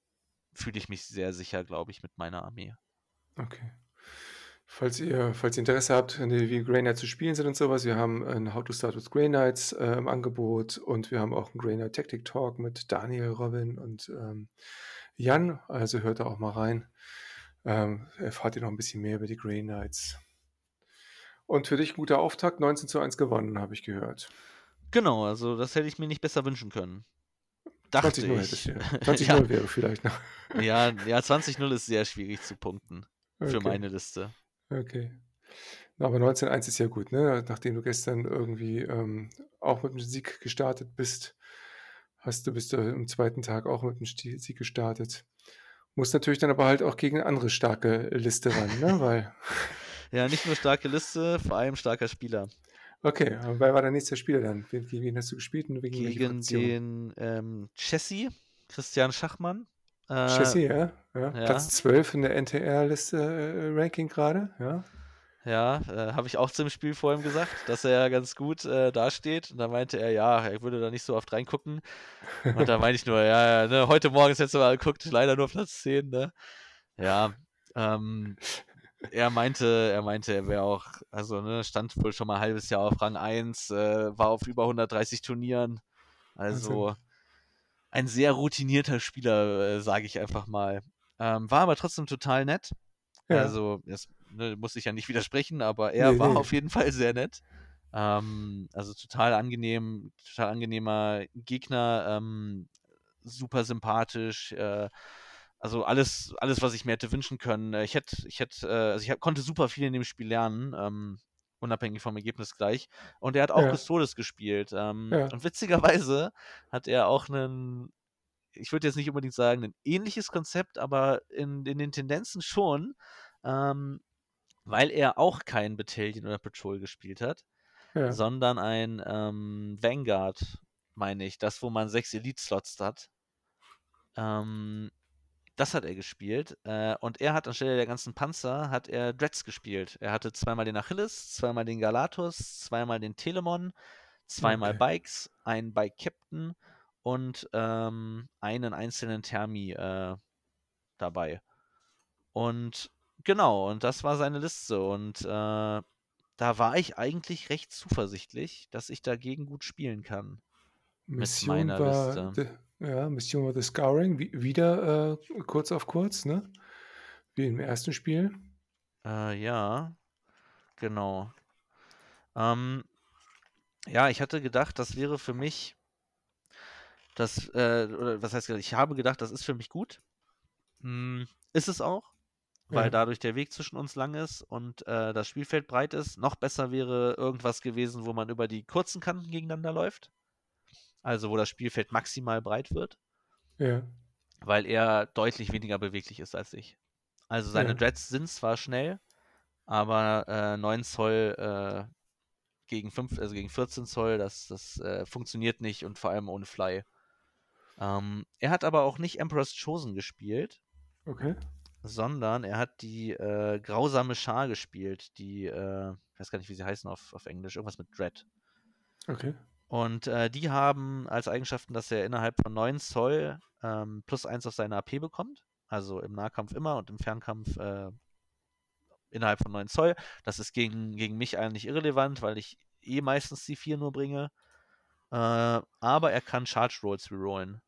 Speaker 2: fühle ich mich sehr sicher, glaube ich, mit meiner Armee.
Speaker 1: Okay. Falls ihr, falls ihr Interesse habt, wie Grey Knights zu spielen sind und sowas, wir haben ein How to Start with Grey Knights äh, im Angebot und wir haben auch einen Grey Knight Tactic Talk mit Daniel, Robin und ähm, Jan. Also hört da auch mal rein. Ähm, erfahrt ihr noch ein bisschen mehr über die Grey Knights. Und für dich guter Auftakt, 19 zu 1 gewonnen, habe ich gehört.
Speaker 2: Genau, also das hätte ich mir nicht besser wünschen können. Dachte 20-0 hätte ich. Ja. [LAUGHS]
Speaker 1: 20-0 ja. wäre vielleicht noch.
Speaker 2: ja, ja 20-0 ist sehr schwierig zu punkten [LAUGHS] okay. für meine Liste.
Speaker 1: Okay. Aber 19-1 ist ja gut, ne? Nachdem du gestern irgendwie ähm, auch mit dem Sieg gestartet bist, hast du bist du am zweiten Tag auch mit dem Sieg gestartet. Muss natürlich dann aber halt auch gegen eine andere starke Liste ran, ne? [LAUGHS] Weil
Speaker 2: ja, nicht nur starke Liste, vor allem starker Spieler.
Speaker 1: Okay, aber wer war der nächste Spieler dann? Gegen wen hast du gespielt? Und
Speaker 2: gegen gegen den ähm, Chessie, Christian Schachmann.
Speaker 1: Äh, Chessie, ja, ja. ja. Platz 12 in der NTR-Liste-Ranking äh, gerade, ja.
Speaker 2: Ja, äh, habe ich auch zum Spiel vor ihm gesagt, dass er ganz gut äh, dasteht. Und da meinte er, ja, er würde da nicht so oft reingucken. Und da meinte ich nur, ja, ja ne, heute Morgen ist jetzt mal geguckt, leider nur Platz 10, ne? Ja, ähm, er meinte, er meinte, er wäre auch, also ne, stand wohl schon mal ein halbes Jahr auf Rang 1, äh, war auf über 130 Turnieren. Also
Speaker 1: Wahnsinn.
Speaker 2: Ein sehr routinierter Spieler, äh, sage ich einfach mal. Ähm, war aber trotzdem total nett.
Speaker 1: Ja.
Speaker 2: Also, das ne, muss ich ja nicht widersprechen, aber er
Speaker 1: Nee,
Speaker 2: war
Speaker 1: nee.
Speaker 2: auf jeden Fall sehr nett. Ähm, also total angenehm, total angenehmer Gegner, ähm, super sympathisch. Äh, also alles, alles, was ich mir hätte wünschen können. Ich hätte, ich hätte, äh, also ich konnte super viel in dem Spiel lernen, ähm, unabhängig vom Ergebnis gleich. Und er hat auch
Speaker 1: Ja.
Speaker 2: Custodes gespielt. Ähm,
Speaker 1: Ja.
Speaker 2: Und witzigerweise hat er auch einen, ich würde jetzt nicht unbedingt sagen, ein ähnliches Konzept, aber in, in den Tendenzen schon, ähm, weil er auch kein Battalion oder Patrol gespielt hat,
Speaker 1: Ja.
Speaker 2: sondern ein ähm, Vanguard, meine ich, das, wo man sechs Elite-Slots hat. Ähm, das hat er gespielt. Äh, und er hat anstelle der ganzen Panzer, hat er Dreads gespielt. Er hatte zweimal den Achilles, zweimal den Galatus, zweimal den Telemon, zweimal
Speaker 1: Okay.
Speaker 2: Bikes, einen Bike Captain und ähm, einen einzelnen Thermi äh, dabei. Und genau, und das war seine Liste. Und äh, da war ich eigentlich recht zuversichtlich, dass ich dagegen gut spielen kann.
Speaker 1: Mission
Speaker 2: meiner
Speaker 1: war,
Speaker 2: Liste.
Speaker 1: Ja, Mission war The Scouring, wie, wieder äh, kurz auf kurz, ne? Wie im ersten Spiel.
Speaker 2: Äh, ja, genau. Ähm, ja, ich hatte gedacht, das wäre für mich das, äh, oder was heißt? Ich habe gedacht, das ist für mich gut. Hm, ist es auch, weil
Speaker 1: Ja.
Speaker 2: dadurch der Weg zwischen uns lang ist und äh, das Spielfeld breit ist. Noch besser wäre irgendwas gewesen, wo man über die kurzen Kanten gegeneinander läuft. Also wo das Spielfeld maximal breit wird,
Speaker 1: Ja.
Speaker 2: weil er deutlich weniger beweglich ist als ich. Also seine
Speaker 1: Ja.
Speaker 2: Dreads sind zwar schnell, aber äh, 9 Zoll äh, gegen 5, also gegen 14 Zoll, das, das äh, funktioniert nicht und vor allem ohne Fly. Ähm, er hat aber auch nicht Emperor's Chosen gespielt,
Speaker 1: Okay.
Speaker 2: sondern er hat die äh, grausame Schar gespielt, die, äh, ich weiß gar nicht, wie sie heißen auf, auf Englisch, irgendwas mit Dread.
Speaker 1: Okay.
Speaker 2: Und äh, die haben als Eigenschaften, dass er innerhalb von 9 Zoll ähm, plus 1 auf seine AP bekommt. Also im Nahkampf immer und im Fernkampf äh, innerhalb von 9 Zoll. Das ist gegen, gegen mich eigentlich irrelevant, weil ich eh meistens die 4 nur bringe. Äh, aber er kann Charge Rolls rerollen.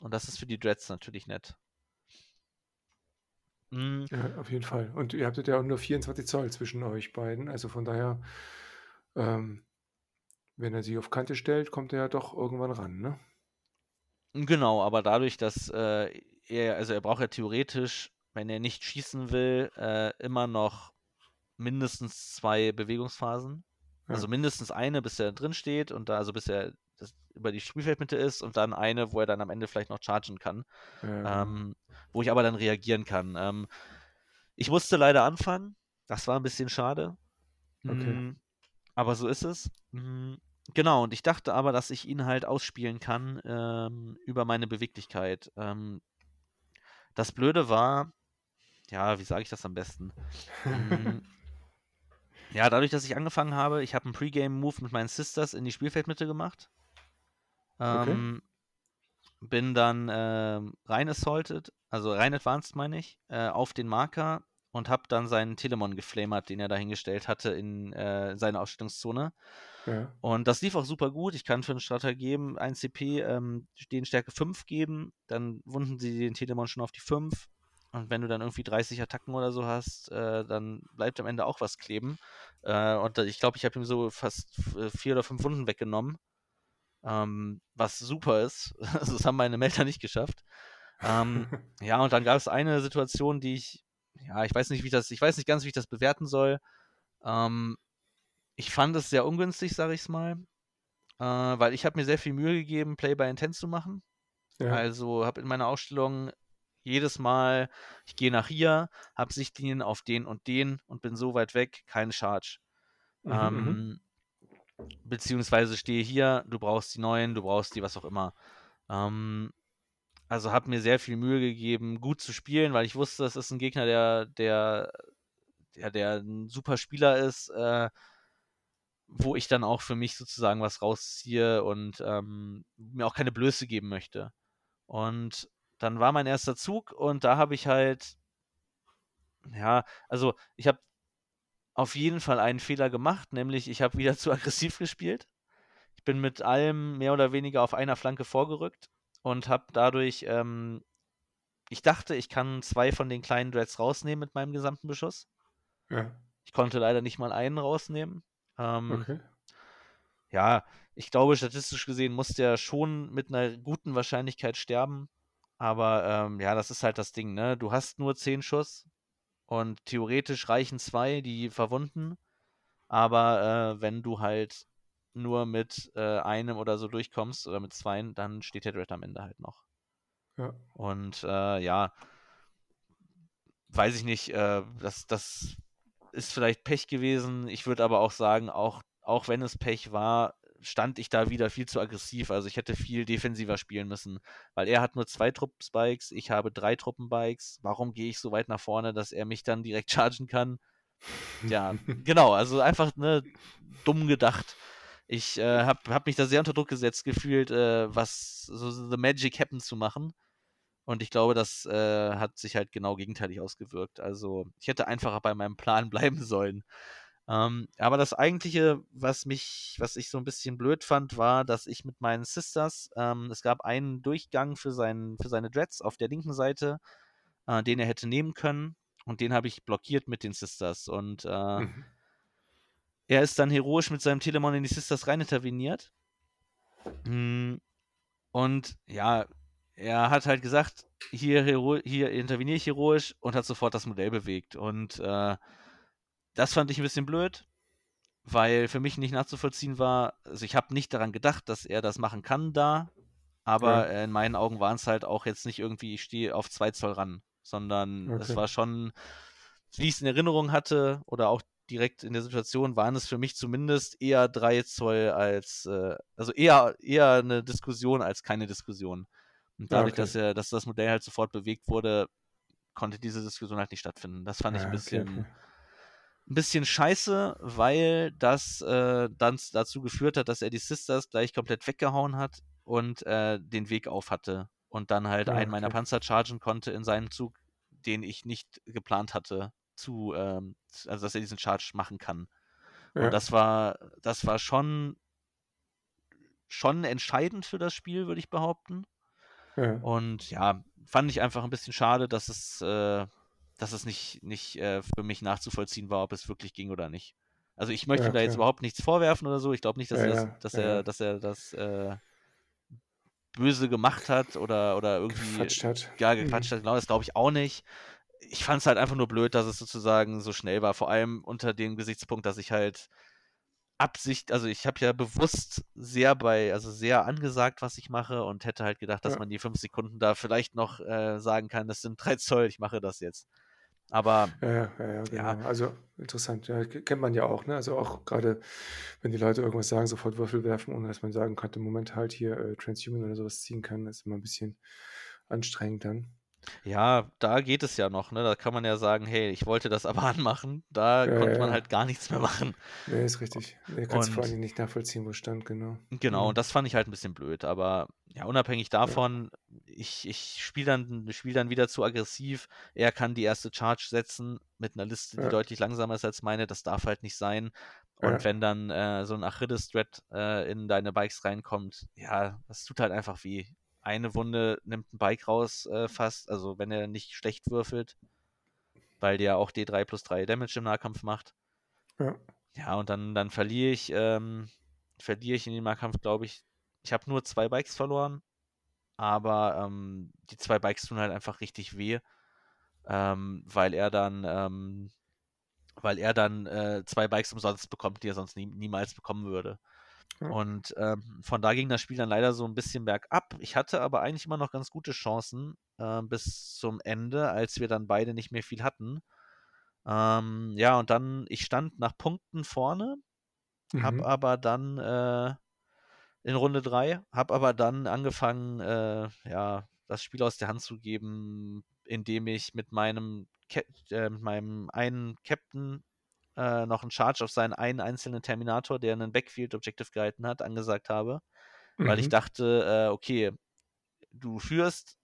Speaker 2: Und das ist für die Dreads natürlich nett. Mm,
Speaker 1: Ja, auf jeden Fall. Und ihr habtet ja auch nur 24 Zoll zwischen euch beiden. Also von daher, ähm, wenn er sich auf Kante stellt, kommt er ja doch irgendwann ran, ne?
Speaker 2: Genau, aber dadurch, dass äh, er, also er braucht ja theoretisch, wenn er nicht schießen will, äh, immer noch mindestens zwei Bewegungsphasen. Also
Speaker 1: Ja.
Speaker 2: mindestens eine, bis er drin steht und da, also bis er das, über die Spielfeldmitte ist und dann eine, wo er dann am Ende vielleicht noch chargen kann.
Speaker 1: Ja.
Speaker 2: Ähm, wo ich aber dann reagieren kann. Ähm, ich musste leider anfangen. Das war ein bisschen schade.
Speaker 1: Okay.
Speaker 2: Mm, aber so ist es. Mm, genau, und ich dachte aber, dass ich ihn halt ausspielen kann ähm, über meine Beweglichkeit. Ähm, das Blöde war, ja, wie sage ich das am besten? Mm, [LAUGHS] ja, dadurch, dass ich angefangen habe, ich habe einen Pre-Game-Move mit meinen Sisters in die Spielfeldmitte gemacht.
Speaker 1: Okay.
Speaker 2: Ähm, bin dann ähm, rein assaulted, also rein advanced meine ich, äh, auf den Marker und habe dann seinen Telemon geflamert, den er dahingestellt hatte in äh, seine Ausstellungszone.
Speaker 1: Ja.
Speaker 2: Und das lief auch super gut. Ich kann für einen Starter geben, 1 CP, ähm, den Stärke 5 geben, dann wunden sie den Telemon schon auf die 5. Und wenn du dann irgendwie 30 Attacken oder so hast, äh, dann bleibt am Ende auch was kleben. Äh, und ich glaube, ich habe ihm so fast f- vier oder fünf Wunden weggenommen. Ähm, was super ist. Also, [LAUGHS] das haben meine Melder nicht geschafft. Ähm, [LAUGHS] ja, und dann gab es eine Situation, die ich, ja, ich weiß nicht, wie ich das, ich weiß nicht ganz, wie ich das bewerten soll. Ähm, ich fand es sehr ungünstig, sage ich es mal. Äh, weil ich habe mir sehr viel Mühe gegeben, Play by Intent zu machen.
Speaker 1: Ja.
Speaker 2: Also habe in meiner Ausstellung jedes Mal, ich gehe nach hier, habe Sichtlinien auf den und den und bin so weit weg, kein Charge.
Speaker 1: Mhm, mhm.
Speaker 2: Ähm, beziehungsweise stehe hier, du brauchst die neuen, du brauchst die, was auch immer. Ähm, also habe mir sehr viel Mühe gegeben, gut zu spielen, weil ich wusste, das ist ein Gegner, der, der, der, der ein super Spieler ist, äh, wo ich dann auch für mich sozusagen was rausziehe und ähm, mir auch keine Blöße geben möchte. Und dann war mein erster Zug und da habe ich halt Ja, also ich habe auf jeden Fall einen Fehler gemacht, nämlich ich habe wieder [LAUGHS] zu aggressiv gespielt. Ich bin mit allem mehr oder weniger auf einer Flanke vorgerückt und habe dadurch, ähm, ich dachte, ich kann zwei von den kleinen Dreads rausnehmen mit meinem gesamten Beschuss.
Speaker 1: Ja.
Speaker 2: Ich konnte leider nicht mal einen rausnehmen. Ähm,
Speaker 1: Okay.
Speaker 2: ja, ich glaube, statistisch gesehen muss der schon mit einer guten Wahrscheinlichkeit sterben. Aber ähm, ja, das ist halt das Ding, ne? Du hast nur 10 Schuss und theoretisch reichen zwei, die verwunden. Aber äh, wenn du halt nur mit äh, einem oder so durchkommst oder mit zweien, dann steht der Dread am Ende halt noch.
Speaker 1: Ja.
Speaker 2: Und äh, ja, weiß ich nicht, äh, das, das ist vielleicht Pech gewesen. Ich würde aber auch sagen, auch, auch wenn es Pech war, stand ich da wieder viel zu aggressiv. Also ich hätte viel defensiver spielen müssen, weil er hat nur zwei Truppenspikes, ich habe drei Truppenbikes. Warum gehe ich so weit nach vorne, dass er mich dann direkt [LAUGHS] chargen kann? Ja, genau, also einfach ne, dumm gedacht. Ich äh, habe hab mich da sehr unter Druck gesetzt gefühlt, äh, was so The Magic Happen zu machen. Und ich glaube, das äh, hat sich halt genau gegenteilig ausgewirkt. Also ich hätte einfach bei meinem Plan [LAUGHS] bleiben sollen. Ähm, aber das eigentliche, was mich, was ich so ein bisschen blöd fand, war, dass ich mit meinen Sisters, ähm, es gab einen Durchgang für, seinen, für seine Dreads auf der linken Seite, äh, den er hätte nehmen können. Und den habe ich blockiert mit den Sisters. Und äh,
Speaker 1: Mhm.
Speaker 2: Er ist dann heroisch mit seinem Telemon in die Sisters rein interveniert. Mm, Und ja, er hat halt gesagt, hier, hero hier interveniere ich heroisch und hat sofort das Modell bewegt. Und äh, das fand ich ein bisschen blöd, weil für mich nicht nachzuvollziehen war, also ich habe nicht daran gedacht, dass er das machen kann da, aber
Speaker 1: Ja.
Speaker 2: in meinen Augen waren es halt auch jetzt nicht irgendwie, ich stehe auf 2 Zoll ran, sondern es
Speaker 1: Okay.
Speaker 2: war schon, wie ich es in Erinnerung hatte oder auch direkt in der Situation, waren es für mich zumindest eher 3 Zoll als, äh, also eher, eher eine Diskussion als keine Diskussion. Und
Speaker 1: Ah,
Speaker 2: dadurch,
Speaker 1: okay.
Speaker 2: dass er, dass das Modell halt sofort bewegt wurde, konnte diese Diskussion halt nicht stattfinden. Das fand ich ein
Speaker 1: Ah, okay,
Speaker 2: bisschen,
Speaker 1: okay.
Speaker 2: ein bisschen scheiße, weil das äh, dann dazu geführt hat, dass er die Sisters gleich komplett weggehauen hat und äh, den Weg auf hatte und dann halt
Speaker 1: Ah,
Speaker 2: einen meiner
Speaker 1: okay.
Speaker 2: Panzer chargen konnte in seinen Zug, den ich nicht geplant hatte, zu, ähm, also dass er diesen Charge machen kann.
Speaker 1: Ja.
Speaker 2: Und das war, das war schon, schon entscheidend für das Spiel, würde ich behaupten.
Speaker 1: Ja.
Speaker 2: Und ja, fand ich einfach ein bisschen schade, dass es, äh, dass es nicht, nicht äh, für mich nachzuvollziehen war, ob es wirklich ging oder nicht. Also ich möchte
Speaker 1: Ja,
Speaker 2: ihm da jetzt überhaupt nichts vorwerfen oder so. Ich glaube nicht, dass er das, dass er, dass er das äh, böse gemacht hat oder, oder irgendwie
Speaker 1: Gequatscht hat.
Speaker 2: ja,
Speaker 1: Mhm.
Speaker 2: gequatscht hat. Genau, das glaube ich auch nicht. Ich fand es halt einfach nur blöd, dass es sozusagen so schnell war. Vor allem unter dem Gesichtspunkt, dass ich halt Absicht, also ich habe ja bewusst sehr bei, also sehr angesagt, was ich mache und hätte halt gedacht, dass
Speaker 1: Ja.
Speaker 2: man die fünf Sekunden da vielleicht noch äh, sagen kann, das sind drei [LAUGHS] Zoll, ich mache das jetzt. Aber
Speaker 1: Ja, ja, ja, ja,
Speaker 2: ja,
Speaker 1: genau. Also interessant, ja, kennt man ja auch, ne? Also auch gerade, wenn die Leute irgendwas sagen, sofort Würfel werfen, ohne dass man sagen könnte, Moment halt hier äh, Transhuman oder sowas ziehen kann, ist immer ein bisschen anstrengend dann.
Speaker 2: Ja, da geht es ja noch, ne? Da kann man ja sagen, hey, ich wollte das [LAUGHS] aber anmachen. Da
Speaker 1: Ja,
Speaker 2: konnte
Speaker 1: ja,
Speaker 2: man
Speaker 1: ja.
Speaker 2: halt gar nichts mehr machen.
Speaker 1: Nee, ist richtig. Kannst du vor Dingen nicht nachvollziehen, wo stand, genau.
Speaker 2: Genau,
Speaker 1: Mhm.
Speaker 2: und das fand ich halt ein bisschen blöd. Aber ja, unabhängig davon, ich, ich spiele dann, spiel dann wieder zu aggressiv. Er kann die erste Charge setzen mit einer Liste, die deutlich langsamer ist als meine. Das darf halt nicht sein. Und wenn dann äh, so ein Achilles-Thread äh, in deine Bikes reinkommt, ja, das tut halt einfach weh. Eine Wunde nimmt ein Bike raus äh, fast, also wenn er nicht schlecht würfelt, weil der auch D3 plus 3 Damage im Nahkampf macht.
Speaker 1: ja,
Speaker 2: Ja, und dann, dann verliere ich, ähm, verliere ich in dem Nahkampf, glaube ich. Ich habe nur zwei Bikes verloren, aber ähm, die zwei Bikes tun halt einfach richtig weh, ähm, weil er dann, ähm, weil er dann äh, zwei Bikes umsonst bekommt, die er sonst nie, niemals bekommen würde. Und ähm, von da ging das Spiel dann leider so ein bisschen bergab. Ich hatte aber eigentlich immer noch ganz gute Chancen äh, bis zum Ende, als wir dann beide nicht mehr viel hatten. Ähm, ja, und dann, ich stand nach Punkten vorne, hab
Speaker 1: mhm.
Speaker 2: aber dann äh, in Runde 3, hab aber dann angefangen, äh, ja, das Spiel aus der Hand zu geben, indem ich mit meinem, Cap äh, mit meinem einen Captain äh, noch einen Charge auf seinen einen einzelnen Terminator, der einen Backfield Objective gehalten hat, angesagt habe, weil ich
Speaker 1: Mhm.
Speaker 2: dachte, äh, okay, du führst,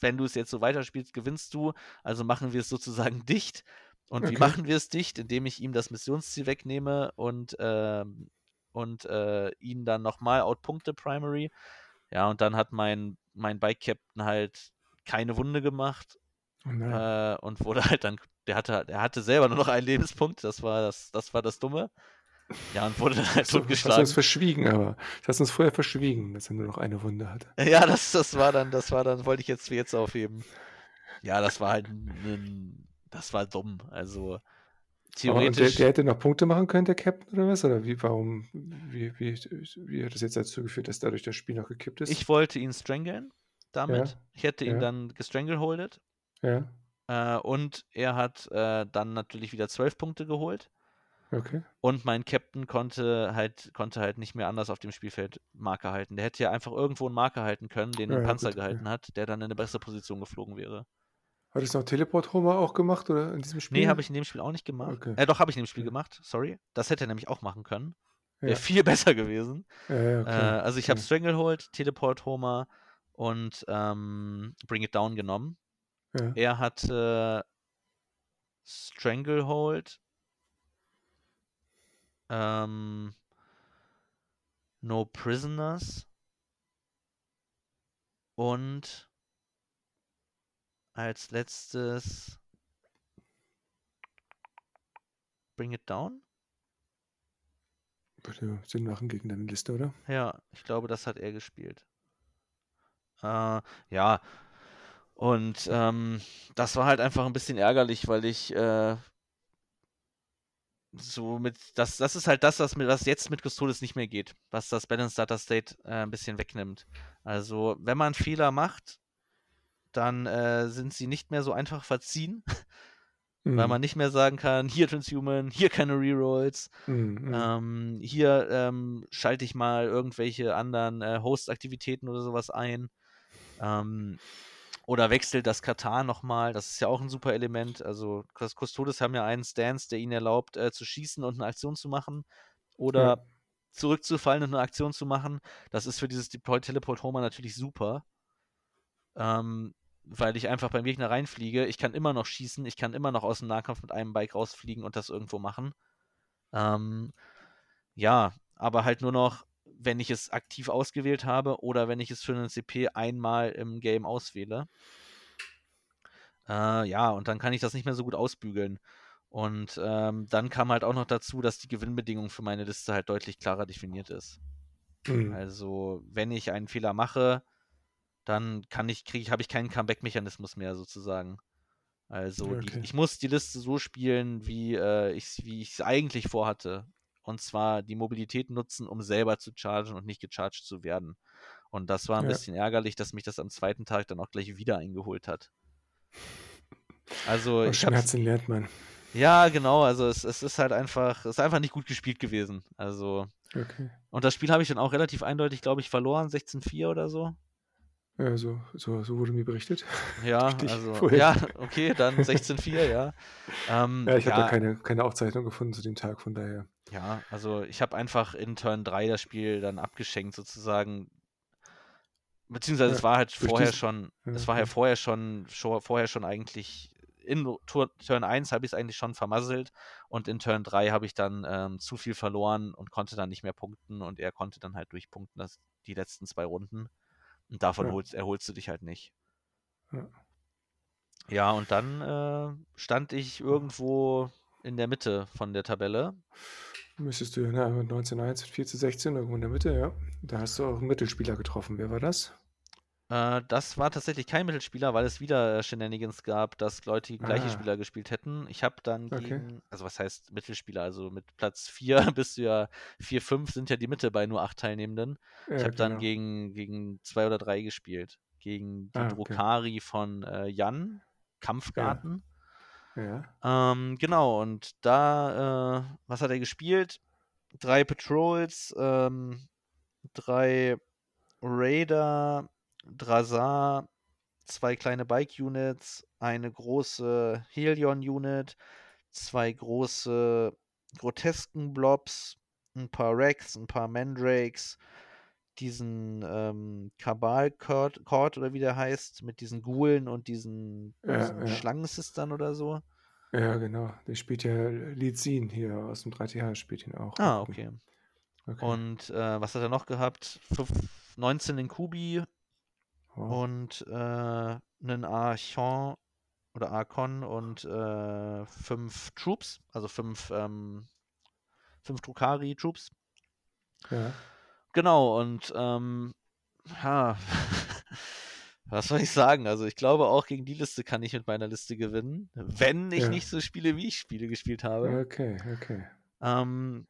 Speaker 2: wenn du es jetzt so weiterspielst, gewinnst du. Also machen wir es sozusagen [LAUGHS] dicht. Und wie
Speaker 1: Okay.
Speaker 2: machen wir es dicht? Indem ich ihm das Missionsziel wegnehme und, ähm, und äh, ihn dann nochmal outpunkte Primary. Ja, und dann hat mein, mein Bike-Captain halt keine Wunde gemacht
Speaker 1: Oh
Speaker 2: äh, und wurde halt dann, der hatte, der hatte selber nur noch einen Lebenspunkt, das war das, das war das Dumme. Ja, und wurde dann halt
Speaker 1: Hast du, hast du uns
Speaker 2: totgeschlagen.
Speaker 1: verschwiegen, aber du hast uns vorher verschwiegen, dass er nur noch eine Wunde hatte. [LAUGHS]
Speaker 2: Ja, das, das war dann, das war dann, wollte ich jetzt jetzt aufheben. Ja, das war halt ein, das war dumm. Also
Speaker 1: Aber und der,
Speaker 2: theoretisch.
Speaker 1: der hätte noch Punkte machen können, der Captain, oder was? Oder wie, warum, wie, wie, wie hat das jetzt dazu geführt, dass dadurch das Spiel noch gekippt ist?
Speaker 2: Ich wollte ihn strangeln damit.
Speaker 1: Ja,
Speaker 2: Ich hätte ihn
Speaker 1: ja.
Speaker 2: dann gestrangleholdet.
Speaker 1: ja,
Speaker 2: Äh, und er hat äh, dann natürlich wieder zwölf Punkte geholt.
Speaker 1: okay.
Speaker 2: Und mein Captain konnte halt, konnte halt nicht mehr anders auf dem Spielfeld Marker halten. Der hätte ja einfach irgendwo einen Marker halten können, den
Speaker 1: Ja,
Speaker 2: ein
Speaker 1: ja,
Speaker 2: Panzer
Speaker 1: gut, ja.
Speaker 2: gehalten hat, der dann in eine bessere Position geflogen wäre.
Speaker 1: Hat es noch Teleport-Homer auch gemacht, oder in diesem Spiel?
Speaker 2: Nee, habe ich in dem Spiel auch nicht gemacht.
Speaker 1: Okay.
Speaker 2: Äh, doch, habe ich in dem Spiel
Speaker 1: Okay.
Speaker 2: gemacht, sorry. Das hätte er nämlich auch machen können. Wäre
Speaker 1: Ja,
Speaker 2: viel [LAUGHS] besser gewesen.
Speaker 1: ja, ja,
Speaker 2: Äh, also ich habe. Stranglehold, Teleport Homer und ähm, Bring It Down genommen.
Speaker 1: Ja,
Speaker 2: Er hatte Stranglehold, ähm, No Prisoners und als letztes Bring It Down.
Speaker 1: würde Sinn machen gegen deine Liste, oder?
Speaker 2: Ja, ich glaube, das hat er gespielt. Äh, ja, und ähm, das war halt einfach ein bisschen ärgerlich, weil ich äh, so mit, das, das ist halt das, was, mit, was jetzt mit Custodes nicht mehr geht, was das Balance Data State äh, ein bisschen wegnimmt. Also, wenn man Fehler macht, dann äh, sind sie nicht mehr so einfach verziehen, [LAUGHS] weil
Speaker 1: Mhm.
Speaker 2: man nicht mehr sagen kann, hier Transhuman, hier keine Rerolls,
Speaker 1: Mhm, mhm.
Speaker 2: ähm, hier ähm, schalte ich mal irgendwelche anderen äh, Host-Aktivitäten oder sowas ein. Ähm, oder wechselt das Katar nochmal. Das ist ja auch ein super Element. Also Cus- Custodes haben ja einen Stance, der ihnen erlaubt, äh, zu schießen und eine Aktion zu machen. Oder
Speaker 1: Ja,
Speaker 2: zurückzufallen und eine Aktion zu machen. Das ist für dieses Deploy Teleport Homer natürlich super. Ähm, weil ich einfach beim Gegner reinfliege. Ich kann immer noch schießen, ich kann immer noch aus dem Nahkampf mit einem Bike rausfliegen und das irgendwo machen. Ähm, ja, aber halt nur noch, wenn ich es aktiv ausgewählt habe oder wenn ich es für einen CP einmal im Game auswähle. Äh, ja, und dann kann ich das nicht mehr so gut ausbügeln. Und ähm, dann kam halt auch noch dazu, dass die Gewinnbedingung für meine Liste halt deutlich klarer definiert ist.
Speaker 1: mhm.
Speaker 2: Also, wenn ich einen Fehler mache, dann kann ich, kriege ich, habe ich keinen Comeback-Mechanismus mehr sozusagen. Also, die,
Speaker 1: Okay.
Speaker 2: ich muss die Liste so spielen, wie äh, ich es eigentlich vorhatte. Und zwar die Mobilität nutzen, um selber zu chargen und nicht gecharged zu werden. Und das war ein
Speaker 1: Ja.
Speaker 2: bisschen ärgerlich, dass mich das am zweiten Tag dann auch gleich wieder eingeholt hat. Also,
Speaker 1: Aus
Speaker 2: ich habe
Speaker 1: Schmerzen lernt man.
Speaker 2: ja, genau, also es, es ist halt einfach, es ist einfach nicht gut gespielt gewesen. Also,
Speaker 1: Okay.
Speaker 2: und das Spiel habe ich dann auch relativ eindeutig, glaube ich, verloren, 16-4 oder so.
Speaker 1: Ja, so, so, so wurde mir berichtet.
Speaker 2: Ja, [LAUGHS] also,
Speaker 1: vorher.
Speaker 2: ja, okay, dann 16-4, [LAUGHS] ja. Ähm,
Speaker 1: Ja, ich habe da keine, keine Aufzeichnung gefunden zu dem Tag, von daher.
Speaker 2: Ja, also ich habe einfach in Turn 3 das Spiel dann abgeschenkt sozusagen. Beziehungsweise
Speaker 1: Ja,
Speaker 2: es war halt vorher
Speaker 1: diesen-
Speaker 2: schon, es
Speaker 1: ja,
Speaker 2: war ja vorher schon, schon vorher schon eigentlich, in Tur- Turn 1 habe ich es eigentlich schon vermasselt und in Turn 3 habe ich dann ähm, zu viel verloren und konnte dann nicht mehr punkten und er konnte dann halt durchpunkten, das, die letzten zwei Runden. Und davon
Speaker 1: Ja.
Speaker 2: holst, erholst du dich halt nicht.
Speaker 1: Ja.
Speaker 2: Ja, und dann äh, stand ich irgendwo in der Mitte von der Tabelle.
Speaker 1: Müsstest du, na, mit 19-1, 4 zu 16, irgendwo in der Mitte, ja. Da hast du auch einen Mittelspieler getroffen. Wer war das?
Speaker 2: Äh, das war tatsächlich kein Mittelspieler, weil es wieder äh, Shenanigans gab, dass Leute gleiche
Speaker 1: Ah.
Speaker 2: Spieler gespielt hätten. Ich habe dann
Speaker 1: Okay.
Speaker 2: gegen, also was heißt Mittelspieler? Also mit Platz 4 [LAUGHS] bist du ja 4, 5 sind ja die Mitte bei nur 8 Teilnehmenden.
Speaker 1: Ja,
Speaker 2: Ich habe dann
Speaker 1: genau.
Speaker 2: gegen, gegen zwei oder drei gespielt. Gegen die
Speaker 1: Ah, okay.
Speaker 2: Drukari von äh, Jan, Kampfgarten.
Speaker 1: Ja.
Speaker 2: Ähm, genau, und da, äh, was hat er gespielt? Drei Patrols, ähm, drei Raider, Drazar, zwei kleine Bike-Units, eine große Helion-Unit, zwei große Grotesken-Blobs, ein paar Rex, ein paar Mandrakes, diesen ähm, Kabal-Court Court oder wie der heißt, mit diesen Ghoulen und diesen,
Speaker 1: Ja,
Speaker 2: diesen
Speaker 1: ja.
Speaker 2: Schlangensistern oder so.
Speaker 1: Ja, genau. Der spielt ja Scene hier aus dem 3TH, spielt ihn auch.
Speaker 2: Ah, okay.
Speaker 1: Okay.
Speaker 2: Und äh, was hat er noch gehabt? Fünf, 19 in Kubi
Speaker 1: Wow.
Speaker 2: und äh, einen Archon oder Archon und äh, fünf Troops, also fünf, ähm, fünf Drukari-Troops.
Speaker 1: Ja.
Speaker 2: Genau, und ähm, ja, [LAUGHS] was soll ich sagen? Also ich glaube auch gegen die Liste kann ich mit meiner Liste gewinnen, wenn ich
Speaker 1: Ja.
Speaker 2: nicht so spiele, wie ich Spiele gespielt habe.
Speaker 1: Okay, okay.
Speaker 2: Ähm,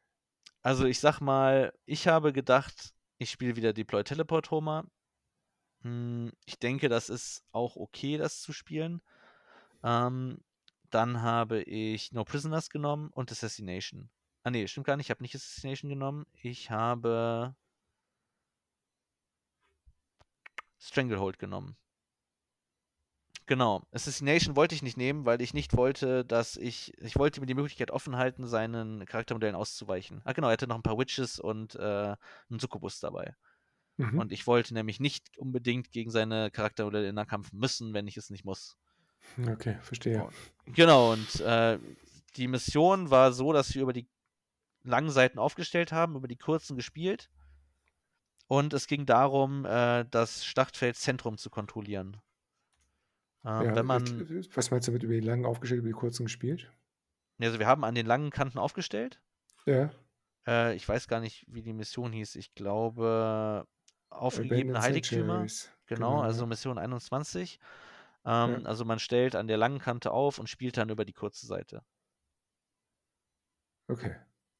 Speaker 2: also ich sag mal, ich habe gedacht, ich spiele wieder Deploy Teleport Homer. Hm, Ich denke, das ist auch okay, das zu spielen. Ähm, dann habe ich No Prisoners genommen und Assassination. Ah nee, stimmt gar nicht, ich habe nicht Assassination genommen. Ich habe Stranglehold genommen. Genau. Assassination wollte ich nicht nehmen, weil ich nicht wollte, dass ich. Ich wollte mir die Möglichkeit offen halten, seinen Charaktermodellen auszuweichen. Ah, genau, er hatte noch ein paar Witches und äh, einen Succubus dabei.
Speaker 1: Mhm.
Speaker 2: Und ich wollte nämlich nicht unbedingt gegen seine Charaktermodelle in Nahkampf müssen, wenn ich es nicht muss.
Speaker 1: Okay, verstehe.
Speaker 2: Oh. Genau, und äh, die Mission war so, dass wir über die langen Seiten aufgestellt haben, über die kurzen gespielt. Und es ging darum, äh, das Schlachtfeldzentrum zu kontrollieren. Ähm,
Speaker 1: Ja,
Speaker 2: wenn man,
Speaker 1: äh, was meinst du mit über die langen aufgestellt, über die kurzen gespielt?
Speaker 2: also wir haben an den langen Kanten aufgestellt.
Speaker 1: Ja.
Speaker 2: Äh, ich weiß gar nicht, wie die Mission hieß. Ich glaube, aufgegebene Heiligtümer.
Speaker 1: Sanctuaries.
Speaker 2: Genau, also. Mission 21. Ähm,
Speaker 1: Ja.
Speaker 2: Also man stellt an der langen Kante auf und spielt dann über die kurze Seite.
Speaker 1: Okay.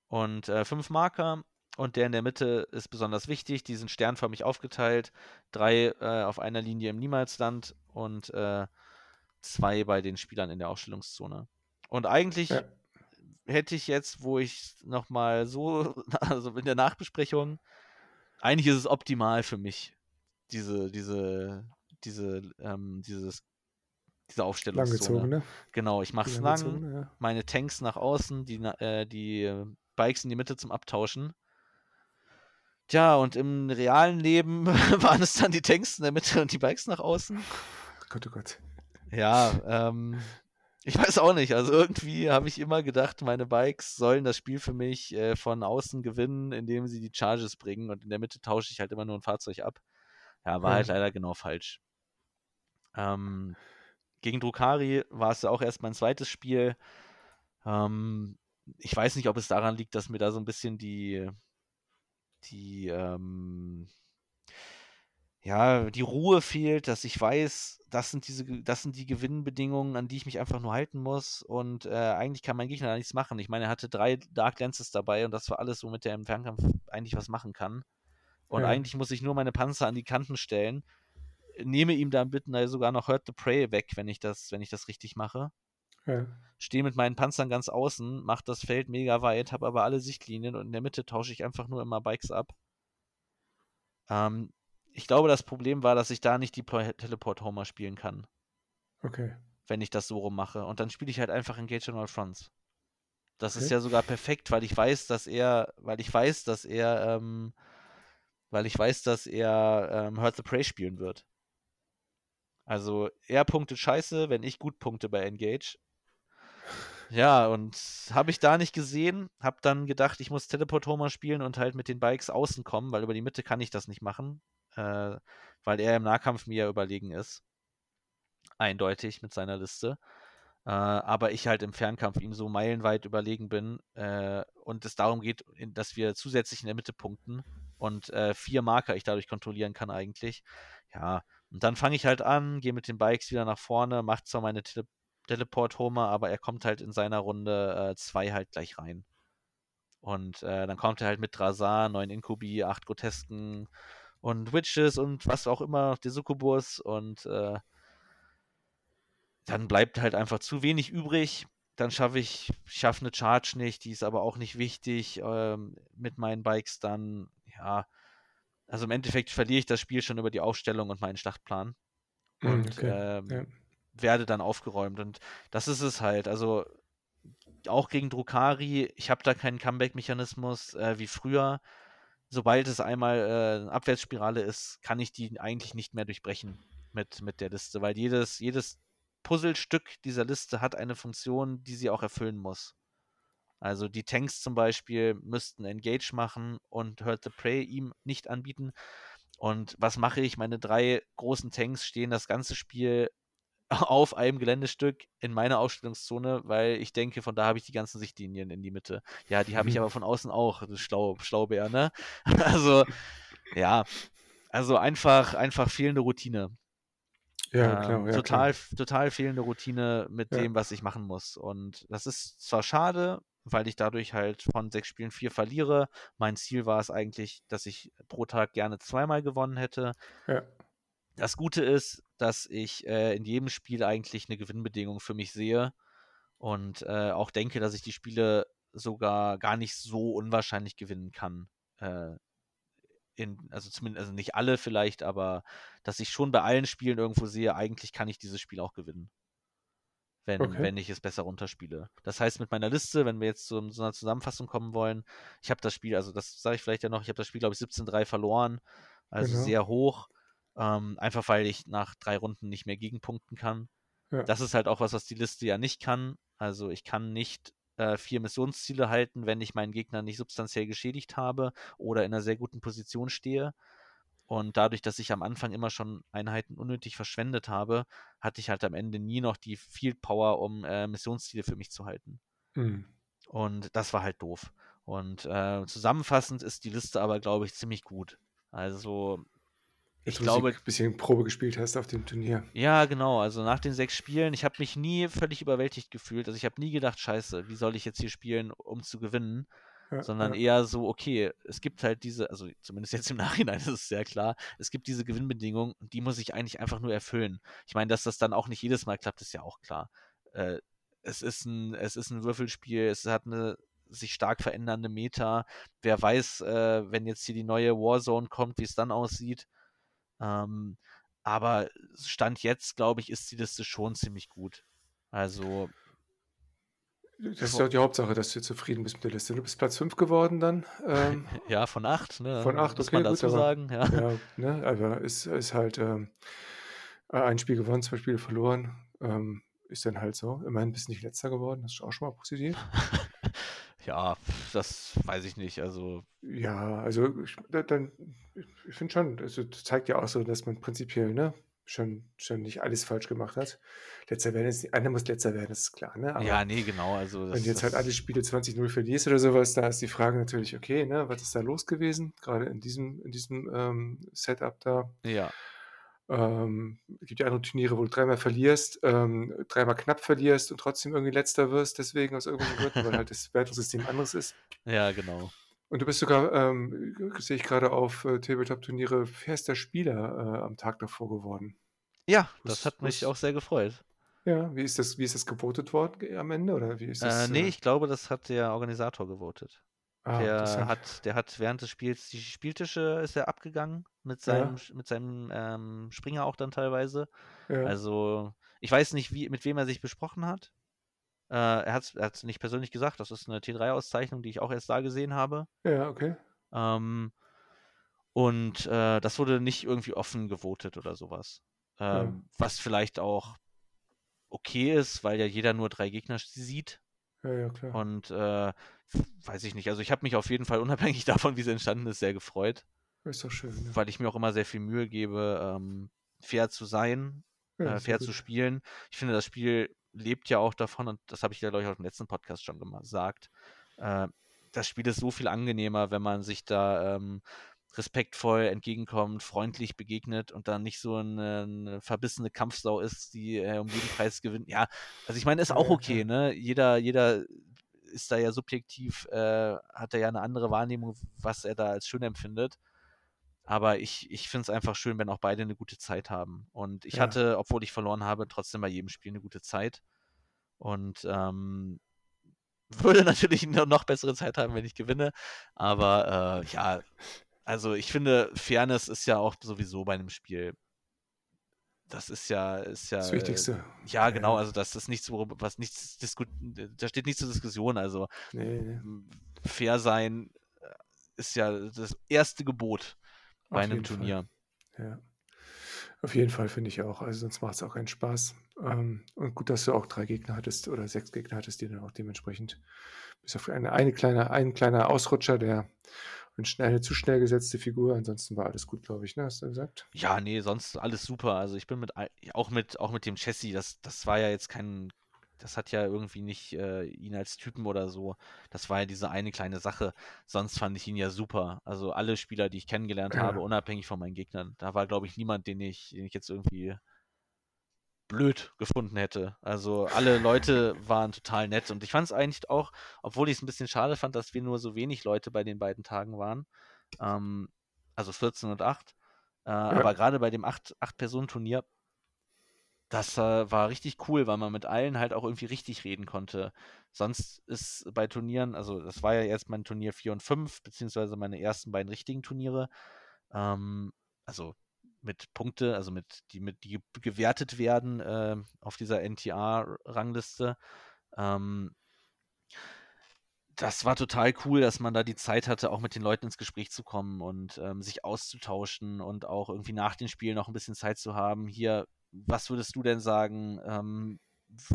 Speaker 2: Und äh, fünf Marker und der in der Mitte ist besonders wichtig. Die sind sternförmig aufgeteilt. Drei äh, auf einer Linie im Niemalsland und äh, zwei bei den Spielern in der Aufstellungszone. Und eigentlich
Speaker 1: Ja.
Speaker 2: hätte ich jetzt, wo ich nochmal so, [LAUGHS] also in der Nachbesprechung, eigentlich ist es optimal für mich, diese, diese, diese, ähm, dieses, diese Aufstellungszone.
Speaker 1: Langgezogene.
Speaker 2: Genau, ich mache es lang,
Speaker 1: ja.
Speaker 2: meine Tanks nach außen, die, äh, die Bikes in die Mitte zum Abtauschen. Tja, und im realen Leben [LAUGHS] waren es dann die Tanks in der Mitte und die Bikes nach außen.
Speaker 1: Gott, oh Gott.
Speaker 2: Ja, ähm, ich weiß auch nicht. Also irgendwie habe ich immer gedacht, meine Bikes sollen das Spiel für mich äh, von außen gewinnen, indem sie die Charges bringen und in der Mitte tausche ich halt immer nur ein Fahrzeug ab. Ja, war
Speaker 1: Ja.
Speaker 2: halt leider genau falsch. Ähm, gegen Drukari war es ja auch erst mein zweites Spiel. Ähm, ich weiß nicht, ob es daran liegt, dass mir da so ein bisschen die, die, ähm, ja, die Ruhe fehlt, dass ich weiß, das sind diese, das sind die Gewinnbedingungen, an die ich mich einfach nur halten muss. Und äh, eigentlich kann mein Gegner da nichts machen. Ich meine, er hatte drei Dark Lances dabei und das war alles, womit er im Fernkampf eigentlich was machen kann. Und
Speaker 1: Ja.
Speaker 2: eigentlich muss ich nur meine Panzer an die Kanten stellen, nehme ihm dann bitten sogar noch Hurt the Prey weg, wenn ich das, wenn ich das richtig mache.
Speaker 1: Ja.
Speaker 2: Stehe mit meinen Panzern ganz außen, mache das Feld mega weit, habe aber alle Sichtlinien und in der Mitte tausche ich einfach nur immer Bikes ab. Ähm, ich glaube, das Problem war, dass ich da nicht die Teleport Homer spielen kann,
Speaker 1: Okay.
Speaker 2: wenn ich das so rum mache. Und dann spiele ich halt einfach Engage on All Fronts. Das ist
Speaker 1: Okay.
Speaker 2: ja sogar perfekt, weil ich weiß, dass er, weil ich weiß, dass er, ähm, weil ich weiß, dass er ähm, Hurt the Prey spielen wird. Also er punktet scheiße, wenn ich gut punkte bei Engage. Ja, und habe ich da nicht gesehen, habe dann gedacht, ich muss Teleport Homer spielen und halt mit den Bikes außen kommen, weil über die Mitte kann ich das nicht machen, äh, weil er im Nahkampf mir überlegen ist. Eindeutig mit seiner Liste. Äh, aber ich halt im Fernkampf ihm so meilenweit überlegen bin äh, und es darum geht, dass wir zusätzlich in der Mitte punkten und äh, vier Marker ich dadurch kontrollieren kann eigentlich. Ja, und dann fange ich halt an, gehe mit den Bikes wieder nach vorne, macht zwar meine Tele Teleport-Homer, aber er kommt halt in seiner Runde äh, zwei halt gleich rein. Und äh, dann kommt er halt mit Drazar, neun Inkubi, acht Grotesken und Witches und was auch immer, die Succubus und äh, dann bleibt halt einfach zu wenig übrig. Dann schaffe ich, schaffe eine Charge nicht, die ist aber auch nicht wichtig ähm, mit meinen Bikes dann, ja, also im Endeffekt verliere ich das Spiel schon über die Aufstellung und meinen Schlachtplan
Speaker 1: Mhm,
Speaker 2: und
Speaker 1: okay.
Speaker 2: ähm,
Speaker 1: Ja.
Speaker 2: Werde dann aufgeräumt. Und das ist es halt. Also auch gegen Drukari, ich habe da keinen Comeback-Mechanismus äh, wie früher. sobald es einmal äh, eine Abwärtsspirale ist, kann ich die eigentlich nicht mehr durchbrechen mit, mit der Liste, weil jedes, jedes Puzzlestück dieser Liste hat eine Funktion, die sie auch erfüllen muss. Also die Tanks zum Beispiel müssten Engage machen und Hurt the Prey ihm nicht anbieten. Und was mache ich? Meine drei großen Tanks stehen das ganze Spiel auf einem Geländestück in meiner Ausstellungszone, weil ich denke, von da habe ich die ganzen Sichtlinien in die Mitte. Ja, die habe ich
Speaker 1: Mhm.
Speaker 2: aber von außen auch. Das ist schlau, Schlaubär, ne? [LAUGHS] Also, ja. Also einfach, einfach fehlende Routine.
Speaker 1: Ja,
Speaker 2: Ähm,
Speaker 1: klar, ja,
Speaker 2: total,
Speaker 1: klar.
Speaker 2: total fehlende Routine mit
Speaker 1: Ja.
Speaker 2: dem, was ich machen muss. Und das ist zwar schade, weil ich dadurch halt von sechs Spielen vier verliere. Mein Ziel war es eigentlich, dass ich pro Tag gerne zweimal gewonnen hätte.
Speaker 1: Ja.
Speaker 2: Das Gute ist, dass ich äh, in jedem Spiel eigentlich eine Gewinnbedingung für mich sehe und äh, auch denke, dass ich die Spiele sogar gar nicht so unwahrscheinlich gewinnen kann. Äh, in, also zumindest, also nicht alle vielleicht, aber dass ich schon bei allen Spielen irgendwo sehe, eigentlich kann ich dieses Spiel auch gewinnen. Wenn,
Speaker 1: Okay.
Speaker 2: wenn ich es besser runterspiele. Das heißt, mit meiner Liste, wenn wir jetzt zu so einer Zusammenfassung kommen wollen, ich habe das Spiel, also das sage ich vielleicht ja noch, ich habe das Spiel, glaube ich, 17-3 verloren, also
Speaker 1: Genau.
Speaker 2: sehr hoch. Ähm, einfach weil ich nach drei Runden nicht mehr gegenpunkten kann.
Speaker 1: Ja.
Speaker 2: Das ist halt auch was, was die Liste ja nicht kann. Also ich kann nicht äh, vier Missionsziele halten, wenn ich meinen Gegner nicht substanziell geschädigt habe oder in einer sehr guten Position stehe. Und dadurch, dass ich am Anfang immer schon Einheiten unnötig verschwendet habe, hatte ich halt am Ende nie noch die Field Power, um äh, Missionsziele für mich zu halten.
Speaker 1: Mhm.
Speaker 2: Und das war halt doof. Und äh, zusammenfassend ist die Liste aber, glaube ich, ziemlich gut. Also, ich glaube,
Speaker 1: du ein bisschen Probe gespielt hast auf dem Turnier.
Speaker 2: ja, genau. Also nach den sechs Spielen, ich habe mich nie völlig überwältigt gefühlt. Also ich habe nie gedacht, scheiße, wie soll ich jetzt hier spielen, um zu gewinnen?
Speaker 1: Ja,
Speaker 2: Sondern
Speaker 1: ja.
Speaker 2: eher so, okay, es gibt halt diese, also zumindest jetzt im [LAUGHS] Nachhinein ist es sehr klar, es gibt diese Gewinnbedingungen und die muss ich eigentlich einfach nur erfüllen. Ich meine, dass das dann auch nicht jedes Mal klappt, ist ja auch klar. Äh, es, ist ein, es ist ein Würfelspiel, es hat eine sich stark verändernde Meta. Wer weiß, äh, wenn jetzt hier die neue Warzone kommt, wie es dann aussieht. Ähm, aber Stand jetzt, glaube ich, ist die Liste schon ziemlich gut. Also,
Speaker 1: Das ist doch die Hauptsache, dass du zufrieden bist mit der Liste. Du bist Platz 5 geworden dann. Ähm, [LAUGHS]
Speaker 2: ja, von acht, ne?
Speaker 1: Von acht,
Speaker 2: muss
Speaker 1: okay,
Speaker 2: man
Speaker 1: gut,
Speaker 2: dazu
Speaker 1: aber-
Speaker 2: sagen. Ja.
Speaker 1: ja, ne, aber ist, ist halt ähm, ein Spiel gewonnen, zwei Spiele verloren. Ähm, ist dann halt so. Immerhin bist du nicht letzter geworden. Das ist auch schon mal positiv. [LAUGHS]
Speaker 2: ja, das weiß ich nicht. Also,
Speaker 1: Ja, also ich, da- dann, ich finde schon, also das zeigt ja auch so, dass man prinzipiell ne, schon, schon nicht alles falsch gemacht hat. Letzter werden ist, einer muss letzter werden, das ist klar, ne? Aber
Speaker 2: ja, nee, genau. Also,
Speaker 1: wenn du jetzt halt alle Spiele 20-0 verlierst oder sowas, da ist die Frage natürlich, okay, ne, was ist da los gewesen? Gerade in diesem, in diesem ähm, Setup da.
Speaker 2: ja,
Speaker 1: Ähm, es gibt ja andere Turniere, wo du dreimal verlierst, ähm, dreimal knapp verlierst und trotzdem irgendwie letzter wirst, deswegen aus irgendwelchen Gründen, weil halt das Wertungssystem anderes ist.
Speaker 2: ja, genau.
Speaker 1: Und du bist sogar, ähm, sehe ich gerade auf äh, Tabletop-Turniere, fester Spieler äh, am Tag davor geworden.
Speaker 2: Ja,
Speaker 1: Was-
Speaker 2: das hat mich
Speaker 1: was-
Speaker 2: auch sehr gefreut.
Speaker 1: Ja, wie ist das, wie ist das gewotet worden ge- am Ende? Oder wie ist das?
Speaker 2: Äh, nee, ich glaube, das hat der Organisator gewotet.
Speaker 1: ah,
Speaker 2: der hat, der hat während des Spiels die Spieltische ist er abgegangen mit
Speaker 1: Ja.
Speaker 2: seinem, mit seinem ähm, Springer auch dann teilweise.
Speaker 1: ja.
Speaker 2: Also ich weiß nicht, wie, mit wem er sich besprochen hat. Äh, er hat es nicht persönlich gesagt. Das ist eine T3-Auszeichnung, die ich auch erst da gesehen habe.
Speaker 1: ja, okay.
Speaker 2: Ähm, und äh, das wurde nicht irgendwie offen gewotet oder sowas. Ähm, Was vielleicht auch okay ist, weil ja jeder nur drei Gegner sieht.
Speaker 1: Ja, ja, klar.
Speaker 2: Und äh, weiß ich nicht. Also ich habe mich auf jeden Fall [LAUGHS] unabhängig davon, wie es entstanden ist, sehr gefreut,
Speaker 1: ist doch schön. Ne?
Speaker 2: weil ich mir auch immer sehr viel Mühe gebe, ähm, fair zu sein,
Speaker 1: Ja,
Speaker 2: äh, fair zu spielen. Ich finde, das Spiel lebt ja auch davon, und das habe ich ja, glaube ich, auch im letzten Podcast schon gesagt. Äh, das Spiel ist so viel angenehmer, wenn man sich da ähm, respektvoll entgegenkommt, freundlich begegnet und dann nicht so eine, eine verbissene Kampfsau ist, die äh, um jeden Preis gewinnt. Ja, also ich meine, ist auch okay, ne? Jeder, jeder ist da ja subjektiv, äh, hat er ja eine andere Wahrnehmung, was er da als schön empfindet. Aber ich, ich finde es einfach schön, wenn auch beide eine gute Zeit haben. Und ich
Speaker 1: Ja.
Speaker 2: hatte, obwohl ich verloren habe, trotzdem bei jedem Spiel eine gute Zeit. Und ähm, würde [LAUGHS] natürlich noch, noch bessere Zeit haben, wenn ich gewinne. Aber äh, ja, also ich finde, Fairness ist ja auch sowieso bei einem Spiel. Das ist ja, ist ja.
Speaker 1: Das Wichtigste.
Speaker 2: Ja, genau, also das ist nichts, worüber, was nichts diskutiert, da steht nichts zur Diskussion. Also
Speaker 1: Nee, nee.
Speaker 2: fair sein, äh, ist ja das erste Gebot bei einem
Speaker 1: Fall.
Speaker 2: Turnier.
Speaker 1: Ja. Auf jeden Fall finde ich auch. Also sonst macht es auch keinen Spaß. Ähm, und gut, dass du auch drei Gegner hattest oder sechs Gegner hattest, die dann auch dementsprechend bis auf eine, eine kleine, ein kleiner Ausrutscher, der eine, schnell, eine zu schnell gesetzte Figur. Ansonsten war alles gut, glaube ich, ne? Hast du gesagt?
Speaker 2: Ja, nee, sonst alles super. Also ich bin mit auch mit auch mit dem Chassis, das das war ja jetzt kein das hat ja irgendwie nicht äh, ihn als Typen oder so. Das war ja diese eine kleine Sache. Sonst fand ich ihn ja super. Also alle Spieler, die ich kennengelernt habe,
Speaker 1: Ja.
Speaker 2: unabhängig von meinen Gegnern, da war, glaube ich, niemand, den ich, den ich jetzt irgendwie blöd gefunden hätte. Also alle Leute waren total nett und ich fand es eigentlich auch, obwohl ich es ein bisschen schade fand, dass wir nur so wenig Leute bei den beiden Tagen waren, ähm, also 14 und 8, äh, aber gerade bei dem 8-Personen-Turnier, das äh, war richtig cool, weil man mit allen halt auch irgendwie richtig reden konnte. Sonst ist bei Turnieren, also das war ja jetzt mein Turnier 4 und 5, beziehungsweise meine ersten beiden richtigen Turniere, ähm, also mit Punkte, also mit die mit die ge- gewertet werden äh, auf dieser NTA-Rangliste. Ähm, das war total cool, dass man da die Zeit hatte, auch mit den Leuten ins Gespräch zu kommen und ähm, sich auszutauschen und auch irgendwie nach den Spielen noch ein bisschen Zeit zu haben. Hier, was würdest du denn sagen? Ähm,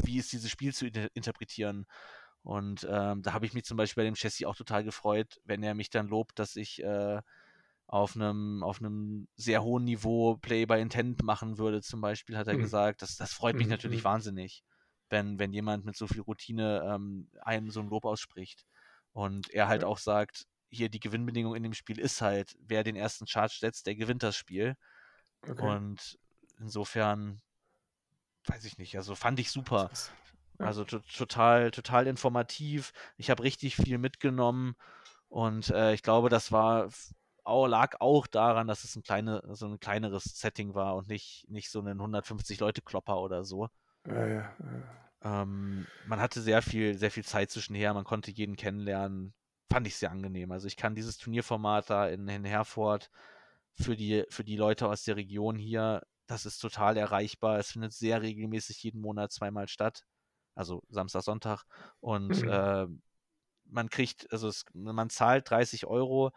Speaker 2: wie ist dieses Spiel zu inter interpretieren? Und ähm, da habe ich mich zum Beispiel bei dem Chassis auch total gefreut, wenn er mich dann lobt, dass ich äh, auf einem auf einem sehr hohen Niveau Play by Intent machen würde, zum Beispiel, hat er
Speaker 1: Mhm.
Speaker 2: gesagt. Das, das freut mich
Speaker 1: Mhm,
Speaker 2: natürlich
Speaker 1: mhm.
Speaker 2: wahnsinnig, wenn, wenn jemand mit so viel Routine ähm, einem so ein Lob ausspricht. Und er halt
Speaker 1: Ja.
Speaker 2: auch sagt, hier die Gewinnbedingung in dem Spiel ist halt, wer den ersten Charge setzt, der gewinnt das Spiel.
Speaker 1: Okay.
Speaker 2: Und insofern, weiß ich nicht, also fand ich super.
Speaker 1: Ja.
Speaker 2: Also to total, total informativ. Ich habe richtig viel mitgenommen und äh, ich glaube, das war lag auch daran, dass es ein kleine, so ein kleineres Setting war und nicht, nicht so ein 150 Leute Klopper oder so.
Speaker 1: Ja, ja, ja.
Speaker 2: Ähm, man hatte sehr viel, sehr viel Zeit zwischenher, man konnte jeden kennenlernen. Fand ich sehr angenehm. Also ich kann dieses Turnierformat da in, in Herford für die, für die Leute aus der Region hier, das ist total erreichbar. Es findet sehr regelmäßig jeden Monat zweimal statt. Also Samstag, Sonntag. Und
Speaker 1: Mhm.
Speaker 2: äh, man kriegt, also es, man zahlt 30 Euro,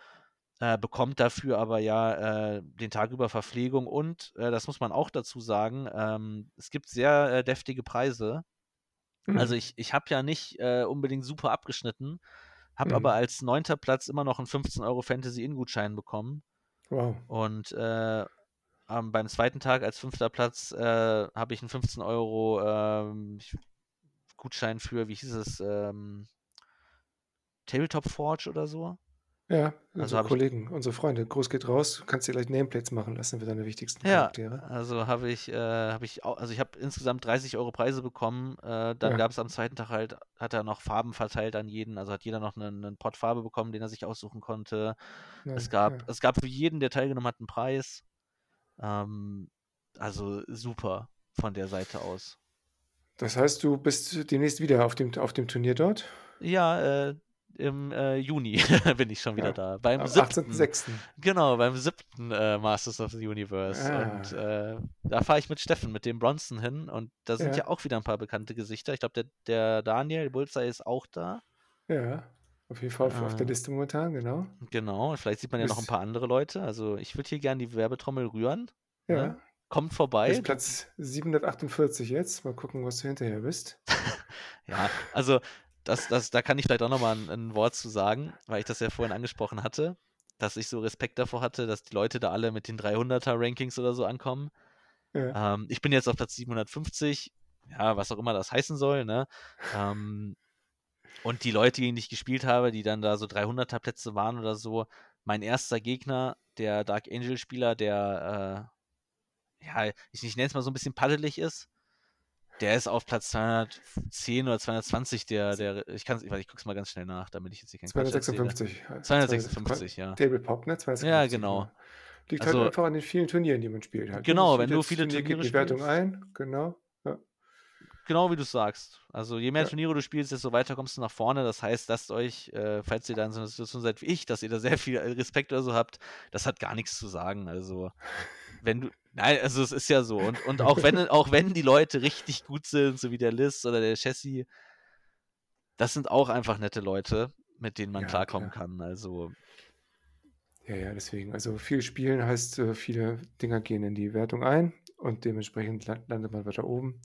Speaker 2: äh, bekommt dafür aber ja äh, den Tag über Verpflegung und, äh, das muss man auch dazu sagen, ähm, es gibt sehr äh, deftige Preise. Also
Speaker 1: Mhm.
Speaker 2: ich, ich habe ja nicht äh, unbedingt super abgeschnitten, habe
Speaker 1: Mhm.
Speaker 2: aber als neunter Platz immer noch einen 15 Euro Fantasy-In-Gutschein bekommen.
Speaker 1: Wow.
Speaker 2: Und äh, am- beim zweiten Tag als fünfter Platz äh, habe ich einen 15 Euro ähm, Gutschein für, wie hieß es, ähm, Tabletop Forge oder so.
Speaker 1: Ja,
Speaker 2: Also
Speaker 1: unsere Kollegen, unsere Freunde. Gruß geht raus. Du kannst dir gleich Nameplates machen lassen für deine wichtigsten
Speaker 2: ja,
Speaker 1: Charaktere.
Speaker 2: also habe ich, äh, habe ich, auch, also ich habe insgesamt 30 Euro Preise bekommen. Äh, dann
Speaker 1: Ja.
Speaker 2: gab es am zweiten Tag halt, hat er noch Farben verteilt an jeden. Also hat jeder noch einen, einen Pot Farbe bekommen, den er sich aussuchen konnte. Es
Speaker 1: Ja,
Speaker 2: gab,
Speaker 1: ja.
Speaker 2: es gab für jeden, der teilgenommen hat, einen Preis. Ähm, also super von der Seite aus.
Speaker 1: Das heißt, du bist demnächst wieder auf dem, auf dem Turnier dort?
Speaker 2: Ja, äh, im äh, Juni [LAUGHS] bin ich schon wieder
Speaker 1: Ja,
Speaker 2: da. Beim
Speaker 1: am
Speaker 2: siebten.
Speaker 1: 18.06.
Speaker 2: Genau, beim siebten äh, Masters of the Universe. Und
Speaker 1: Ah,
Speaker 2: äh, da fahre ich mit Steffen, mit dem Bronson hin. Und da sind ja
Speaker 1: ja,
Speaker 2: auch wieder ein paar bekannte Gesichter. Ich glaube, der, der Daniel Bullseye ist auch da.
Speaker 1: ja. Auf jeden Fall auf, der
Speaker 2: Äh,
Speaker 1: Liste momentan, genau.
Speaker 2: genau, und vielleicht sieht man ja noch ein paar andere Leute. Also ich würde hier gerne die Werbetrommel rühren. Ne?
Speaker 1: ja,
Speaker 2: Kommt
Speaker 1: bist
Speaker 2: vorbei.
Speaker 1: Platz 748 jetzt. Mal gucken, was du hinterher bist. [LAUGHS]
Speaker 2: Ja, also das, das, da kann ich vielleicht auch nochmal ein, ein Wort zu sagen, weil ich das ja vorhin angesprochen hatte, dass ich so Respekt davor hatte, dass die Leute da alle mit den 300er Rankings oder so ankommen.
Speaker 1: Ja,
Speaker 2: Ähm, ich bin jetzt auf Platz 750, ja, was auch immer das heißen soll, ne? Ähm, und die Leute, gegen die ich gespielt habe, die dann da so 300er Plätze waren oder so, mein erster Gegner, der Dark Angel Spieler, der, äh, ja, ich, ich nenne es mal so ein bisschen paddelig ist, der ist auf Platz 210 oder 220, der, der, ich kann ich, ich guck's mal ganz schnell nach, damit ich jetzt hier keinen Quatsch erzähle.
Speaker 1: 256. ja,
Speaker 2: 256, ja.
Speaker 1: Tablepop, ne?
Speaker 2: Ja,
Speaker 1: 256,
Speaker 2: genau.
Speaker 1: genau. Liegt halt
Speaker 2: Also,
Speaker 1: einfach an den vielen Turnieren, die man spielt halt. Ne?
Speaker 2: genau, wenn du viele
Speaker 1: Turnier gibt
Speaker 2: Turniere
Speaker 1: die Wertung
Speaker 2: spielst,
Speaker 1: ein, genau. Ja,
Speaker 2: genau wie du sagst. Also je mehr
Speaker 1: ja,
Speaker 2: Turniere du spielst, desto weiter kommst du nach vorne. Das heißt, lasst euch, äh, falls ihr da in so einer Situation seid wie ich, dass ihr da sehr viel Respekt oder so habt, das hat gar nichts zu sagen. Also wenn du, nein, also es ist ja so. Und, und auch wenn, [LAUGHS] auch wenn die Leute richtig gut sind, so wie der Liz oder der Chassis, das sind auch einfach nette Leute, mit denen man
Speaker 1: ja,
Speaker 2: klarkommen
Speaker 1: klar.
Speaker 2: kann. Also
Speaker 1: Ja, ja, deswegen. Also viel spielen heißt, äh, viele Dinger gehen in die Wertung ein und dementsprechend lan landet man weiter oben.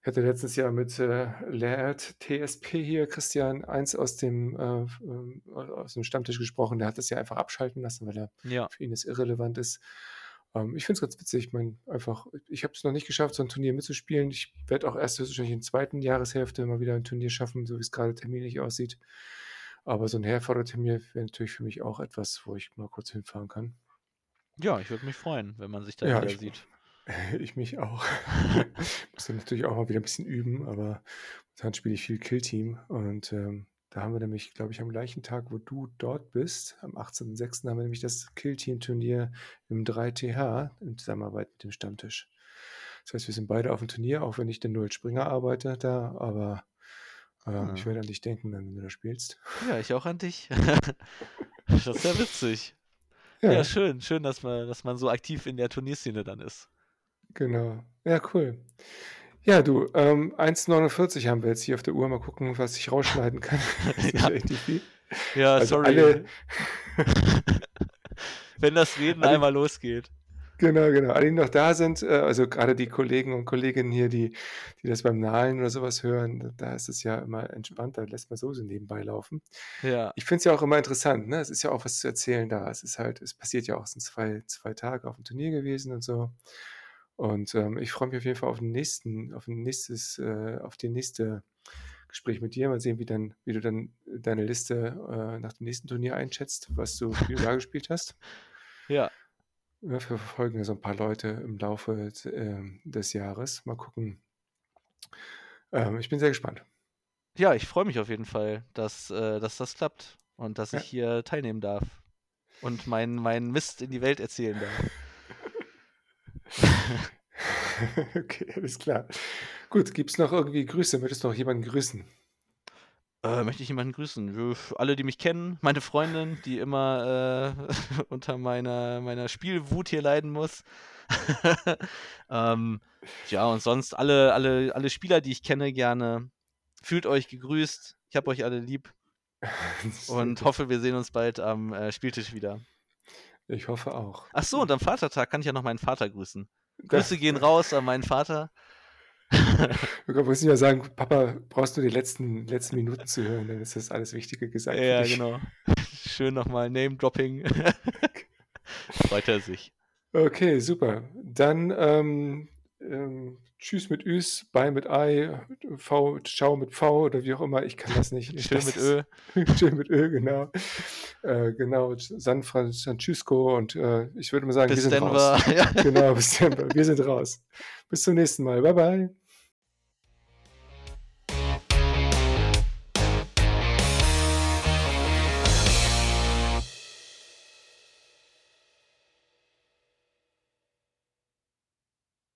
Speaker 1: Ich hatte letztes Jahr mit äh, Laird TSP hier, Christian, eins aus dem, äh, ähm, aus dem Stammtisch gesprochen. Der hat das ja einfach abschalten lassen, weil er
Speaker 2: Ja.
Speaker 1: für ihn es irrelevant ist. Ähm, ich finde es ganz witzig. Ich meine, einfach, ich habe es noch nicht geschafft, so ein Turnier mitzuspielen. Ich werde auch erst höchstwahrscheinlich in der zweiten Jahreshälfte mal wieder ein Turnier schaffen, so wie es gerade terminlich aussieht. Aber so ein Herforderturnier wäre natürlich für mich auch etwas, wo ich mal kurz hinfahren kann.
Speaker 2: Ja, ich würde mich freuen, wenn man sich da
Speaker 1: Ja,
Speaker 2: wieder
Speaker 1: ich,
Speaker 2: sieht. [LAUGHS]
Speaker 1: ich mich auch. [LAUGHS] Muss dann natürlich auch mal wieder ein bisschen üben, aber dann spiele ich viel Killteam und ähm, da haben wir nämlich, glaube ich, am gleichen Tag, wo du dort bist, am 18.06. haben wir nämlich das Killteam-Turnier im 3TH in Zusammenarbeit mit dem Stammtisch. Das heißt, wir sind beide auf dem Turnier, auch wenn ich den Noel Springer arbeite da, aber ähm, ich
Speaker 2: Ah.
Speaker 1: werde an dich denken, dann, wenn du da spielst.
Speaker 2: Ja, ich auch an dich. [LAUGHS] Das ist ja witzig. Ja,
Speaker 1: Ja,
Speaker 2: schön, schön, dass man, dass man so aktiv in der Turnierszene dann ist.
Speaker 1: genau. Ja, cool. Ja, du, ähm, 1,49 haben wir jetzt hier auf der Uhr. Mal gucken, was ich rausschneiden kann. [LAUGHS]
Speaker 2: Ja, ja,
Speaker 1: Also
Speaker 2: sorry.
Speaker 1: alle, [LAUGHS]
Speaker 2: Wenn das Reden
Speaker 1: alle,
Speaker 2: einmal losgeht.
Speaker 1: genau, genau, alle, die noch da sind, äh, also gerade die Kollegen und Kolleginnen hier, die, die das beim Nahlen oder sowas hören, da ist es ja immer entspannt, da lässt man so so nebenbei laufen.
Speaker 2: Ja,
Speaker 1: Ich finde es ja auch immer interessant, ne? Es ist ja auch was zu erzählen da. Es ist halt, es passiert ja auch, es sind zwei, zwei Tage auf dem Turnier gewesen und so. Und ähm, ich freue mich auf jeden Fall auf den nächsten, auf ein nächstes, äh, auf die nächste Gespräch mit dir. Mal sehen, wie dann, wie du dann deine Liste äh, nach dem nächsten Turnier einschätzt, was du, da gespielt hast. [LAUGHS]
Speaker 2: ja.
Speaker 1: Wir verfolgen ja so ein paar Leute im Laufe des, ähm, des Jahres. Mal gucken. Ähm, ich bin sehr gespannt.
Speaker 2: Ja, ich freue mich auf jeden Fall, dass, äh, dass das klappt und dass
Speaker 1: Ja.
Speaker 2: ich hier teilnehmen darf und meinen mein Mist in die Welt erzählen darf. [LAUGHS]
Speaker 1: Okay, alles klar. Gut, gibt es noch irgendwie Grüße? Möchtest du noch jemanden grüßen?
Speaker 2: Äh, möchte ich jemanden grüßen? Alle, die mich kennen, meine Freundin, die immer äh, [LAUGHS] unter meiner, meiner Spielwut hier leiden muss. [LAUGHS] ähm, ja, und sonst alle, alle, alle Spieler, die ich kenne, gerne. Fühlt euch gegrüßt. Ich habe euch alle lieb und hoffe, wir sehen uns bald am äh, Spieltisch wieder.
Speaker 1: Ich hoffe auch.
Speaker 2: Ach so, und am Vatertag kann ich ja noch meinen Vater grüßen. Grüße gehen raus an meinen Vater. [LAUGHS]
Speaker 1: wir müssen ja sagen, Papa, brauchst du die letzten, letzten Minuten zu hören, dann ist das alles Wichtige gesagt für
Speaker 2: Ja, genau. [LAUGHS] Schön nochmal Name-Dropping. [LAUGHS] Freut er sich.
Speaker 1: Okay, super. Dann ähm, ähm, Tschüss mit Üs, Bye mit Ei, V, Ciao mit V oder wie auch immer. Ich kann das nicht. [LAUGHS] Das
Speaker 2: mit Ö. [LAUGHS]
Speaker 1: Schön mit Ö, genau. Äh, genau, San Francisco und äh, ich würde mal sagen, wir
Speaker 2: Bis
Speaker 1: sind raus.
Speaker 2: Denver. [LAUGHS] Ja.
Speaker 1: Genau, bis Denver. Wir sind raus. Bis zum nächsten Mal. Bye, bye.